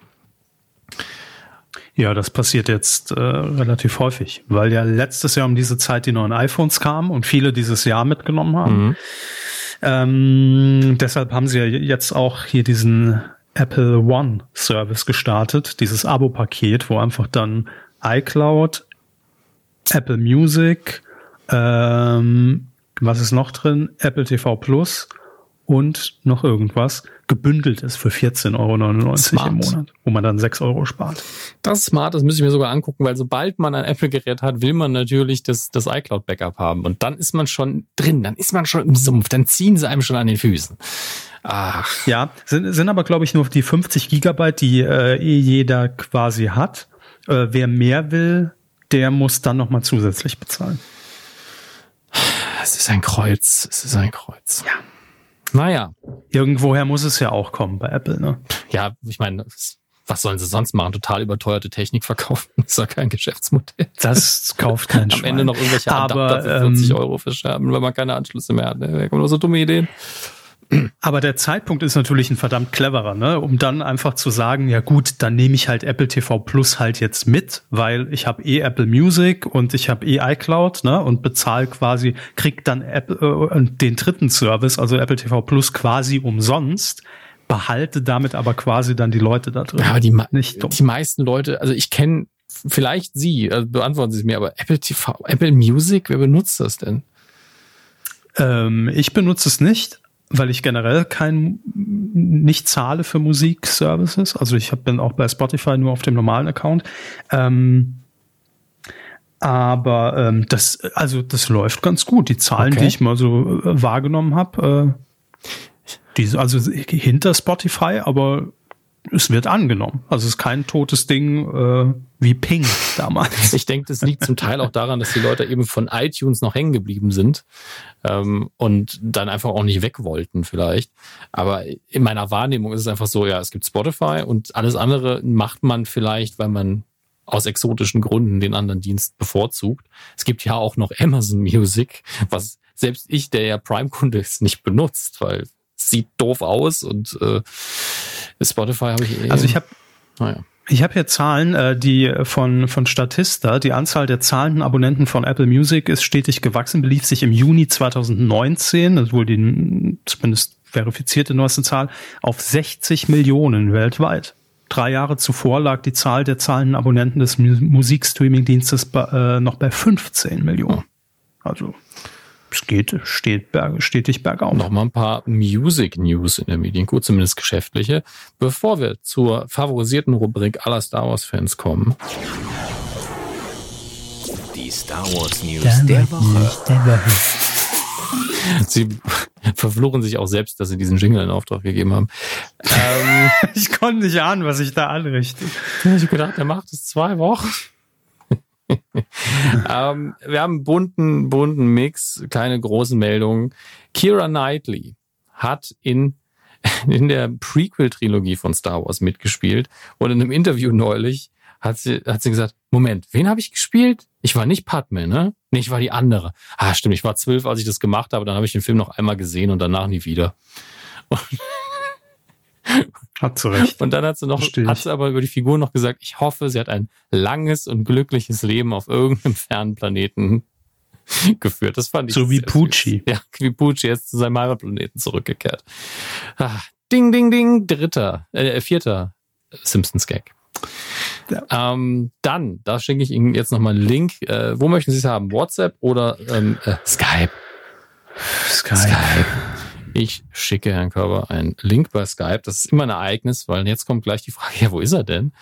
B: Ja, das passiert jetzt äh, relativ häufig, weil ja letztes Jahr um diese Zeit die neuen iPhones kamen und viele dieses Jahr mitgenommen haben. Mhm. Ähm, deshalb haben sie ja jetzt auch hier diesen Apple One Service gestartet, dieses Abo-Paket, wo einfach dann iCloud, Apple Music, ähm, was ist noch drin? Apple TV Plus und noch irgendwas gebündelt ist für 14,99 Euro im Monat, wo man dann 6 Euro spart.
C: Das ist smart, das muss ich mir sogar angucken, weil sobald man ein Apple-Gerät hat, will man natürlich das, das iCloud-Backup haben. Und dann ist man schon drin, dann ist man schon im Sumpf, dann ziehen sie einem schon an den Füßen.
B: Ach. Ja, sind, sind aber, glaube ich, nur die 50 Gigabyte, die äh, eh jeder quasi hat. Äh, wer mehr will, der muss dann nochmal zusätzlich bezahlen.
C: Es ist ein Kreuz, es ist ein Kreuz.
B: Ja.
C: Naja.
B: Irgendwoher muss es ja auch kommen bei Apple, ne?
C: Ja, ich meine, was sollen sie sonst machen? Total überteuerte Technik verkaufen? Das ist ja kein Geschäftsmodell.
B: Das kauft kein
C: Am Ende noch irgendwelche Adapter Aber, für 40 ähm, Euro verscherben, wenn man keine Anschlüsse mehr hat. Ne? Da kommen nur so dumme Ideen.
B: Aber der Zeitpunkt ist natürlich ein verdammt cleverer, ne? Um dann einfach zu sagen, ja gut, dann nehme ich halt Apple TV Plus halt jetzt mit, weil ich habe eh Apple Music und ich habe eh iCloud, ne? Und bezahle quasi, krieg dann Apple, äh, den dritten Service, also Apple TV Plus quasi umsonst behalte damit aber quasi dann die Leute da drin.
C: Ja, aber die, nicht die meisten Leute, also ich kenne vielleicht Sie, also beantworten Sie es mir, aber Apple TV, Apple Music, wer benutzt das denn?
B: Ähm, ich benutze es nicht, weil ich generell kein nicht zahle für Musikservices. Also ich hab, bin auch bei Spotify nur auf dem normalen Account. Ähm, aber ähm, das, also das läuft ganz gut. Die Zahlen, okay. die ich mal so äh, wahrgenommen habe, äh, die, also hinter Spotify, aber es wird angenommen. Also es ist kein totes Ding äh, wie Ping damals.
C: Ich denke, das liegt zum Teil auch daran, dass die Leute eben von iTunes noch hängen geblieben sind ähm, und dann einfach auch nicht weg wollten vielleicht. Aber in meiner Wahrnehmung ist es einfach so, ja, es gibt Spotify und alles andere macht man vielleicht, weil man aus exotischen Gründen den anderen Dienst bevorzugt. Es gibt ja auch noch Amazon Music, was selbst ich, der ja Prime-Kunde ist, nicht benutzt, weil es sieht doof aus und äh, Spotify habe ich
B: eh. Also ich habe naja. Ich habe hier Zahlen, äh, die von, von Statista. Die Anzahl der zahlenden Abonnenten von Apple Music ist stetig gewachsen, belief sich im Juni 2019, das ist wohl die zumindest verifizierte neueste Zahl, auf 60 Millionen weltweit. Drei Jahre zuvor lag die Zahl der zahlenden Abonnenten des Musikstreaming-Dienstes äh, noch bei 15 Millionen. Also es geht steht berg, stetig bergauf.
C: Nochmal ein paar Music News in der Medienkuh, zumindest geschäftliche. Bevor wir zur favorisierten Rubrik aller Star Wars Fans kommen.
A: Die Star Wars News der, der Woche. Der Woche.
C: Sie verfluchen sich auch selbst, dass sie diesen Jingle in Auftrag gegeben haben.
B: Ähm, ich konnte nicht ahnen, was ich da anrichte.
C: Ich habe gedacht, er macht es zwei Wochen. ähm, wir haben einen bunten, bunten Mix, keine großen Meldungen. Kira Knightley hat in, in der Prequel-Trilogie von Star Wars mitgespielt und in einem Interview neulich hat sie, hat sie gesagt, Moment, wen habe ich gespielt? Ich war nicht Padme, ne? Nee, ich war die andere. Ah, stimmt, ich war zwölf, als ich das gemacht habe, dann habe ich den Film noch einmal gesehen und danach nie wieder. Und
B: hat zu Recht.
C: Und dann hat sie noch, hat sie aber über die Figur noch gesagt, ich hoffe, sie hat ein langes und glückliches Leben auf irgendeinem fernen Planeten geführt. Das fand ich
B: So wie Pucci.
C: Ja, wie Pucci jetzt zu seinem Heimatplaneten zurückgekehrt. Ah, ding, ding, ding, dritter, äh, vierter Simpsons Gag. Ja. Ähm, dann, da schenke ich Ihnen jetzt nochmal einen Link. Äh, wo möchten Sie es haben? WhatsApp oder ähm, äh, Skype?
B: Skype? Skype.
C: Ich schicke Herrn Körber einen Link bei Skype. Das ist immer ein Ereignis, weil jetzt kommt gleich die Frage, ja, wo ist er denn?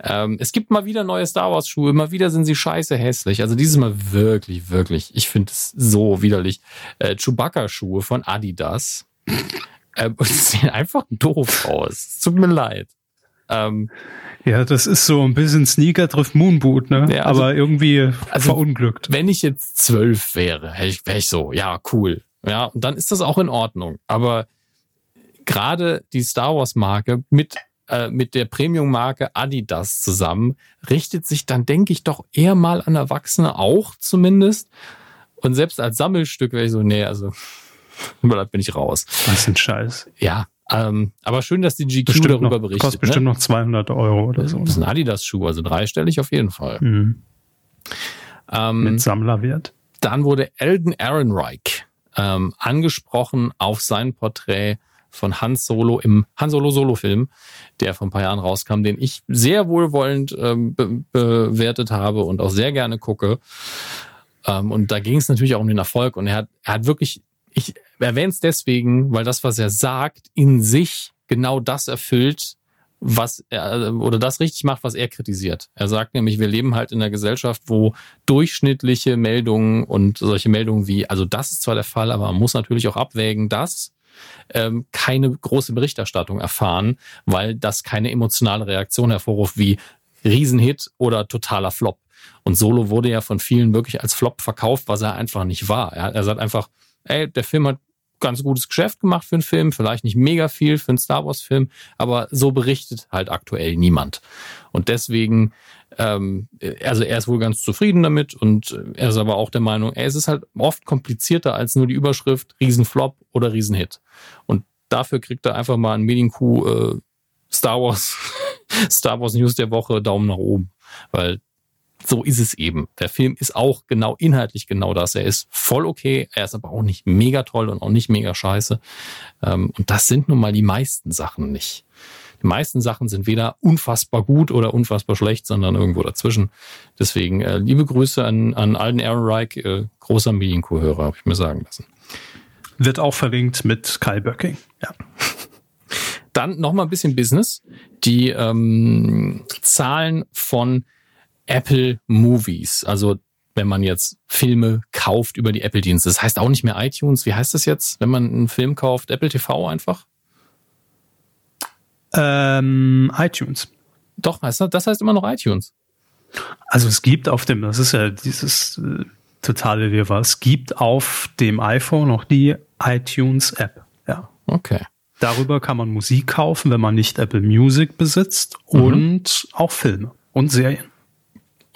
C: Ähm, es gibt mal wieder neue Star Wars Schuhe, mal wieder sind sie scheiße hässlich. Also dieses Mal wirklich, wirklich, ich finde es so widerlich. Äh, Chewbacca Schuhe von Adidas. Äh, sehen einfach doof aus. Es tut mir leid.
B: Ähm, ja, das ist so ein bisschen Sneaker trifft Moonboot, ne? Ja, also, Aber irgendwie also, verunglückt.
C: Wenn ich jetzt zwölf wäre, wäre ich, wär ich so, ja, cool. Ja, und dann ist das auch in Ordnung. Aber gerade die Star Wars Marke mit äh, mit der Premium-Marke Adidas zusammen richtet sich dann, denke ich, doch eher mal an Erwachsene auch zumindest. Und selbst als Sammelstück wäre ich so, nee, also da bin ich raus.
B: Was ist ein Scheiß.
C: Ja, ähm, aber schön, dass die GQ bestimmt darüber
B: noch,
C: berichtet.
B: Kostet bestimmt ne? noch 200 Euro oder so.
C: Das ist ein Adidas-Schuh, also dreistellig auf jeden Fall. Mhm.
B: Ähm, Mit Sammlerwert.
C: Dann wurde Eldon Ehrenreich ähm, angesprochen auf sein Porträt von Han Solo im Han Solo Solo-Film, der vor ein paar Jahren rauskam, den ich sehr wohlwollend ähm, be bewertet habe und auch sehr gerne gucke. Ähm, und da ging es natürlich auch um den Erfolg und er hat, er hat wirklich ich erwähne es deswegen, weil das, was er sagt, in sich genau das erfüllt, was er oder das richtig macht, was er kritisiert. Er sagt nämlich, wir leben halt in einer Gesellschaft, wo durchschnittliche Meldungen und solche Meldungen wie, also das ist zwar der Fall, aber man muss natürlich auch abwägen, dass ähm, keine große Berichterstattung erfahren, weil das keine emotionale Reaktion hervorruft wie Riesenhit oder totaler Flop. Und Solo wurde ja von vielen wirklich als Flop verkauft, was er einfach nicht war. Er, er sagt einfach, ey, der Film hat ganz gutes Geschäft gemacht für einen Film, vielleicht nicht mega viel für einen Star Wars Film, aber so berichtet halt aktuell niemand. Und deswegen, ähm, also er ist wohl ganz zufrieden damit und er ist aber auch der Meinung, ey, es ist halt oft komplizierter als nur die Überschrift Riesenflop oder Riesenhit. Und dafür kriegt er einfach mal ein Medienkuh äh, Star Wars Star Wars News der Woche Daumen nach oben, weil so ist es eben. Der Film ist auch genau inhaltlich genau das. Er ist voll okay, er ist aber auch nicht mega toll und auch nicht mega scheiße. Ähm, und das sind nun mal die meisten Sachen nicht. Die meisten Sachen sind weder unfassbar gut oder unfassbar schlecht, sondern irgendwo dazwischen. Deswegen äh, liebe Grüße an, an Alden Ehrenreich, äh, großer Medienkuhhörer, habe ich mir sagen lassen.
B: Wird auch verlinkt mit Kai Böcking. Ja.
C: Dann noch mal ein bisschen Business. Die ähm, Zahlen von Apple Movies. Also wenn man jetzt Filme kauft über die Apple-Dienste. Das heißt auch nicht mehr iTunes. Wie heißt das jetzt, wenn man einen Film kauft? Apple TV einfach?
B: Ähm, iTunes.
C: Doch, heißt das, das heißt immer noch iTunes.
B: Also es gibt auf dem, das ist ja dieses äh, totale Wirrwarr, es gibt auf dem iPhone noch die iTunes-App. Ja.
C: Okay.
B: Darüber kann man Musik kaufen, wenn man nicht Apple Music besitzt mhm. und auch Filme und Serien.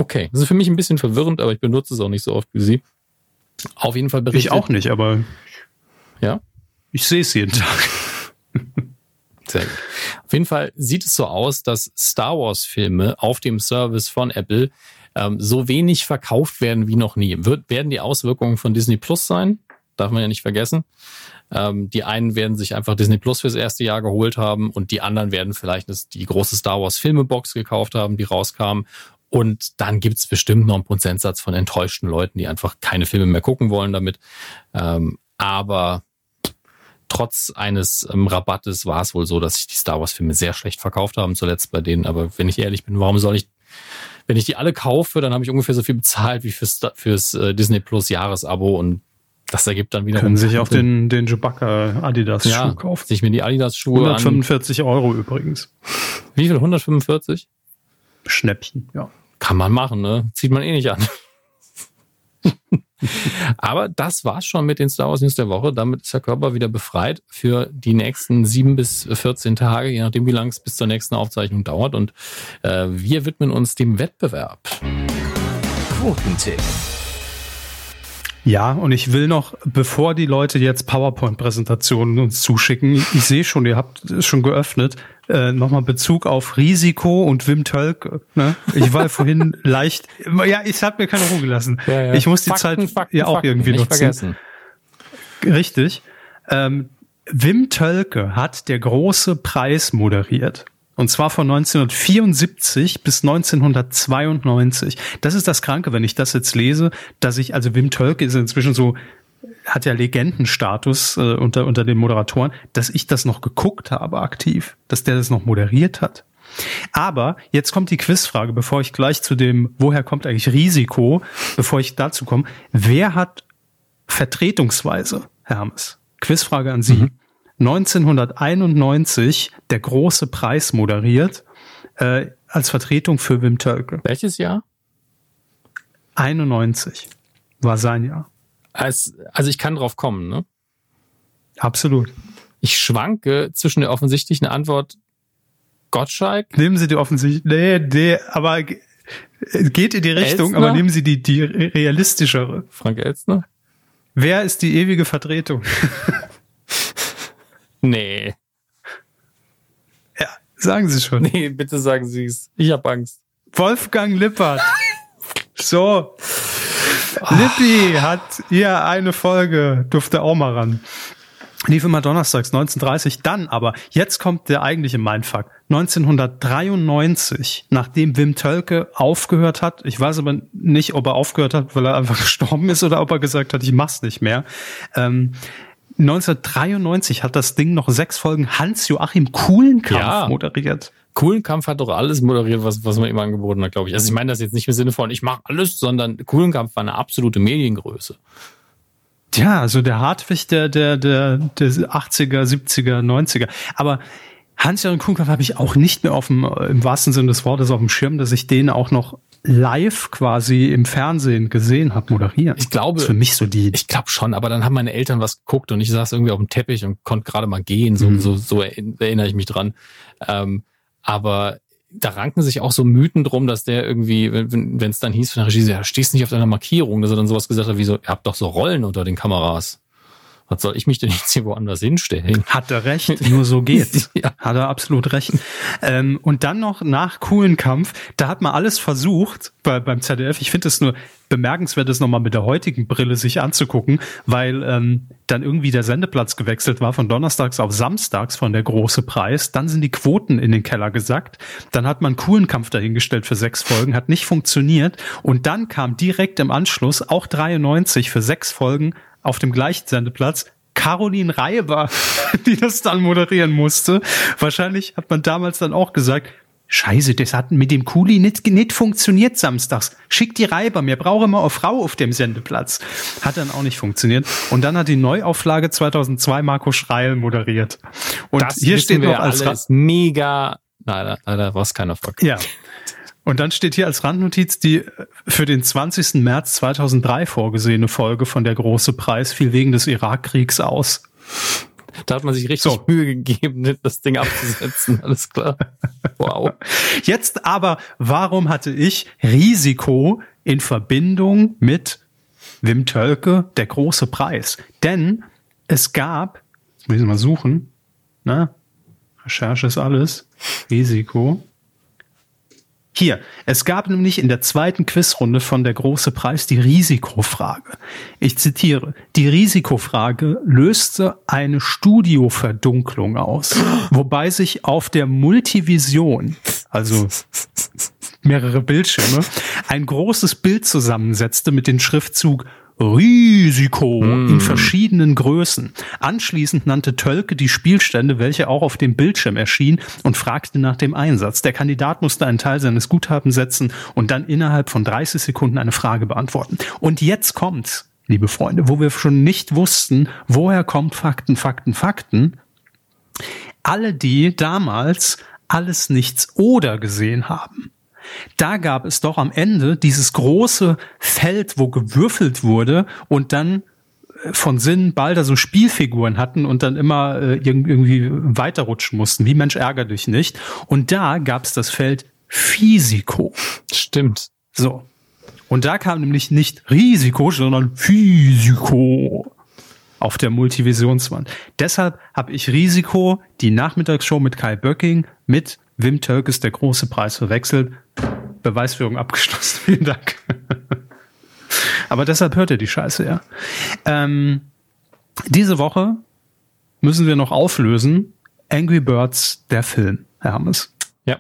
C: Okay, das ist für mich ein bisschen verwirrend, aber ich benutze es auch nicht so oft wie Sie. Auf jeden Fall
B: berichtet. Ich auch nicht, aber
C: ja,
B: ich sehe es jeden Tag.
C: Sehr gut. Auf jeden Fall sieht es so aus, dass Star Wars Filme auf dem Service von Apple ähm, so wenig verkauft werden wie noch nie. Wird, werden die Auswirkungen von Disney Plus sein? Darf man ja nicht vergessen. Ähm, die einen werden sich einfach Disney Plus fürs erste Jahr geholt haben und die anderen werden vielleicht die große Star Wars Filmebox gekauft haben, die rauskam Und dann gibt's bestimmt noch einen Prozentsatz von enttäuschten Leuten, die einfach keine Filme mehr gucken wollen damit. Ähm, aber trotz eines ähm, Rabattes war es wohl so, dass sich die Star Wars-Filme sehr schlecht verkauft haben, zuletzt bei denen. Aber wenn ich ehrlich bin, warum soll ich, wenn ich die alle kaufe, dann habe ich ungefähr so viel bezahlt wie fürs, fürs äh, Disney Plus Jahresabo und das ergibt dann wieder.
B: Können sich auch den, den Chewbacca Adidas
C: ja,
B: Schuh kaufen.
C: Sich mir die Adidas Schuhe
B: 145 an. Euro übrigens.
C: Wie viel? 145?
B: Schnäppchen, ja.
C: Kann man machen, ne? Zieht man eh nicht an. Aber das war's schon mit den Star Wars News der Woche. Damit ist der Körper wieder befreit für die nächsten sieben bis 14 Tage, je nachdem, wie lang es bis zur nächsten Aufzeichnung dauert. Und äh, wir widmen uns dem Wettbewerb.
A: Quotentipp.
B: Ja, und ich will noch, bevor die Leute jetzt PowerPoint-Präsentationen uns zuschicken, ich sehe schon, ihr habt es schon geöffnet, äh, nochmal Bezug auf Risiko und Wim Tölke. Ne? Ich war vorhin leicht, ja, ich habe mir keine Ruhe gelassen. Ja, ja. Ich muss die Fakten, Zeit Fakten, ja auch Fakten, irgendwie nutzen. Vergessen. Richtig. Ähm, Wim Tölke hat der große Preis moderiert. Und zwar von 1974 bis 1992. Das ist das Kranke, wenn ich das jetzt lese, dass ich, also Wim Tölke ist inzwischen so, hat ja Legendenstatus äh, unter, unter den Moderatoren, dass ich das noch geguckt habe aktiv, dass der das noch moderiert hat. Aber jetzt kommt die Quizfrage, bevor ich gleich zu dem, woher kommt eigentlich Risiko, bevor ich dazu komme. Wer hat vertretungsweise, Herr Hammes, Quizfrage an Sie, mhm. 1991 der große Preis moderiert äh, als Vertretung für Wim Tölke.
C: Welches Jahr?
B: 91 war sein Jahr.
C: Als, also ich kann drauf kommen, ne?
B: Absolut.
C: Ich schwanke zwischen der offensichtlichen Antwort Gottschalk.
B: Nehmen Sie die offensichtlich. Nee, nee, aber geht in die Richtung, Elstner? aber nehmen Sie die, die realistischere.
C: Frank Elstner?
B: Wer ist die ewige Vertretung?
C: Nee.
B: Ja, sagen Sie schon.
C: Nee, bitte sagen Sie es. Ich habe Angst.
B: Wolfgang Lippert. so. Lippi hat hier eine Folge, durfte auch mal ran. Lief immer donnerstags 1930, dann aber, jetzt kommt der eigentliche Mindfuck. 1993, nachdem Wim Tölke aufgehört hat, ich weiß aber nicht, ob er aufgehört hat, weil er einfach gestorben ist oder ob er gesagt hat, ich mach's nicht mehr, ähm, 1993 hat das Ding noch sechs Folgen Hans-Joachim Kuhlenkampf ja. moderiert.
C: Kuhlenkampf hat doch alles moderiert, was, was man ihm angeboten hat, glaube ich. Also ich meine das jetzt nicht im Sinne von, ich mache alles, sondern Kuhlenkampf war eine absolute Mediengröße.
B: Ja, also der Hartwig der, der, der, der 80er, 70er, 90er. Aber Hans-Jörn Kuhlenkampf habe ich auch nicht mehr auf dem, im wahrsten Sinne des Wortes auf dem Schirm, dass ich den auch noch live quasi im Fernsehen gesehen habe, moderieren.
C: Ich glaube,
B: für mich so die.
C: Ich glaube schon, aber dann haben meine Eltern was geguckt und ich saß irgendwie auf dem Teppich und konnte gerade mal gehen. So, mhm. so, so erinnere ich mich dran. Ähm, aber da ranken sich auch so Mythen drum, dass der irgendwie, wenn es dann hieß von der Regie, ja, stehst nicht auf deiner Markierung, dass er dann sowas gesagt hat wie so, ihr habt doch so Rollen unter den Kameras. Was soll ich mich denn jetzt hier woanders hinstellen?
B: Hat er recht, nur so geht's. ja. Hat er absolut recht. Ähm, und dann noch nach coolen Kampf, da hat man alles versucht bei, beim ZDF. Ich finde es nur bemerkenswert, das nochmal mit der heutigen Brille sich anzugucken, weil ähm, dann irgendwie der Sendeplatz gewechselt war von Donnerstags auf Samstags von der große Preis. Dann sind die Quoten in den Keller gesackt. Dann hat man coolen Kampf dahingestellt für sechs Folgen, hat nicht funktioniert. Und dann kam direkt im Anschluss auch 93 für sechs Folgen auf dem gleichen Sendeplatz Caroline Reiber, die das dann moderieren musste. Wahrscheinlich hat man damals dann auch gesagt, Scheiße, das hat mit dem Kuli nicht, nicht funktioniert samstags. Schick die Reiber, wir brauchen immer eine Frau auf dem Sendeplatz. Hat dann auch nicht funktioniert. Und dann hat die Neuauflage 2002 Marco Schreil moderiert. Und
C: das hier steht noch als alles mega, leider, leider war es keiner Fuck.
B: Ja. Und dann steht hier als Randnotiz die für den 20. März 2003 vorgesehene Folge von Der große Preis fiel wegen des Irakkriegs aus.
C: Da hat man sich richtig so. Mühe gegeben, das Ding abzusetzen. Alles klar.
B: Wow. Jetzt aber, warum hatte ich Risiko in Verbindung mit Wim Tölke, der große Preis? Denn es gab, muss ich mal suchen, na, Recherche ist alles, Risiko. Hier, es gab nämlich in der zweiten Quizrunde von der große Preis die Risikofrage. Ich zitiere, die Risikofrage löste eine Studioverdunklung aus, wobei sich auf der Multivision, also mehrere Bildschirme, ein großes Bild zusammensetzte mit dem Schriftzug Risiko mm. in verschiedenen Größen. Anschließend nannte Tölke die Spielstände, welche auch auf dem Bildschirm erschienen und fragte nach dem Einsatz. Der Kandidat musste einen Teil seines Guthabens setzen und dann innerhalb von 30 Sekunden eine Frage beantworten. Und jetzt kommt's, liebe Freunde, wo wir schon nicht wussten, woher kommt Fakten, Fakten, Fakten. Alle, die damals alles nichts oder gesehen haben, da gab es doch am Ende dieses große Feld, wo gewürfelt wurde und dann äh, von Sinn Balder so Spielfiguren hatten und dann immer äh, irgendwie weiterrutschen mussten, wie Mensch ärger dich nicht. Und da gab es das Feld Physico.
C: Stimmt.
B: So. Und da kam nämlich nicht Risiko, sondern Physico auf der Multivisionswand. Deshalb habe ich Risiko, die Nachmittagsshow mit Kai Böcking mit Wim Tölkes der große Preis verwechselt. Beweisführung abgeschlossen. Vielen Dank. Aber deshalb hört ihr die Scheiße, ja. Ähm, diese Woche müssen wir noch auflösen. Angry Birds, der Film, Herr Hammes.
C: Ja.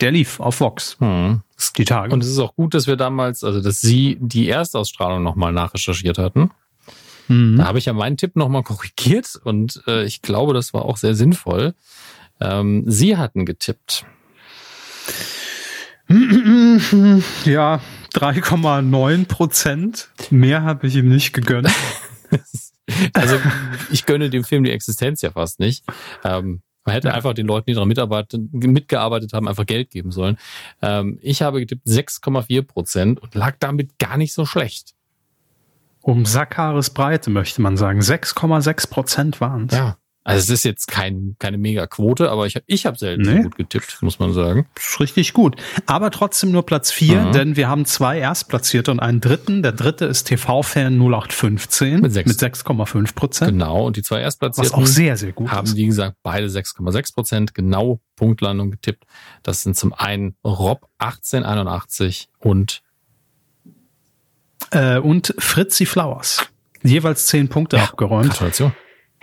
B: Der lief auf Vox.
C: Hm. Die Tage. Und es ist auch gut, dass wir damals, also dass Sie die Erstausstrahlung nochmal nachrecherchiert hatten. Mhm. Da habe ich ja meinen Tipp nochmal korrigiert und äh, ich glaube, das war auch sehr sinnvoll. Ähm, Sie hatten getippt.
B: Ja, 3,9 Prozent. Mehr habe ich ihm nicht gegönnt.
C: also ich gönne dem Film die Existenz ja fast nicht. Ähm, man hätte ja. einfach den Leuten, die daran mitgearbeitet haben, einfach Geld geben sollen. Ähm, ich habe getippt 6,4 Prozent und lag damit gar nicht so schlecht.
B: Um Sackhaaresbreite möchte man sagen. 6,6 Prozent waren es.
C: Ja. Also es ist jetzt kein, keine Mega-Quote, aber ich habe ich hab selten nee. so gut getippt, muss man sagen.
B: Richtig gut. Aber trotzdem nur Platz vier, mhm. denn wir haben zwei Erstplatzierte und einen dritten. Der dritte ist TV-Fan 0815 mit 6,5 Prozent.
C: Genau, und die zwei Erstplatzierten
B: Was auch sehr, sehr gut
C: haben, ist. wie gesagt, beide 6,6 Prozent, genau Punktlandung getippt. Das sind zum einen Rob 1881 und
B: äh, und Fritzi Flowers. Jeweils zehn Punkte ja, abgeräumt.
C: Gratulation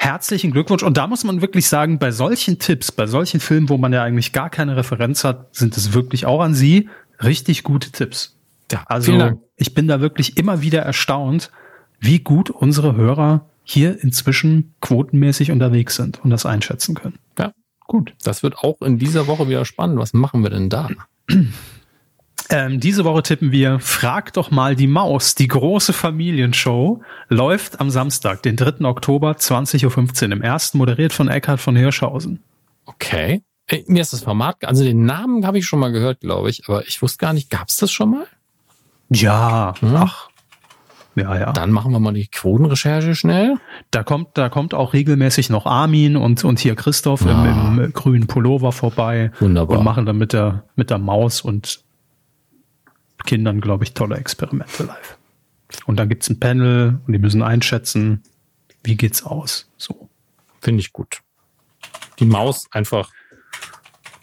B: herzlichen Glückwunsch. Und da muss man wirklich sagen, bei solchen Tipps, bei solchen Filmen, wo man ja eigentlich gar keine Referenz hat, sind es wirklich auch an Sie richtig gute Tipps. Ja, also ich bin da wirklich immer wieder erstaunt, wie gut unsere Hörer hier inzwischen quotenmäßig unterwegs sind und das einschätzen können.
C: Ja, gut. Das wird auch in dieser Woche wieder spannend. Was machen wir denn da?
B: Ähm, diese Woche tippen wir Frag doch mal die Maus. Die große Familienshow läuft am Samstag, den 3. Oktober, 20.15 Uhr im ersten, moderiert von Eckhard von Hirschhausen.
C: Okay. Ey, mir ist das Format, also den Namen habe ich schon mal gehört, glaube ich, aber ich wusste gar nicht, gab es das schon mal?
B: Ja, hm? ach.
C: Ja, ja. Dann machen wir mal die Quotenrecherche schnell.
B: Da kommt, da kommt auch regelmäßig noch Armin und, und hier Christoph ah. im, im grünen Pullover vorbei.
C: Wunderbar.
B: Und machen dann mit der, mit der Maus und Kindern, glaube ich, tolle Experimente live. Und dann gibt's ein Panel und die müssen einschätzen, wie geht's aus. So.
C: Finde ich gut. Die Maus einfach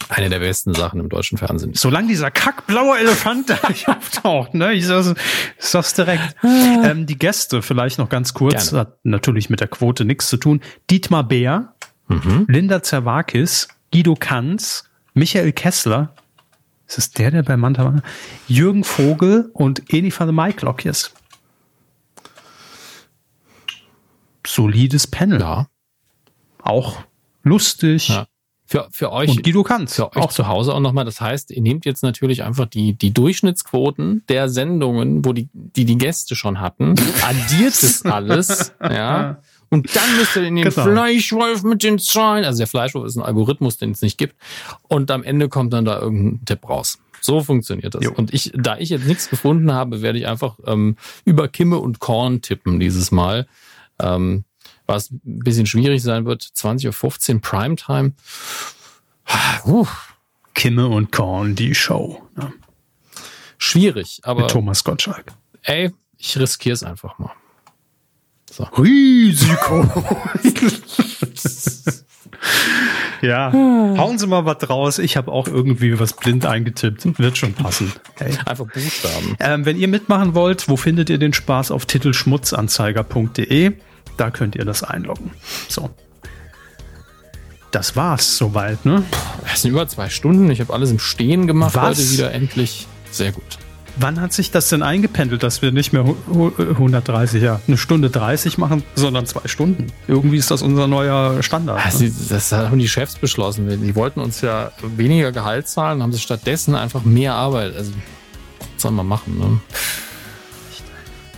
C: eine der besten Sachen im deutschen Fernsehen.
B: Solange dieser kackblaue Elefant da nicht auftaucht, ne? Ich sag's, ich sag's direkt. Ah. Ähm, die Gäste vielleicht noch ganz kurz, Gerne. hat natürlich mit der Quote nichts zu tun. Dietmar Beer, mhm. Linda Zerwakis, Guido Kanz, Michael Kessler, ist es der, der bei Manta war? Jürgen Vogel und Eni van der Maiklock ist. Solides Panel.
C: Ja.
B: Auch lustig. Ja.
C: Für, für euch,
B: und Guido kannst.
C: Für euch auch zu Hause auch nochmal. Das heißt, ihr nehmt jetzt natürlich einfach die, die Durchschnittsquoten der Sendungen, wo die, die, die Gäste schon hatten, addiert es alles, ja, und dann müsst ihr in den genau. Fleischwolf mit den Zahlen, also der Fleischwolf ist ein Algorithmus, den es nicht gibt. Und am Ende kommt dann da irgendein Tipp raus. So funktioniert das. Jo. Und ich, da ich jetzt nichts gefunden habe, werde ich einfach ähm, über Kimme und Korn tippen dieses Mal. Ähm, was ein bisschen schwierig sein wird. 20.15 Uhr Primetime.
B: Uh. Kimme und Korn, die Show. Ne?
C: Schwierig, aber.
B: Mit Thomas Gottschalk.
C: Ey, ich riskiere es einfach mal.
B: So. Risiko. ja, hauen Sie mal was draus. Ich habe auch irgendwie was blind eingetippt. Wird schon passen.
C: Hey. Einfach Buchstaben.
B: Ähm, wenn ihr mitmachen wollt, wo findet ihr den Spaß? Auf titelschmutzanzeiger.de. Da könnt ihr das einloggen. So. das war's soweit, ne?
C: Es sind über zwei Stunden. Ich habe alles im Stehen gemacht
B: Was?
C: heute wieder endlich. Sehr gut.
B: Wann hat sich das denn eingependelt, dass wir nicht mehr hu- hu- 130, ja, eine Stunde 30 machen, sondern zwei Stunden? Irgendwie ist das unser neuer Standard.
C: Das,
B: Ne?
C: das haben die Chefs beschlossen. Die wollten uns ja weniger Gehalt zahlen, haben sie stattdessen einfach mehr Arbeit. Also, was soll man machen, ne?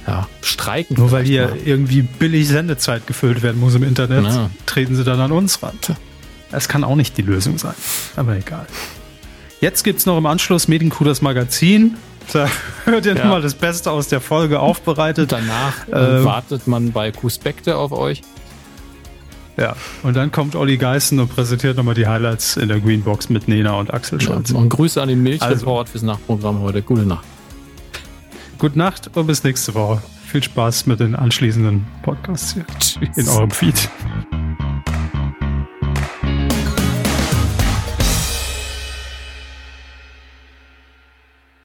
C: Ja, streiken.
B: Nur weil hier
C: mal.
B: irgendwie billig Sendezeit gefüllt werden muss im Internet,
C: Ja.
B: treten sie dann an uns ran. Das kann auch nicht die Lösung sein. Aber egal. Jetzt gibt's noch im Anschluss Medienkuh das Magazin. Da hört ihr
C: Ja.
B: nochmal das Beste aus der Folge aufbereitet.
C: Danach äh,
B: Ähm.
C: wartet man bei Kuspekte auf euch.
B: Ja. Und dann kommt Olli Geißen und präsentiert nochmal die Highlights in der Greenbox mit Nena und Axel Scholz.
C: Und Grüße an den Milchreport
B: Also.
C: fürs Nachtprogramm heute. Gute Nacht.
B: Gute Nacht und bis nächste Woche. Viel Spaß mit den anschließenden Podcasts hier in eurem Feed.